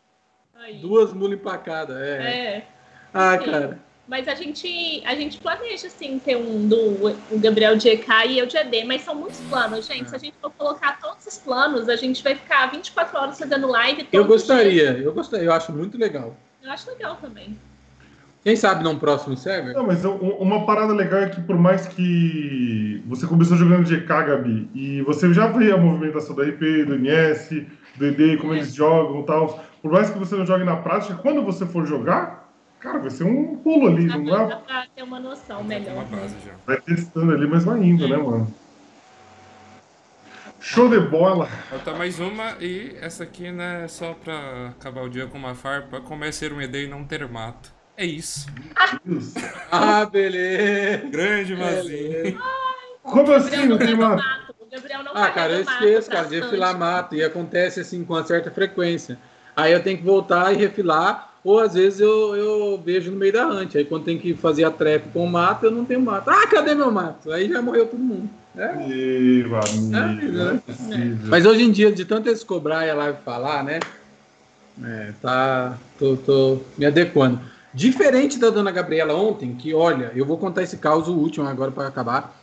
Aí. Duas mulas empacadas. É. É. Ah, Sim. cara. Mas a gente, a gente planeja, assim, ter um do o Gabriel de EK e eu de ED, mas são muitos planos, gente. Se a gente for colocar todos os planos, a gente vai ficar 24 horas fazendo live Eu gostaria. Eu gostaria. Eu acho muito legal. Eu acho legal também. Quem sabe num próximo server? Não, mas um- uma parada legal é que por mais que você começou jogando GK, Gabi, e você já vê a movimentação do RP, do MS, do ED, como eles jogam e tal, por mais que você não jogue na prática, quando você for jogar, cara, vai ser um pulo ali, Dá não dá é? pra ter uma noção melhor. uma né? base já. Vai testando ali, mas vai indo, né, mano? Show de bola! Falta mais uma e essa aqui, né, só pra acabar o dia com uma farpa, como é ser um ED e não ter mato. É isso. Ah, beleza. Grande Mazinho. Como assim, não tem mato. O Gabriel não Ah, cara, eu mato esqueço, pra cara, de refilar mato. E acontece assim com uma certa frequência. Aí eu tenho que voltar e refilar. Ou às vezes eu, eu vejo no meio da hunt. Aí quando tem que fazer a trap com o mato, eu não tenho mato. Ah, cadê meu mato? Aí já morreu todo mundo. É. Amigo, É, não é né? possível. Mas hoje em dia, de tanto eles cobrar e a live falar, né? É, tá. Tô, tô me adequando. Diferente da dona Gabriela ontem, que olha, eu vou contar esse caso último agora para acabar.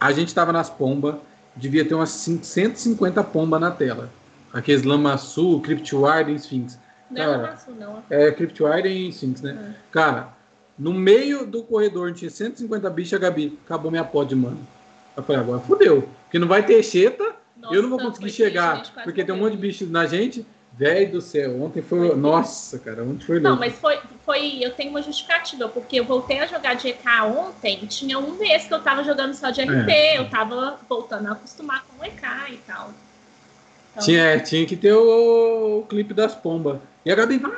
A gente tava nas pombas, devia ter umas 150 pombas na tela. Aqueles Lamassu, Cryptwire Sphinx. Não é Cara, Lamassu, não. É, Cryptwire e Sphinx, né? Cara, no meio do corredor tinha 150 bichos, a Gabi, acabou minha pod, mano. Eu falei, agora fudeu. Porque não vai ter cheta, eu não vou Nossa, conseguir chegar, triste, porque tem um monte de bicho na gente. Velho do céu, ontem foi. Foi Nossa, cara, ontem foi Não, louco. mas foi, foi. Eu tenho uma justificativa, porque eu voltei a jogar de EK ontem, tinha um mês que eu tava jogando só de RP, É. eu tava voltando a acostumar com o EK e tal. Então, Tinha, é, tinha que ter o, o clipe das pombas. E a Gabi, vai.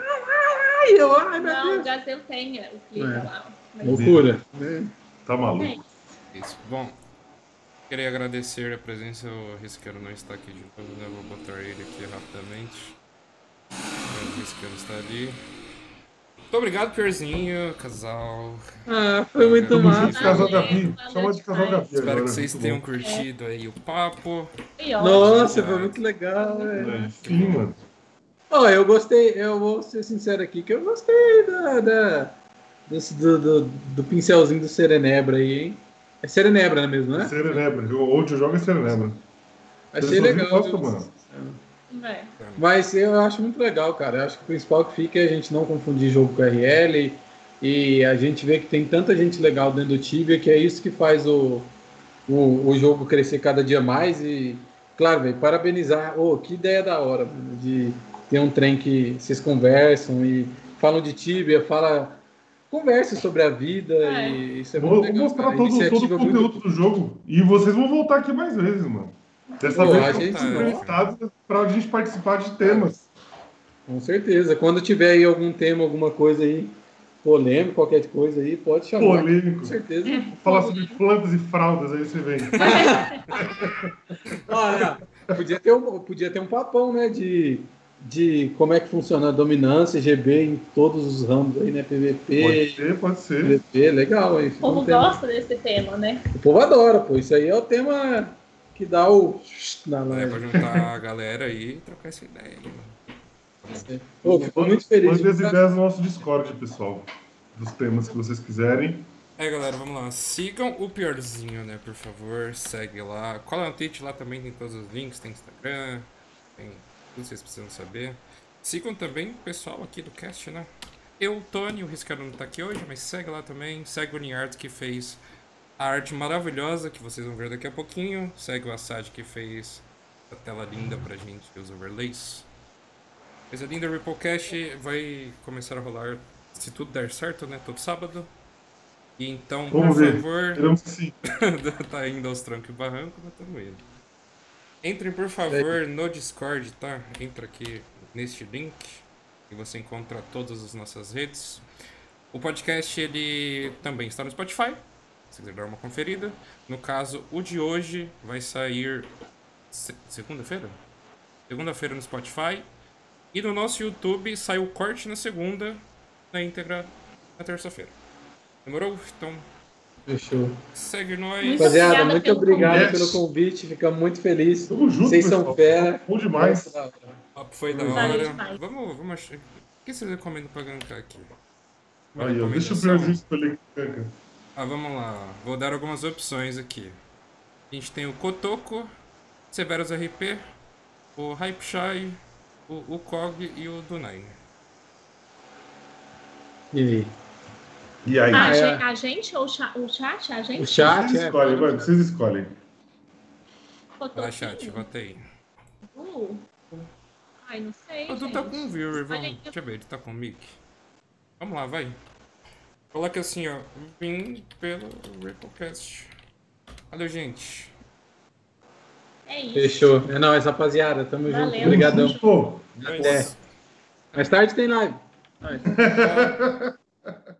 E eu, ai, meu Não, Deus. Gazel tem é, o clipe É. lá. Mas Loucura. Tá é maluco. isso. Isso. Bom, queria agradecer a presença. O Risqueiro não está aqui de novo, né? Vou botar ele aqui rapidamente. O Risqueiro está ali. Muito obrigado, Pierzinho, casal. Ah, foi muito junto, massa. casal Valeu, Gabi. Chama de casal. Gabi Espero agora. que vocês muito tenham bom. curtido aí o papo. Nossa, foi muito legal, velho. É, Sim, mano. Ó, eu gostei, eu vou ser sincero aqui, que eu gostei da, da- desse- do, do, do pincelzinho do Serenebra aí, hein? É Serenebra mesmo, né? Serenebra. Eu- Onde eu jogo é Serenebra. Achei legal. mano. É. Mas eu acho muito legal, cara. Eu acho que o principal que fica é a gente não confundir jogo com RL e a gente vê que tem tanta gente legal dentro do Tibia que é isso que faz o, o, o jogo crescer cada dia mais e, claro, velho, parabenizar. Ô, que ideia da hora, mano, de ter um trem que vocês conversam e falam de Tibia, fala... Conversa sobre a vida É. e isso é Vou, muito vou legal. mostrar cara. todo, todo o muito- conteúdo do jogo. E vocês vão voltar aqui mais vezes, mano. Dessa Pô, vez a gente- entrevistados pra gente participar de temas. Com certeza. Quando tiver aí algum tema, alguma coisa aí, polêmico, qualquer coisa aí, pode chamar. Polêmico. Com certeza. Falar sobre plantas e fraldas, aí você vem. <laughs> Olha, podia ter um, podia ter um papão, né? De, de como é que funciona a dominância, GB em todos os ramos aí, né? Pode PVP, ser, pode ser. PVP, legal aí. O um povo tema- gosta desse tema, né? O povo adora, pô. Isso aí é o tema que dá o. na É pra juntar a galera aí e trocar essa ideia. né? Pô, fico muito feliz. Mande as de- ideias no nosso Discord, pessoal. Dos temas que vocês quiserem. É, galera, vamos lá. Sigam o Piorzinho, né, por favor. Segue lá. Cola no Twitch, lá também tem todos os links. Tem Instagram, tem vocês precisam saber. Sigam também o pessoal aqui do cast, né? Eu, o Tony, o Riscado não tá aqui hoje, mas segue lá também. Segue o Niart que fez a arte maravilhosa que vocês vão ver daqui a pouquinho. Segue o Assad que fez a tela linda pra gente, os overlays. Coisa linda, o Ripplecast vai começar a rolar, se tudo der certo, né? Todo sábado. E então, Vamos por ver. favor. Sim. <laughs> tá indo aos trancos e barrancos, mas estamos indo. Entrem, por favor, no Discord, tá? Entra aqui neste link e você encontra todas as nossas redes. O podcast, ele também está no Spotify, se quiser dar uma conferida. No caso, o de hoje vai sair se- segunda-feira? Segunda-feira no Spotify. E no nosso YouTube sai o corte na segunda, na íntegra na terça-feira. Demorou? Então, Fechou. segue nós. Muito Rapaziada, obrigada muito pelo obrigado convite. pelo convite. Ficamos muito felizes. Tamo junto, Vocês são fera. Bom demais. O papo foi da hora. demais. Vamos, vamos achar. O que vocês recomendam pra gankar aqui? Aí, ó, deixa o piorzinho escolher. Canca. Ah, vamos lá. Vou dar algumas opções aqui. A gente tem o Kotoko, Severus RP, o Hype Shy, o, o Kog e o Dunai. E aí? E aí? A, é. gen- a gente ou o cha- o chat? A gente? O chat Vocês é. escolhem. Vocês escolhem. Vai, chat, vota aí. Uh. Ai, não sei. O Du tá com gente. viewer, vamos. aí. Deixa eu ver, ele tá com o mic. Vamos lá, vai. Coloca assim, ó. Vim pelo Ripplecast. Valeu, gente. É isso. Fechou. É nóis, rapaziada. Tamo junto. Valeu. Obrigadão. Pô, É Até. isso. Mais tarde tem live. Nóis. <laughs>